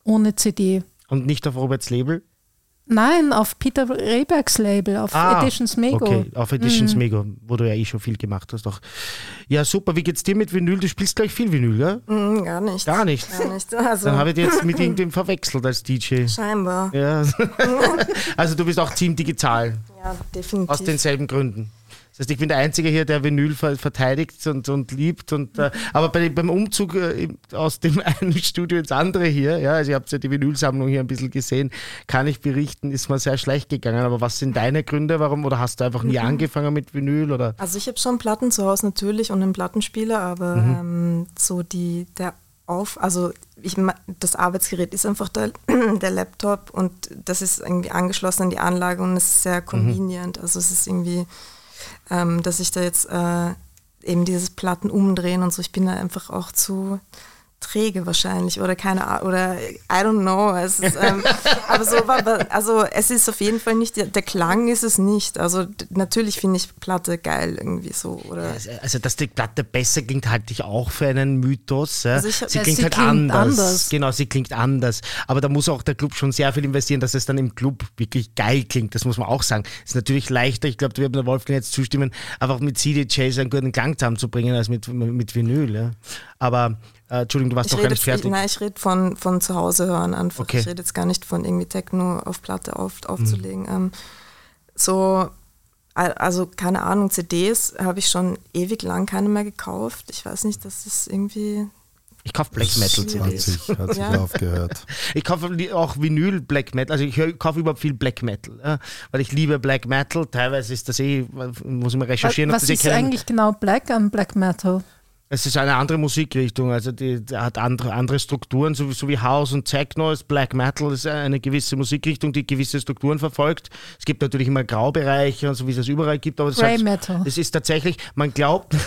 ohne CD. Und nicht auf Roberts Label? Nein, auf Peter Rehbergs Label, auf Editions Mego. Ah, Mhm. Okay, auf Editions Mego, wo du ja eh schon viel gemacht hast. Auch. Ja, super. Wie geht's dir mit Vinyl? Du spielst gleich viel Vinyl, gell? Mm, gar nicht. Gar nicht. Gar nicht. Also, Dann habe ich dich jetzt mit *laughs* irgendwem verwechselt als DJ. scheinbar. Ja. *laughs* Also du bist auch Team Digital, Ja, definitiv. aus denselben Gründen. Das heißt, ich bin der Einzige hier, der Vinyl ver verteidigt und, und liebt. Und, äh, aber bei, beim Umzug äh, aus dem *laughs* einen Studio ins andere hier, ja, also ihr habt ja die Vinylsammlung hier ein bisschen gesehen, kann ich berichten, ist mir sehr schlecht gegangen. Aber was sind deine Gründe, warum? Oder hast du einfach nie angefangen mit Vinyl? Oder? Also ich habe schon Platten zu Hause natürlich und einen Plattenspieler, aber Mhm. ähm, so die, der Auf, also ich, das Arbeitsgerät ist einfach der, *clears throat* der Laptop und das ist irgendwie angeschlossen an die Anlage und es ist Mhm. sehr convenient. Also es ist irgendwie, ähm, dass ich da jetzt äh, eben dieses Platten umdrehen und so, ich bin da einfach auch zu träge wahrscheinlich oder keine Ahnung oder I don't know. Es ist, ähm, *laughs* aber so also es ist auf jeden Fall nicht, der, Klang ist es nicht. Also natürlich finde ich Platte geil irgendwie so oder Also, dass die Platte besser klingt, halte ich auch für einen Mythos. Ja. Also ich sie Ja, klingt sie halt klingt anders. anders. Genau, sie klingt anders. Aber da muss auch der Club schon sehr viel investieren, dass es dann im Club wirklich geil klingt. Das muss man auch sagen. Ist natürlich leichter, ich glaube, da wird mir der Wolfgang jetzt zustimmen, einfach mit CDJs einen guten Klang zusammenzubringen, als mit, mit Vinyl. Ja. Aber, äh, Entschuldigung, du warst ich noch gar nicht fertig. nein, ich rede von, von zu Hause hören einfach. Okay. Ich rede jetzt gar nicht von irgendwie Techno auf Platte auf, aufzulegen. Ähm, so, also keine Ahnung, CDs habe ich schon ewig lang keine mehr gekauft. Ich weiß nicht, das ist irgendwie. Ich kaufe Black Metal CDs. Hat sich, hat sich Ja. aufgehört. *laughs* Ich kaufe auch Vinyl Black Metal, also ich kaufe überhaupt viel Black Metal, weil ich liebe Black Metal. Teilweise ist das eh, muss ich mal recherchieren. Was das eh ist eigentlich genau Black an Black Metal? Es ist eine andere Musikrichtung, also die, die hat andere, andere Strukturen, so, wie- so wie House und Techno ist Black Metal ist eine gewisse Musikrichtung, die gewisse Strukturen verfolgt. Es gibt natürlich immer Graubereiche und so wie es es überall gibt, aber das, heißt, das ist tatsächlich, man glaubt. *laughs*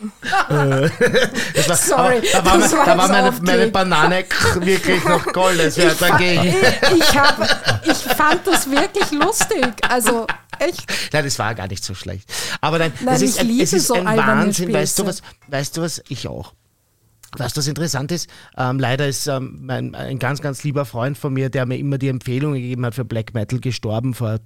Äh, *laughs* war, Sorry, da war, das da war meine, meine Banane wirklich noch goldes, ja, dagegen. Ich, hab, ich fand das wirklich lustig. Also echt. Nein, das war gar nicht so schlecht. Aber nein, Nein, es ist ich ein, liebe es ist so ein Wahnsinn. Weißt du was? Weißt du was? Ich auch. Weißt du, was interessant ist? Ähm, leider ist ähm, mein, ein ganz, ganz lieber Freund von mir, der mir immer die Empfehlungen gegeben hat für Black Metal, gestorben vor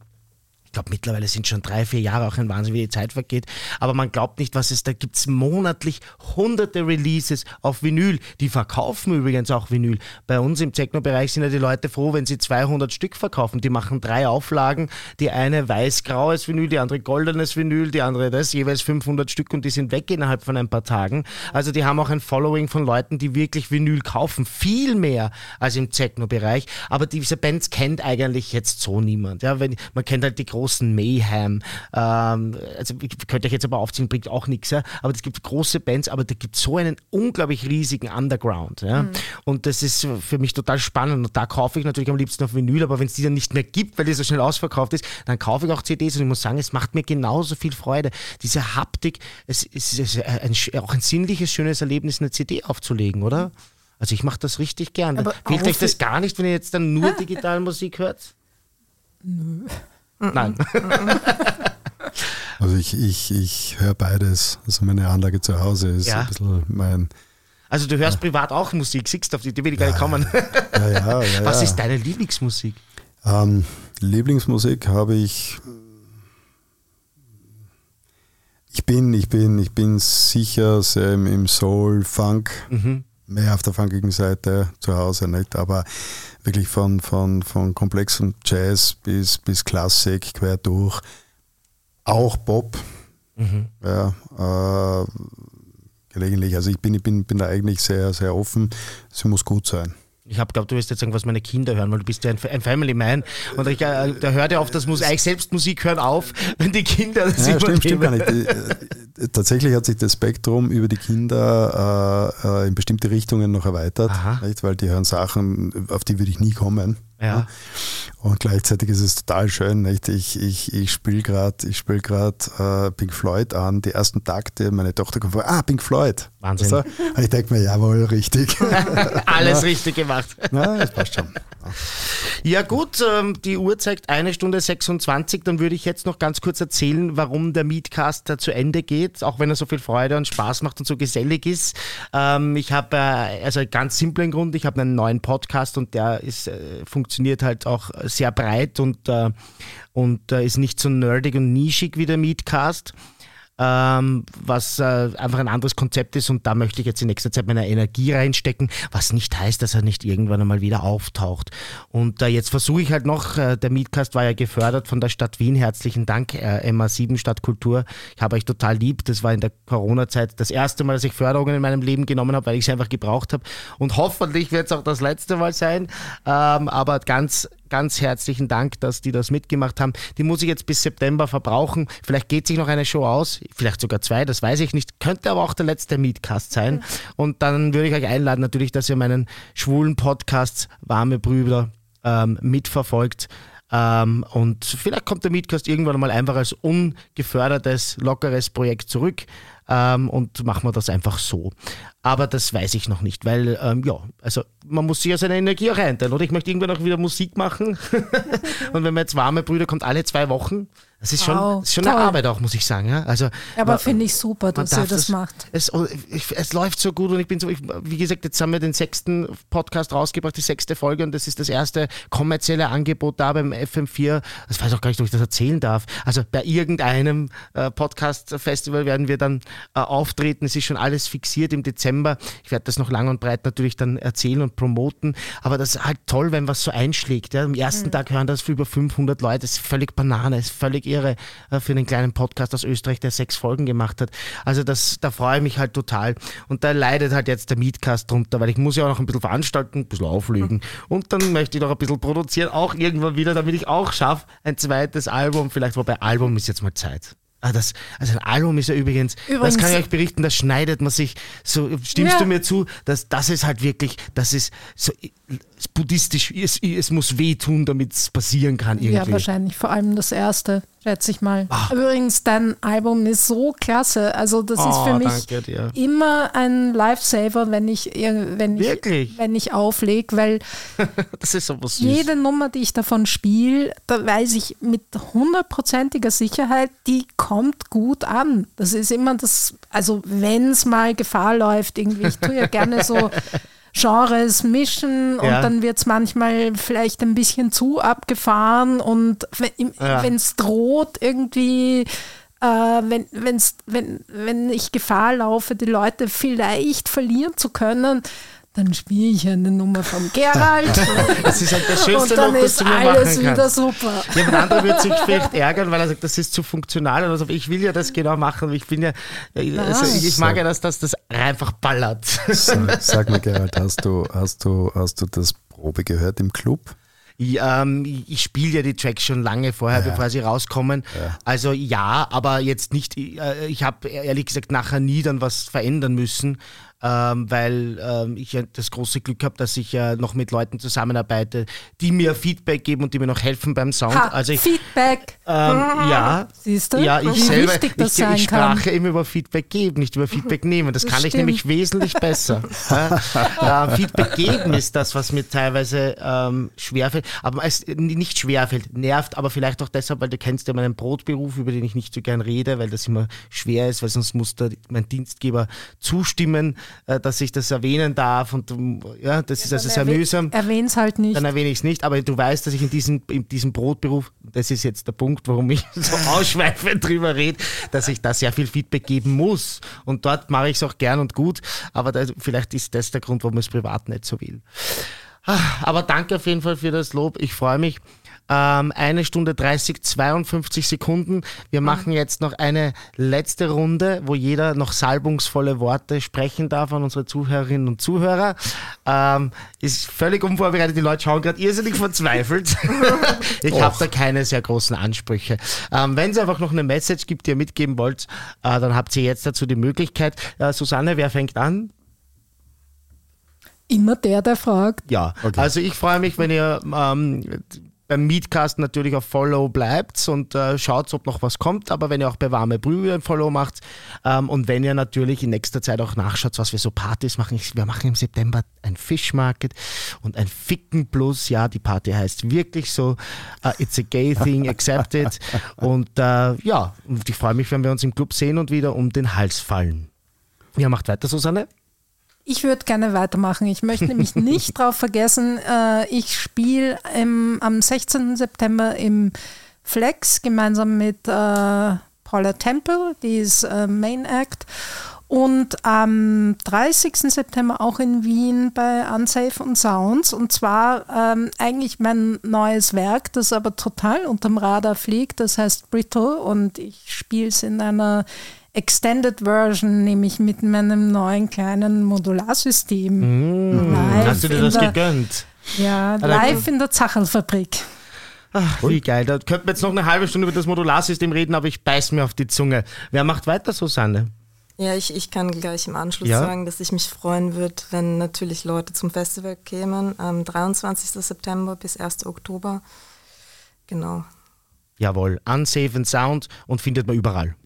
ich glaube, mittlerweile sind schon drei, vier Jahre auch ein Wahnsinn, wie die Zeit vergeht. Aber man glaubt nicht, was es da gibt. Es monatlich hunderte Releases auf Vinyl. Die verkaufen übrigens auch Vinyl. Bei uns im Techno-Bereich sind ja die Leute froh, wenn sie 200 Stück verkaufen. Die machen drei Auflagen. Die eine weiß-graues Vinyl, die andere goldenes Vinyl, die andere das, jeweils 500 Stück und die sind weg innerhalb von ein paar Tagen. Also die haben auch ein Following von Leuten, die wirklich Vinyl kaufen. Viel mehr als im Techno-Bereich. Aber diese Bands kennt eigentlich jetzt so niemand. Ja, wenn, man kennt halt die großen Mayhem. Ähm, also ich könnte euch jetzt aber aufziehen, bringt auch nichts. Ja? Aber es gibt große Bands, aber da gibt so einen unglaublich riesigen Underground. Ja? Und das ist für mich total spannend. Und da kaufe ich natürlich am liebsten auf Vinyl, aber wenn es die dann nicht mehr gibt, weil die so schnell ausverkauft ist, dann kaufe ich auch CDs und ich muss sagen, es macht mir genauso viel Freude. Diese Haptik, es ist, es ist ein, auch ein sinnliches, schönes Erlebnis, eine CD aufzulegen, oder? Also ich mache das richtig gern. Aber Fehlt euch das gar nicht, wenn ihr jetzt dann nur digital Musik hört? Nö. Nein. *laughs* Also ich, ich, ich höre beides. Also meine Anlage zu Hause ist Ja. ein bisschen mein. Also du hörst privat auch Musik, siehst du, auf die Idee will ich gar nicht kommen. Ja, ja, ja, *laughs* Was ja. ist deine Lieblingsmusik? Ähm, Lieblingsmusik habe ich. Ich bin, ich bin, ich bin sicher sehr im, im Soul, Funk, Mhm. Mehr auf der funkigen Seite zu Hause, nicht? Aber wirklich von, von, von komplexem Jazz bis, bis Klassik quer durch. Auch Pop. Mhm. Ja, äh, gelegentlich. Also ich bin, ich bin, bin da eigentlich sehr, sehr offen. Es muss gut sein. Ich habe glaubt, du wirst jetzt sagen, was meine Kinder hören, weil du bist ja ein, ein Family Man. Und ich, äh, da hört ja oft das muss eigentlich selbst Musik hören auf, wenn die Kinder das Ja, stimmt, stimmt gar nicht. Äh, Tatsächlich hat sich das Spektrum über die Kinder äh, äh, in bestimmte Richtungen noch erweitert, Aha. nicht? weil die hören Sachen, auf die würde ich nie kommen. Ja. Und gleichzeitig ist es total schön. Nicht? Ich, ich, ich spiele gerade ich spiel grad, äh, Pink Floyd an, die ersten Takte, meine Tochter kommt vor, ah, Pink Floyd. Wahnsinn. Und ich denke mir, jawohl, richtig. *laughs* Alles richtig gemacht. Na, das passt schon. Ja gut, ähm, die Uhr zeigt eine Stunde 26, dann würde ich jetzt noch ganz kurz erzählen, warum der Meetcast da zu Ende geht, auch wenn er so viel Freude und Spaß macht und so gesellig ist. Ähm, ich habe, äh, also einen ganz simplen Grund, ich habe einen neuen Podcast und der ist, äh, funktioniert halt auch sehr breit und, äh, und äh, ist nicht so nerdig und nischig wie der Meetcast ähm, was äh, einfach ein anderes Konzept ist und da möchte ich jetzt in nächster Zeit meine Energie reinstecken, was nicht heißt, dass er nicht irgendwann einmal wieder auftaucht. Und äh, jetzt versuche ich halt noch, äh, der Mietcast war ja gefördert von der Stadt Wien, herzlichen Dank, äh, MA7 Stadtkultur. Ich habe euch total lieb, das war in der Corona-Zeit das erste Mal, dass ich Förderungen in meinem Leben genommen habe, weil ich sie einfach gebraucht habe und hoffentlich wird es auch das letzte Mal sein, ähm, aber ganz ganz herzlichen Dank, dass die das mitgemacht haben. Die muss ich jetzt bis September verbrauchen. Vielleicht geht sich noch eine Show aus, vielleicht sogar zwei, das weiß ich nicht. Könnte aber auch der letzte Meetcast sein. Und dann würde ich euch einladen, natürlich, dass ihr meinen schwulen Podcast Warme Brüder ähm, mitverfolgt. Ähm, und vielleicht kommt der Meetcast irgendwann mal einfach als ungefördertes, lockeres Projekt zurück ähm, und machen wir das einfach so. Aber das weiß ich noch nicht, weil, ähm, ja, also man muss sich ja seine Energie auch einteilen, oder? Ich möchte irgendwann auch wieder Musik machen. *laughs* und wenn man jetzt warme Brüder kommt alle zwei Wochen, das ist schon, Wow, das ist schon eine. Arbeit auch, muss ich sagen. Ja? Also, Aber finde ich super, dass ihr darf das macht. Es, oh, ich, es läuft so gut und ich bin so, ich, wie gesagt, jetzt haben wir den sechsten Podcast rausgebracht, die sechste Folge und das ist das erste kommerzielle Angebot da beim FM4. Das weiß auch gar nicht, ob ich das erzählen darf. Also bei irgendeinem äh, Podcast-Festival werden wir dann äh, auftreten. Es ist schon alles fixiert im Dezember. Ich werde das noch lang und breit natürlich dann erzählen und promoten. Aber das ist halt toll, wenn was so einschlägt. Ja. Am ersten mhm. Tag hören das für über 500 Leute. Das ist völlig Banane, das ist völlig irre äh, für einen kleinen Podcast aus Österreich, der sechs Folgen gemacht hat. Also das, da freue ich mich halt total. Und da leidet halt jetzt der Mietcast drunter, weil ich muss ja auch noch ein bisschen veranstalten, ein bisschen auflegen. Und dann möchte ich noch ein bisschen produzieren, auch irgendwann wieder, damit ich auch schaffe, ein zweites Album. Vielleicht, wobei Album ist jetzt mal Zeit. Ah, das, also ein Album ist ja übrigens, übrigens, das kann ich euch berichten, das schneidet man sich, so stimmst ja. du mir zu, dass das ist halt wirklich, das ist so buddhistisch, es, es muss wehtun, damit es passieren kann irgendwie. Ja, wahrscheinlich, vor allem das erste, schätze ich mal. Ach. Übrigens, dein Album ist so klasse, also das oh, ist für mich immer ein Lifesaver, wenn ich, wenn ich, wenn ich auflege, weil *laughs* jede Nummer, die ich davon spiele, da weiß ich mit hundertprozentiger Sicherheit, die kommt gut an. Das ist immer das, also wenn es mal Gefahr läuft, irgendwie, ich tue ja gerne so *laughs* Genres mischen und ja. dann wird es manchmal vielleicht ein bisschen zu abgefahren und wenn es droht irgendwie äh, wenn, wenn's, wenn, wenn ich Gefahr laufe, die Leute vielleicht verlieren zu können, dann spiele ich eine Nummer von Gerald. *laughs* das ist halt das Schönste und dann noch, was ist alles machen wieder super. Ja, aber der andere wird sich vielleicht ärgern, weil er sagt, das ist zu funktional. Also ich will ja das genau machen. Ich bin ja, also ich mag ja, dass das, das einfach ballert. Sag, *laughs* sag mal, Gerald, hast du, hast, du, hast du das Probe gehört im Club? Ich, ähm, ich spiele ja die Tracks schon lange vorher, ja. bevor sie rauskommen. Ja. Also ja, aber jetzt nicht, äh, ich habe ehrlich gesagt nachher nie dann was verändern müssen ähm, weil ähm, ich ja das große Glück habe, dass ich ja noch mit Leuten zusammenarbeite, die mir Feedback geben und die mir noch helfen beim Sound. Ha, also ich, Feedback. Ähm, ja. Siehst du? Ja, ich Wie selber, ich, ich sprache kann. immer über Feedback geben, nicht über Feedback nehmen. Das, das kann stimmt. ich nämlich wesentlich besser. *laughs* äh, Feedback geben ist das, was mir teilweise ähm, schwerfällt, aber es nicht schwerfällt, nervt, aber vielleicht auch deshalb, weil du kennst ja meinen Brotberuf, über den ich nicht so gern rede, weil das immer schwer ist, weil sonst muss der, mein Dienstgeber zustimmen äh, dass ich das erwähnen darf und ja, das ja, ist also sehr mühsam. Erwähne es halt nicht. Dann erwähne ich es nicht, aber du weißt, dass ich in diesem, in diesem Brotberuf, das ist jetzt der Punkt, warum ich *laughs* so ausschweifend drüber rede, dass ich da sehr viel Feedback geben muss. Und dort mache ich es auch gern und gut, aber da, vielleicht ist das der Grund, warum ich es privat nicht so will. Ah, aber danke auf jeden Fall für das Lob. Ich freue mich. Ähm, eine Stunde 30, 52 Sekunden. Wir machen jetzt noch eine letzte Runde, wo jeder noch salbungsvolle Worte sprechen darf an unsere Zuhörerinnen und Zuhörer. Ähm, ist völlig unvorbereitet. Die Leute schauen gerade irrsinnig verzweifelt. *laughs* ich habe da keine sehr großen Ansprüche. Ähm, Wenn es einfach noch eine Message gibt, die ihr mitgeben wollt, äh, dann habt ihr jetzt dazu die Möglichkeit. Äh, Susanne, wer fängt an? Immer der, der fragt. Ja, okay. also ich freue mich, wenn ihr ähm, beim Meetcast natürlich auf Follow bleibt und äh, schaut, ob noch was kommt. Aber wenn ihr auch bei Warme Brühe ein Follow macht ähm, und wenn ihr natürlich in nächster Zeit auch nachschaut, was wir so Partys machen. Wir machen im September ein Fish Market und ein Ficken Plus. Ja, die Party heißt wirklich so. Uh, it's a gay thing, accepted. *laughs* und äh, ja, ich freue mich, wenn wir uns im Club sehen und wieder um den Hals fallen. Ja, macht weiter, Susanne. Ich würde gerne weitermachen. Ich möchte nämlich *laughs* nicht darauf vergessen, äh, ich spiele am 16. September im Flex gemeinsam mit äh, Paula Temple, die ist äh, Main Act. Und am 30. September auch in Wien bei Unsafe und Sounds. Und zwar ähm, eigentlich mein neues Werk, das aber total unterm Radar fliegt. Das heißt Brittle und ich spiele es in einer Extended Version, nämlich mit meinem neuen kleinen Modularsystem. Mm, hast du dir das der, gegönnt? Ja, live in der Zachelfabrik. Ach, wie geil. Da könnten wir jetzt noch eine halbe Stunde über das Modularsystem reden, aber ich beiß mir auf die Zunge. Wer macht weiter, Susanne? Ja, ich, ich kann gleich im Anschluss ja? sagen, dass ich mich freuen würde, wenn natürlich Leute zum Festival kämen, am 23. September bis 1. Oktober. Genau. Jawohl, Unsafe and Sound und findet man überall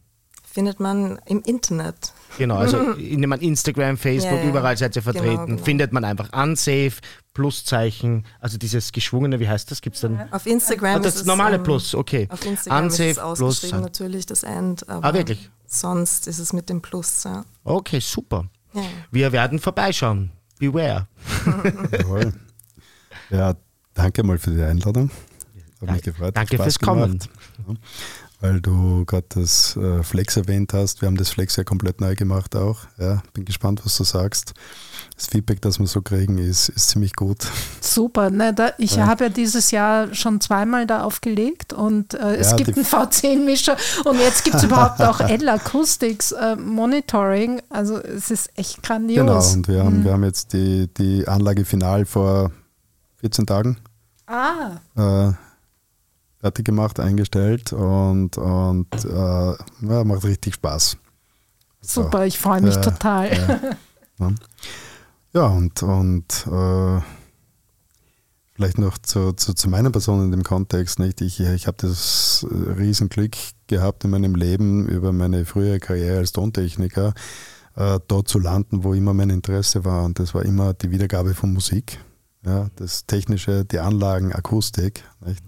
findet man im Internet. Genau, also *laughs* indem man Instagram, Facebook, ja, überall seid ihr genau, vertreten, genau, genau. findet man einfach unsafe, Pluszeichen, also dieses geschwungene, wie heißt das? Gibt's dann? Auf Instagram. Oh, das ist normale um, Plus, okay. Auf Instagram unsafe ist es ausgeschrieben Plus. natürlich das End, aber ah, wirklich? sonst ist es mit dem Plus, ja. Okay, super. Ja. Wir werden vorbeischauen. Beware. *laughs* Jawohl. Ja, danke mal für die Einladung. Hat mich gefreut. Danke fürs Kommen. Weil du gerade das äh, Flex erwähnt hast. Wir haben das Flex ja komplett neu gemacht auch. Ja, bin gespannt, was du sagst. Das Feedback, das wir so kriegen, ist, ist ziemlich gut. Super. Ne, da, ich ja. habe ja dieses Jahr schon zweimal da aufgelegt und äh, es ja, gibt einen V10-Mischer und jetzt gibt es *laughs* überhaupt auch L Acoustics äh, Monitoring. Also es ist echt grandios. Genau, und wir haben, mhm. wir haben jetzt die, die Anlage final vor 14 Tagen. Ah. Äh, fertig gemacht, eingestellt und, und äh, ja, macht richtig Spaß. Super, so, ich freue mich äh, total. *laughs* Ja, ja. und, und äh, vielleicht noch zu, zu, zu, meiner Person in dem Kontext. Nicht? Ich, ich habe das Riesenglück gehabt in meinem Leben über meine frühere Karriere als Tontechniker, äh, dort zu landen, wo immer mein Interesse war. Und das war immer die Wiedergabe von Musik. Ja, das Technische, die Anlagen, Akustik. Nicht?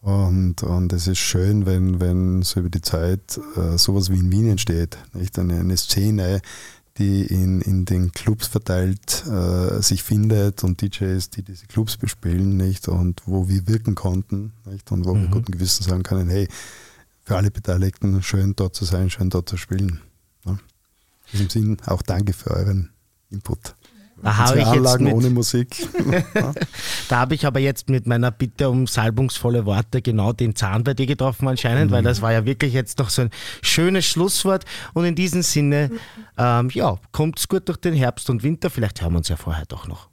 Und, und es ist schön, wenn, wenn so über die Zeit äh, sowas wie in Wien entsteht. Nicht? Eine, eine Szene, die in, in den Clubs verteilt äh, sich findet und DJs, die diese Clubs bespielen, nicht? Und wo wir wirken konnten, nicht? Und wo mhm. wir guten Gewissen sagen können, hey, für alle Beteiligten schön dort zu sein, schön dort zu spielen. Ja? In diesem Sinn auch danke für euren Input. Da habe ich Anlagen mit, ohne Musik. *laughs* da habe ich aber jetzt mit meiner Bitte um salbungsvolle Worte genau den Zahn bei dir getroffen anscheinend, mhm. weil das war ja wirklich jetzt noch so ein schönes Schlusswort. Und in diesem Sinne, ähm, ja, kommt's gut durch den Herbst und Winter. Vielleicht hören wir uns ja vorher doch noch.